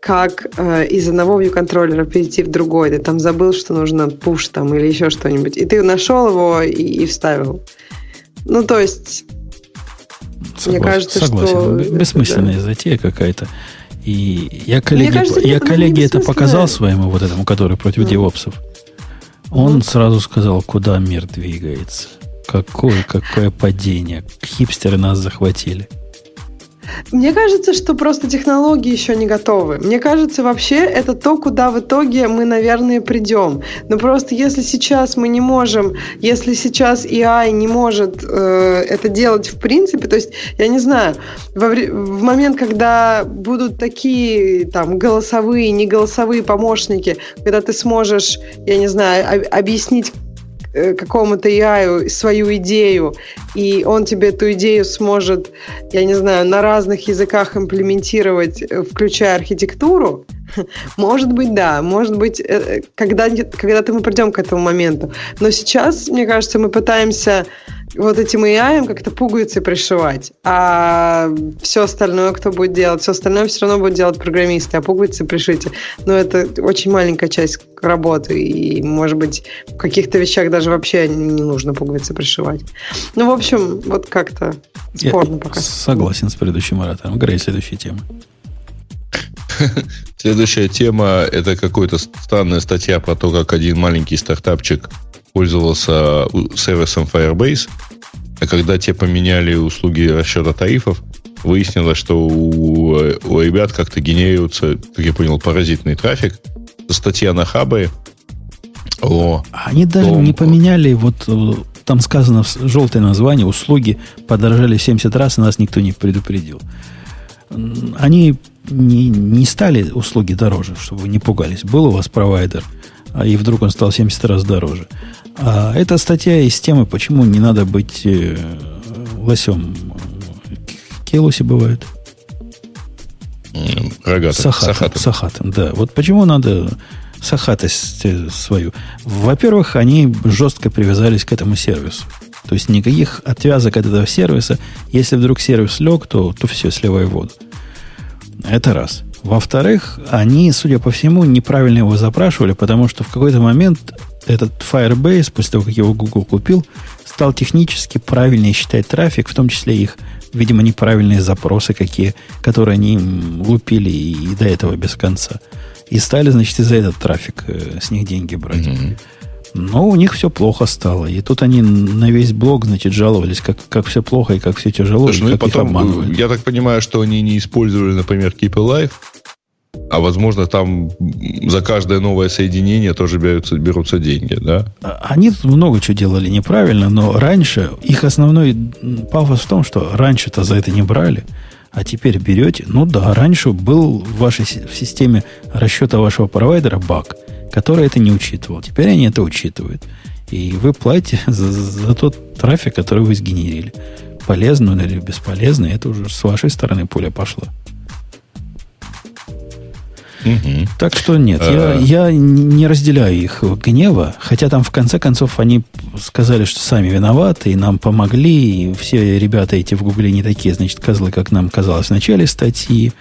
как э, из одного view контроллера перейти в другой, ты там забыл, что нужно push там или еще что-нибудь, и ты нашел его и, и вставил. Ну, то есть, Согласен, мне кажется, согласен. что... Бессмысленная да. затея какая-то. И я коллеге, кажется, я коллеге это показал своему вот этому, который против mm. девопсов. Он mm. сразу сказал, куда мир двигается. Какое, какое падение. Хипстеры нас захватили. Мне кажется, что просто технологии еще не готовы. Мне кажется, вообще это то, куда в итоге мы, наверное, придем. Но просто если сейчас мы не можем, если сейчас AI не может э, это делать в принципе, то есть, я не знаю, во, в момент, когда будут такие там голосовые, неголосовые помощники, когда ты сможешь, я не знаю, объяснить какому-то AI свою идею, и он тебе эту идею сможет, я не знаю, на разных языках имплементировать, э, включая архитектуру, может быть, да. Может быть, э, когда, когда-то мы придем к этому моменту. Но сейчас, мне кажется, мы пытаемся вот этим AI как-то пуговицы пришивать. А все остальное кто будет делать? Все остальное все равно будут делать программисты, а пуговицы пришите. Но это очень маленькая часть работы. И, может быть, в каких-то вещах даже вообще не нужно пуговицы пришивать. Ну, в общем, вот как-то спорно Я пока. Согласен с предыдущим оратором. Грей, следующая тема. Следующая тема – это какая-то странная статья про то, как один маленький стартапчик пользовался сервисом Firebase, а когда те поменяли услуги расчета тарифов, выяснилось, что у, у ребят как-то генерируется, как я понял, паразитный трафик. Статья на Хабре о Они даже том... не поменяли, вот э, там сказано желтое название, услуги подорожали в 70 раз, и нас никто не предупредил. Они не, не стали услуги дороже, чтобы вы не пугались. Был у вас провайдер, а и вдруг он стал 70 раз дороже. А эта статья из темы, почему не надо быть э, лосем. Келуси бывают. Рогатым. Сахатым, сахатым. Сахатым, да. Вот почему надо сахатость э, свою. Во-первых, они жестко привязались к этому сервису. То есть никаких отвязок от этого сервиса. Если вдруг сервис лег, то, то все, сливай воду. Это раз. Во-вторых, они, судя по всему, неправильно его запрашивали, потому что в какой-то момент этот Firebase, после того, как его Google купил, стал технически правильнее считать трафик, в том числе их, видимо, неправильные запросы, какие, которые они лупили и до этого без конца. И стали, значит, из-за этот трафик э, с них деньги брать. Mm-hmm. Но у них все плохо стало. И тут они на весь блог, значит, жаловались, как, как все плохо и как все тяжело, Слушай, и ну как и потом, их обманывают. Я так понимаю, что они не использовали, например, Keep Alive, а возможно, там за каждое новое соединение тоже берутся, берутся деньги, да? А, они много чего делали неправильно, но раньше их основной пафос в том, что раньше-то за это не брали, а теперь берете. Ну да, раньше был в вашей в системе расчета вашего провайдера баг – который это не учитывал. Теперь они это учитывают. И вы платите за, за тот трафик, который вы сгенерили. Полезно или бесполезно, это уже с вашей стороны пуля пошла. Угу. Так что нет, я, э. я не разделяю их гнева, хотя там в конце концов они сказали, что сами виноваты, и нам помогли, и все ребята эти в Гугле не такие, значит, козлы, как нам казалось в начале статьи.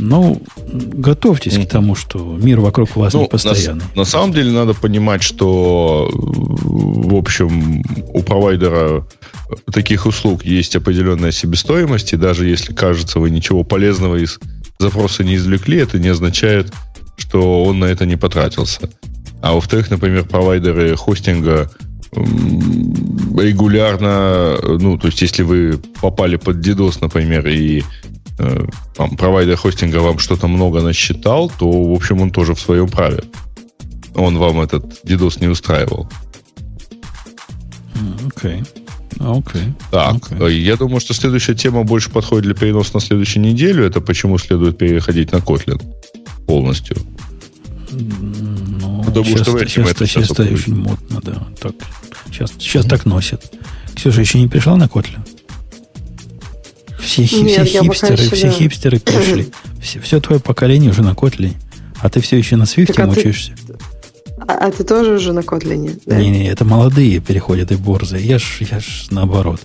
Ну, готовьтесь mm-hmm. к тому, что мир вокруг вас ну, не постоянный. На, на самом деле надо понимать, что, в общем, у провайдера таких услуг есть определенная себестоимость, и даже если кажется, вы ничего полезного из запроса не извлекли, это не означает, что он на это не потратился. А во-вторых, например, провайдеры хостинга регулярно, ну, то есть, если вы попали под DDoS, например, и э, там, провайдер хостинга вам что-то много насчитал, то, в общем, он тоже в своем праве. Он вам этот DDoS не устраивал. Окей. Okay. Okay. Так, okay. я думаю, что следующая тема больше подходит для переноса на следующую неделю. Это почему следует переходить на Kotlin полностью. Ну, Потому часто, что этим это часто очень модно, да. Так, сейчас сейчас mm-hmm. так носят. Ксюша еще не пришла на Kotlin? Все, Нет, все хипстеры, все да. хипстеры пришли. Все, все твое поколение уже на Kotlin. А ты все еще на Swift а мучаешься. Ты, а, а ты тоже уже на Котлине? Да? Не, не, это молодые переходят и борзые. Я ж, я ж наоборот.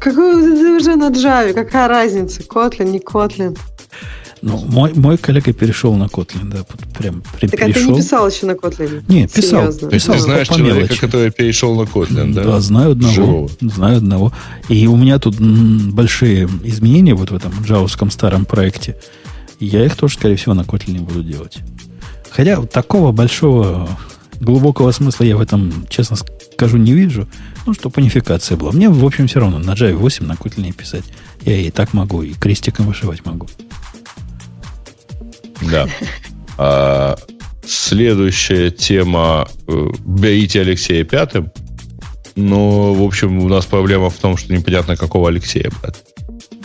какой ты уже на Java? Какая разница? Котлин, не Котлин? Ну, мой, мой коллега перешел на Kotlin, да, прям при, так перешел. а ты не писал еще на Kotlin? Не, писал. Серьезно? писал ты знаешь по человека, мелочи. который перешел на Kotlin, да? Да, знаю одного. Живого. Знаю одного. И у меня тут большие изменения вот в этом джавовском старом проекте. Я их тоже, скорее всего, на Kotlin буду делать. Хотя такого большого глубокого смысла я в этом, честно скажу, не вижу. Ну, что унификация была. Мне, в общем, все равно на Java 8 на Kotlin писать. Я и так могу, и крестиком вышивать могу. Да. А, следующая тема. Э, берите Алексея пятым. Но, в общем, у нас проблема в том, что непонятно, какого Алексея брать.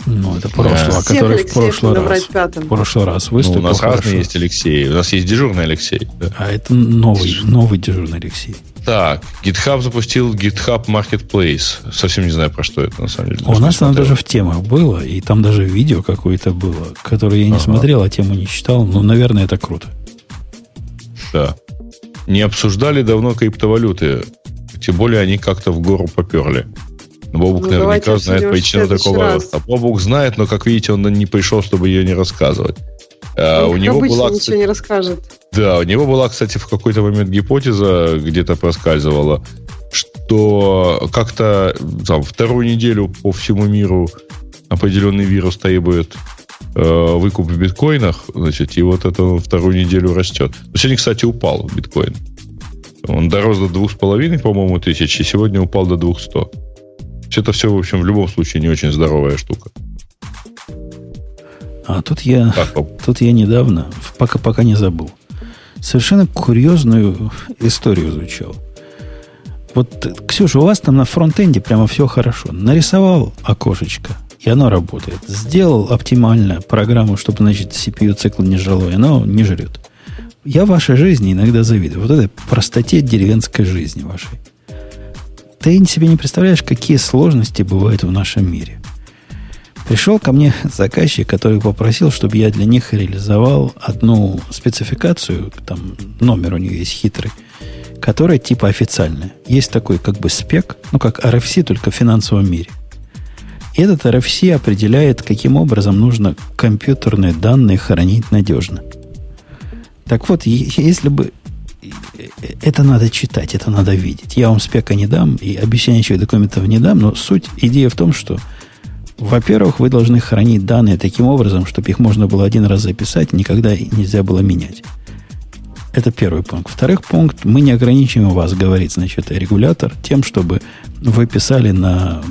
Ну, это прошлого, Всех который в прошлый раз, в прошлый раз выступил. Ну, у нас хорошо. разные есть Алексей. У нас есть дежурный Алексей. Да. А это новый, новый дежурный Алексей. Так, GitHub запустил GitHub Marketplace. Совсем не знаю, про что это на самом деле. У нас оно даже в темах было, и там даже видео какое-то было, которое я не ага. смотрел, а тему не читал. Но, наверное, это круто. Да. Не обсуждали давно криптовалюты. Тем более они как-то в гору поперли. Бобук ну, наверняка знает причину такого роста. Бобук знает, но, как видите, он не пришел, чтобы ее не рассказывать. А, у него была, ничего кстати, не расскажет. Да, у него была, кстати, в какой-то момент гипотеза где-то проскальзывала, что как-то там, вторую неделю по всему миру определенный вирус требует э, выкуп в биткоинах, значит, и вот это вторую неделю растет. Сегодня, кстати, упал биткоин. Он дорос до двух с половиной, по-моему, тысяч, и сегодня упал до 200. Это все, в общем, в любом случае не очень здоровая штука. А тут я, тут я недавно, пока, пока не забыл, совершенно курьезную историю изучал. Вот, Ксюша, у вас там на фронтенде прямо все хорошо. Нарисовал окошечко, и оно работает. Сделал оптимально программу, чтобы, значит, CPU-цикл не жрало, и оно не жрет. Я в вашей жизни иногда завидую. Вот этой простоте деревенской жизни вашей. Ты себе не представляешь, какие сложности бывают в нашем мире. Пришел ко мне заказчик, который попросил, чтобы я для них реализовал одну спецификацию, там номер у нее есть хитрый, которая типа официальная. Есть такой как бы спек, ну как RFC, только в финансовом мире. И этот RFC определяет, каким образом нужно компьютерные данные хранить надежно. Так вот, если бы это надо читать, это надо видеть. Я вам спека не дам и обещаний документов не дам, но суть, идея в том, что, во-первых, вы должны хранить данные таким образом, чтобы их можно было один раз записать, никогда нельзя было менять. Это первый пункт. Второй пункт, мы не ограничиваем вас, говорит, значит, регулятор, тем, чтобы вы писали на,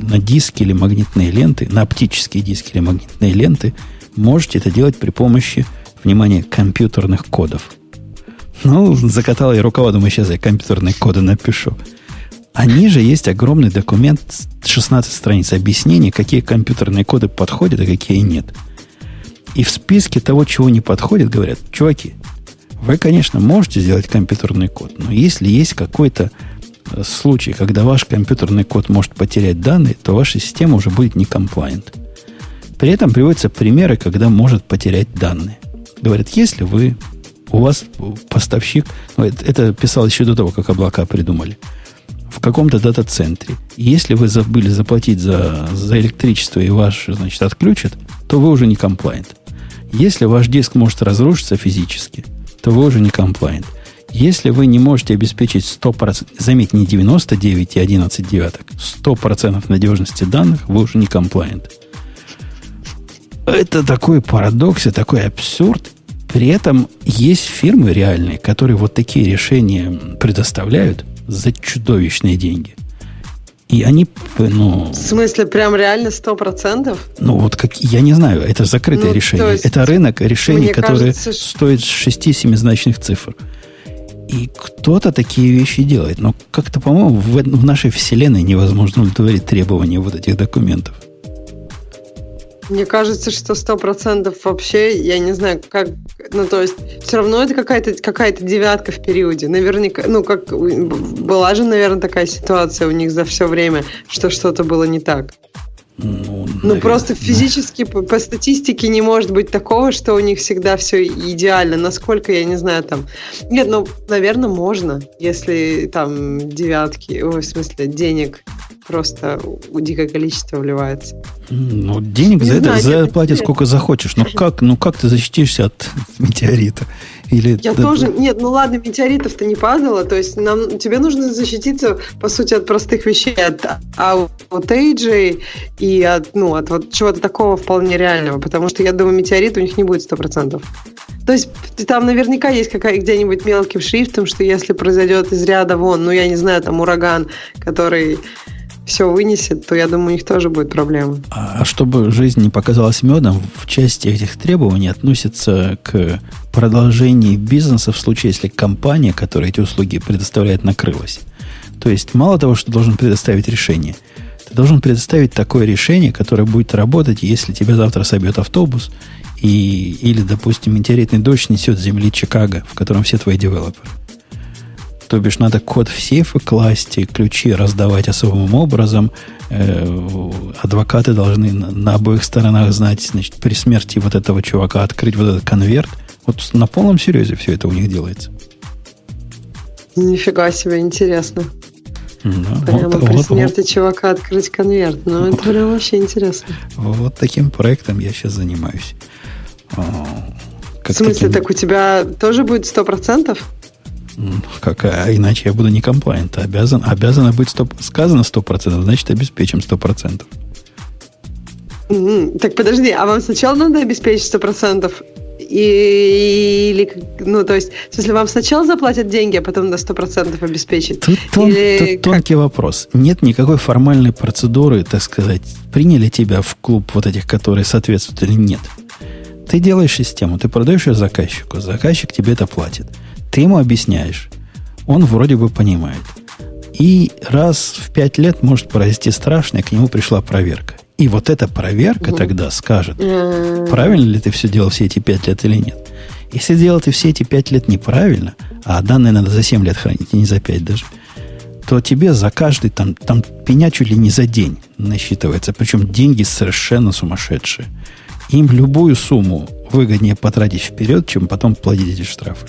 на диски или магнитные ленты, на оптические диски или магнитные ленты, можете это делать при помощи, внимания компьютерных кодов – ну, закатал я рукава, думаю, сейчас я компьютерные коды напишу. А ниже есть огромный документ, 16 страниц объяснений, какие компьютерные коды подходят, а какие нет. И в списке того, чего не подходит, говорят, чуваки, вы, конечно, можете сделать компьютерный код, но если есть какой-то э, случай, когда ваш компьютерный код может потерять данные, то ваша система уже будет не compliant. При этом приводятся примеры, когда может потерять данные. Говорят, если вы, у вас поставщик, ну, это, это писалось еще до того, как облака придумали, в каком-то дата-центре, если вы забыли заплатить за, за электричество и ваш, значит, отключат, то вы уже не комплайнт. Если ваш диск может разрушиться физически, то вы уже не комплайнт. Если вы не можете обеспечить 100%, заметь, не 99 и 11 девяток, 100% надежности данных, вы уже не комплайнт. Это такой парадокс и такой абсурд. При этом есть фирмы реальные, которые вот такие решения предоставляют за чудовищные деньги. И они, ну... В смысле, прям реально сто процентов? Ну, вот как, я не знаю, это закрытое ну, решение. Есть, это рынок решений, которые кажется, стоят 6-7-значных цифр. И кто-то такие вещи делает. Но как-то, по-моему, в, в нашей вселенной невозможно удовлетворить требования вот этих документов. Мне кажется, что сто процентов вообще, я не знаю, как, ну, то есть, все равно это какая-то какая девятка в периоде. Наверняка, ну, как, была же, наверное, такая ситуация у них за все время, что что-то было не так. Ну, ну просто физически по, по статистике не может быть такого, что у них всегда все идеально. Насколько, я не знаю, там... Нет, ну, наверное, можно, если там девятки, ой, в смысле, денег просто дикое количество вливается. Ну, денег не за знаю, это, за платят сколько захочешь. Но как, ну как ты защитишься от метеорита? Или Я да, тоже... Нет, ну ладно, метеоритов-то не падало. То есть нам, тебе нужно защититься, по сути, от простых вещей. От аутейджей и от, ну, от вот чего-то такого вполне реального. Потому что, я думаю, метеорит у них не будет 100%. То есть там наверняка есть какая где-нибудь мелким шрифтом, что если произойдет из ряда вон, ну, я не знаю, там ураган, который все вынесет, то я думаю, у них тоже будет проблема. А чтобы жизнь не показалась медом, в части этих требований относится к продолжению бизнеса в случае, если компания, которая эти услуги предоставляет, накрылась. То есть, мало того, что должен предоставить решение, ты должен предоставить такое решение, которое будет работать, если тебя завтра собьет автобус, и, или, допустим, метеоритный дождь несет земли Чикаго, в котором все твои девелоперы. То бишь надо код в сейфы класть, и ключи раздавать особым образом. Э, адвокаты должны на, на обоих сторонах знать, значит, при смерти вот этого чувака открыть вот этот конверт. Вот на полном серьезе все это у них делается. Нифига себе, интересно. Да, Прямо вот, при вот, смерти вот, чувака открыть конверт. Ну, это прям вообще интересно. Вот таким проектом я сейчас занимаюсь. Как в смысле, таким... так у тебя тоже будет сто процентов? Как, а иначе я буду не комплайнт. Обязан, обязано быть 100, сказано 100%, значит, обеспечим 100%. Mm-hmm. Так подожди, а вам сначала надо обеспечить 100%? И, или, ну, то есть, если вам сначала заплатят деньги, а потом до 100% обеспечить? Тут, тон, или тут тонкий вопрос. Нет никакой формальной процедуры, так сказать, приняли тебя в клуб вот этих, которые соответствуют или нет. Ты делаешь систему, ты продаешь ее заказчику, заказчик тебе это платит. Ты ему объясняешь. Он вроде бы понимает. И раз в пять лет может произойти страшное, к нему пришла проверка. И вот эта проверка угу. тогда скажет, правильно ли ты все делал все эти пять лет или нет. Если делал ты все эти пять лет неправильно, а данные надо за семь лет хранить, и не за пять даже, то тебе за каждый там, там пеня чуть ли не за день насчитывается. Причем деньги совершенно сумасшедшие. Им любую сумму выгоднее потратить вперед, чем потом платить эти штрафы.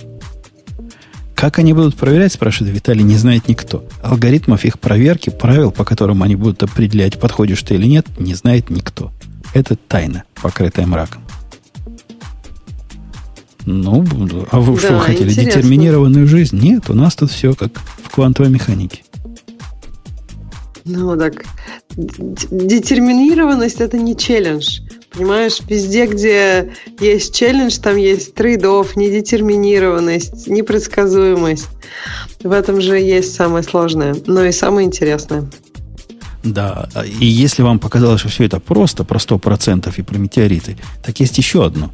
Как они будут проверять, спрашивает Виталий, не знает никто. Алгоритмов их проверки, правил, по которым они будут определять, подходишь ты или нет, не знает никто. Это тайна, покрытая мраком. Ну, а вы да, что вы хотели? Интересно. Детерминированную жизнь? Нет, у нас тут все как в квантовой механике. Ну, так, детерминированность это не челлендж. Понимаешь, везде, где есть челлендж, там есть трейдов, недетерминированность, непредсказуемость. В этом же есть самое сложное, но и самое интересное. Да, и если вам показалось, что все это просто, про 100% и про метеориты, так есть еще одно.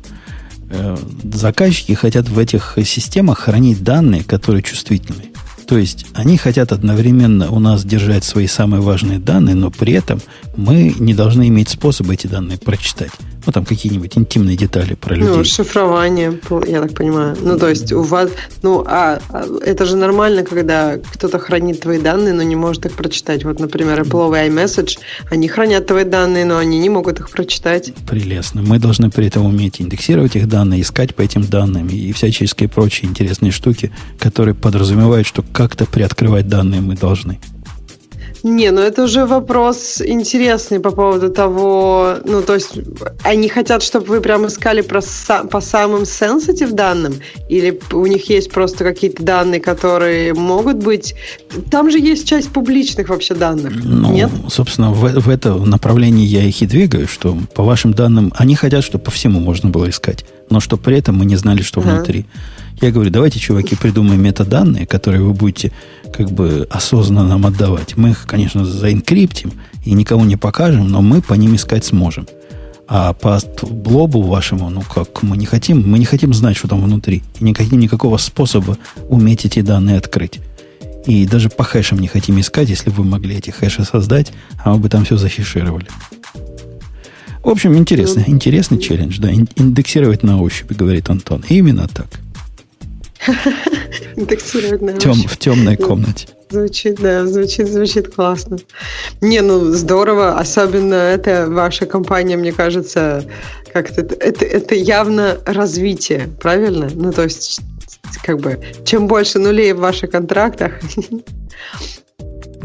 Э, заказчики хотят в этих системах хранить данные, которые чувствительны. То есть они хотят одновременно у нас держать свои самые важные данные, но при этом мы не должны иметь способа эти данные прочитать. Ну, там какие-нибудь интимные детали про людей. Ну, шифрование, я так понимаю. Ну, то есть у вас... Ну, а, а это же нормально, когда кто-то хранит твои данные, но не может их прочитать. Вот, например, Apple iMessage, они хранят твои данные, но они не могут их прочитать. Прелестно. Мы должны при этом уметь индексировать их данные, искать по этим данным и всяческие прочие интересные штуки, которые подразумевают, что как-то приоткрывать данные мы должны. Не, ну это уже вопрос интересный по поводу того, ну то есть они хотят, чтобы вы прям искали про, по самым sensitive данным, или у них есть просто какие-то данные, которые могут быть... Там же есть часть публичных вообще данных, ну, нет? собственно, в, в это направлении я их и двигаю, что по вашим данным, они хотят, чтобы по всему можно было искать, но что при этом мы не знали, что ага. внутри. Я говорю, давайте, чуваки, придумаем метаданные, которые вы будете как бы осознанно нам отдавать. Мы их, конечно, заинкриптим и никому не покажем, но мы по ним искать сможем. А по блобу вашему, ну как, мы не хотим, мы не хотим знать, что там внутри. И не хотим никакого способа уметь эти данные открыть. И даже по хэшам не хотим искать, если бы вы могли эти хэши создать, а мы бы там все захешировали. В общем, интересный, интересный челлендж, да. Индексировать на ощупь, говорит Антон. Именно так. Индексировать Тем, В темной комнате. Звучит, да, звучит, звучит классно. Не, ну здорово, особенно это ваша компания, мне кажется, как-то это, это явно развитие, правильно? Ну, то есть, как бы, чем больше нулей в ваших контрактах,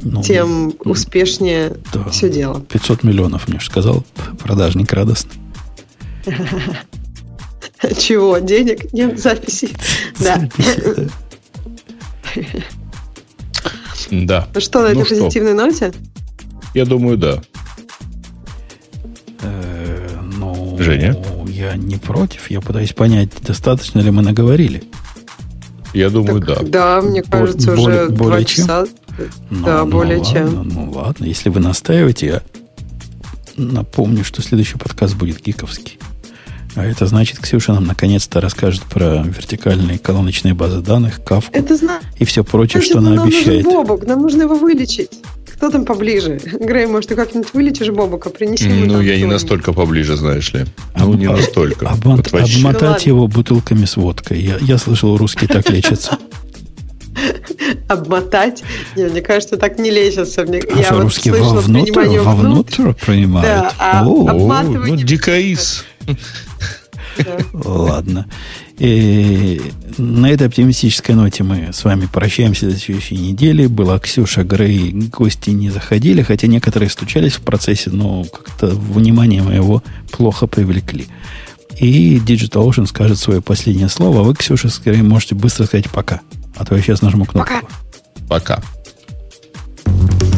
ну, тем успешнее да, все дело. 500 миллионов, мне же сказал продажник радостно. Чего? Денег? Нет записей. Да. Да. Ну что, на этой ну позитивной ноте? Я думаю, да. Э, ну, Женя? Я не против. Я пытаюсь понять, достаточно ли мы наговорили. Я думаю, да. Да, мне кажется, уже два часа. Ну, да, ну более чем. Ну ладно, если вы настаиваете, я напомню, что следующий подкаст будет гиковский. А это значит, Ксюша нам наконец-то расскажет про вертикальные колоночные базы данных, кавку это зна... и все прочее, что она нам обещает. Нужен Бобок, нам нужно его вылечить. Кто там поближе? Грей, может, ты как-нибудь вылечишь Бобока? Принеси Ну, я не настолько поближе, знаешь ли. Ну, не настолько. Обмот... Вот обмотать его бутылками с водкой. Я, я слышал, русские так лечатся. Обмотать? Не, мне кажется, так не лечатся. Мне, а я что, вот русские вовнутрь, вовнутрь принимают? Да, а О, обматывание... Ну, дикаис. Ладно. И на этой оптимистической ноте мы с вами прощаемся до следующей недели. Была Ксюша Грей, гости не заходили, хотя некоторые стучались в процессе, но как-то внимание моего плохо привлекли. И Digital Ocean скажет свое последнее слово, а вы, Ксюша, скорее можете быстро сказать «пока». А то я сейчас нажму кнопку. Пока. Пока.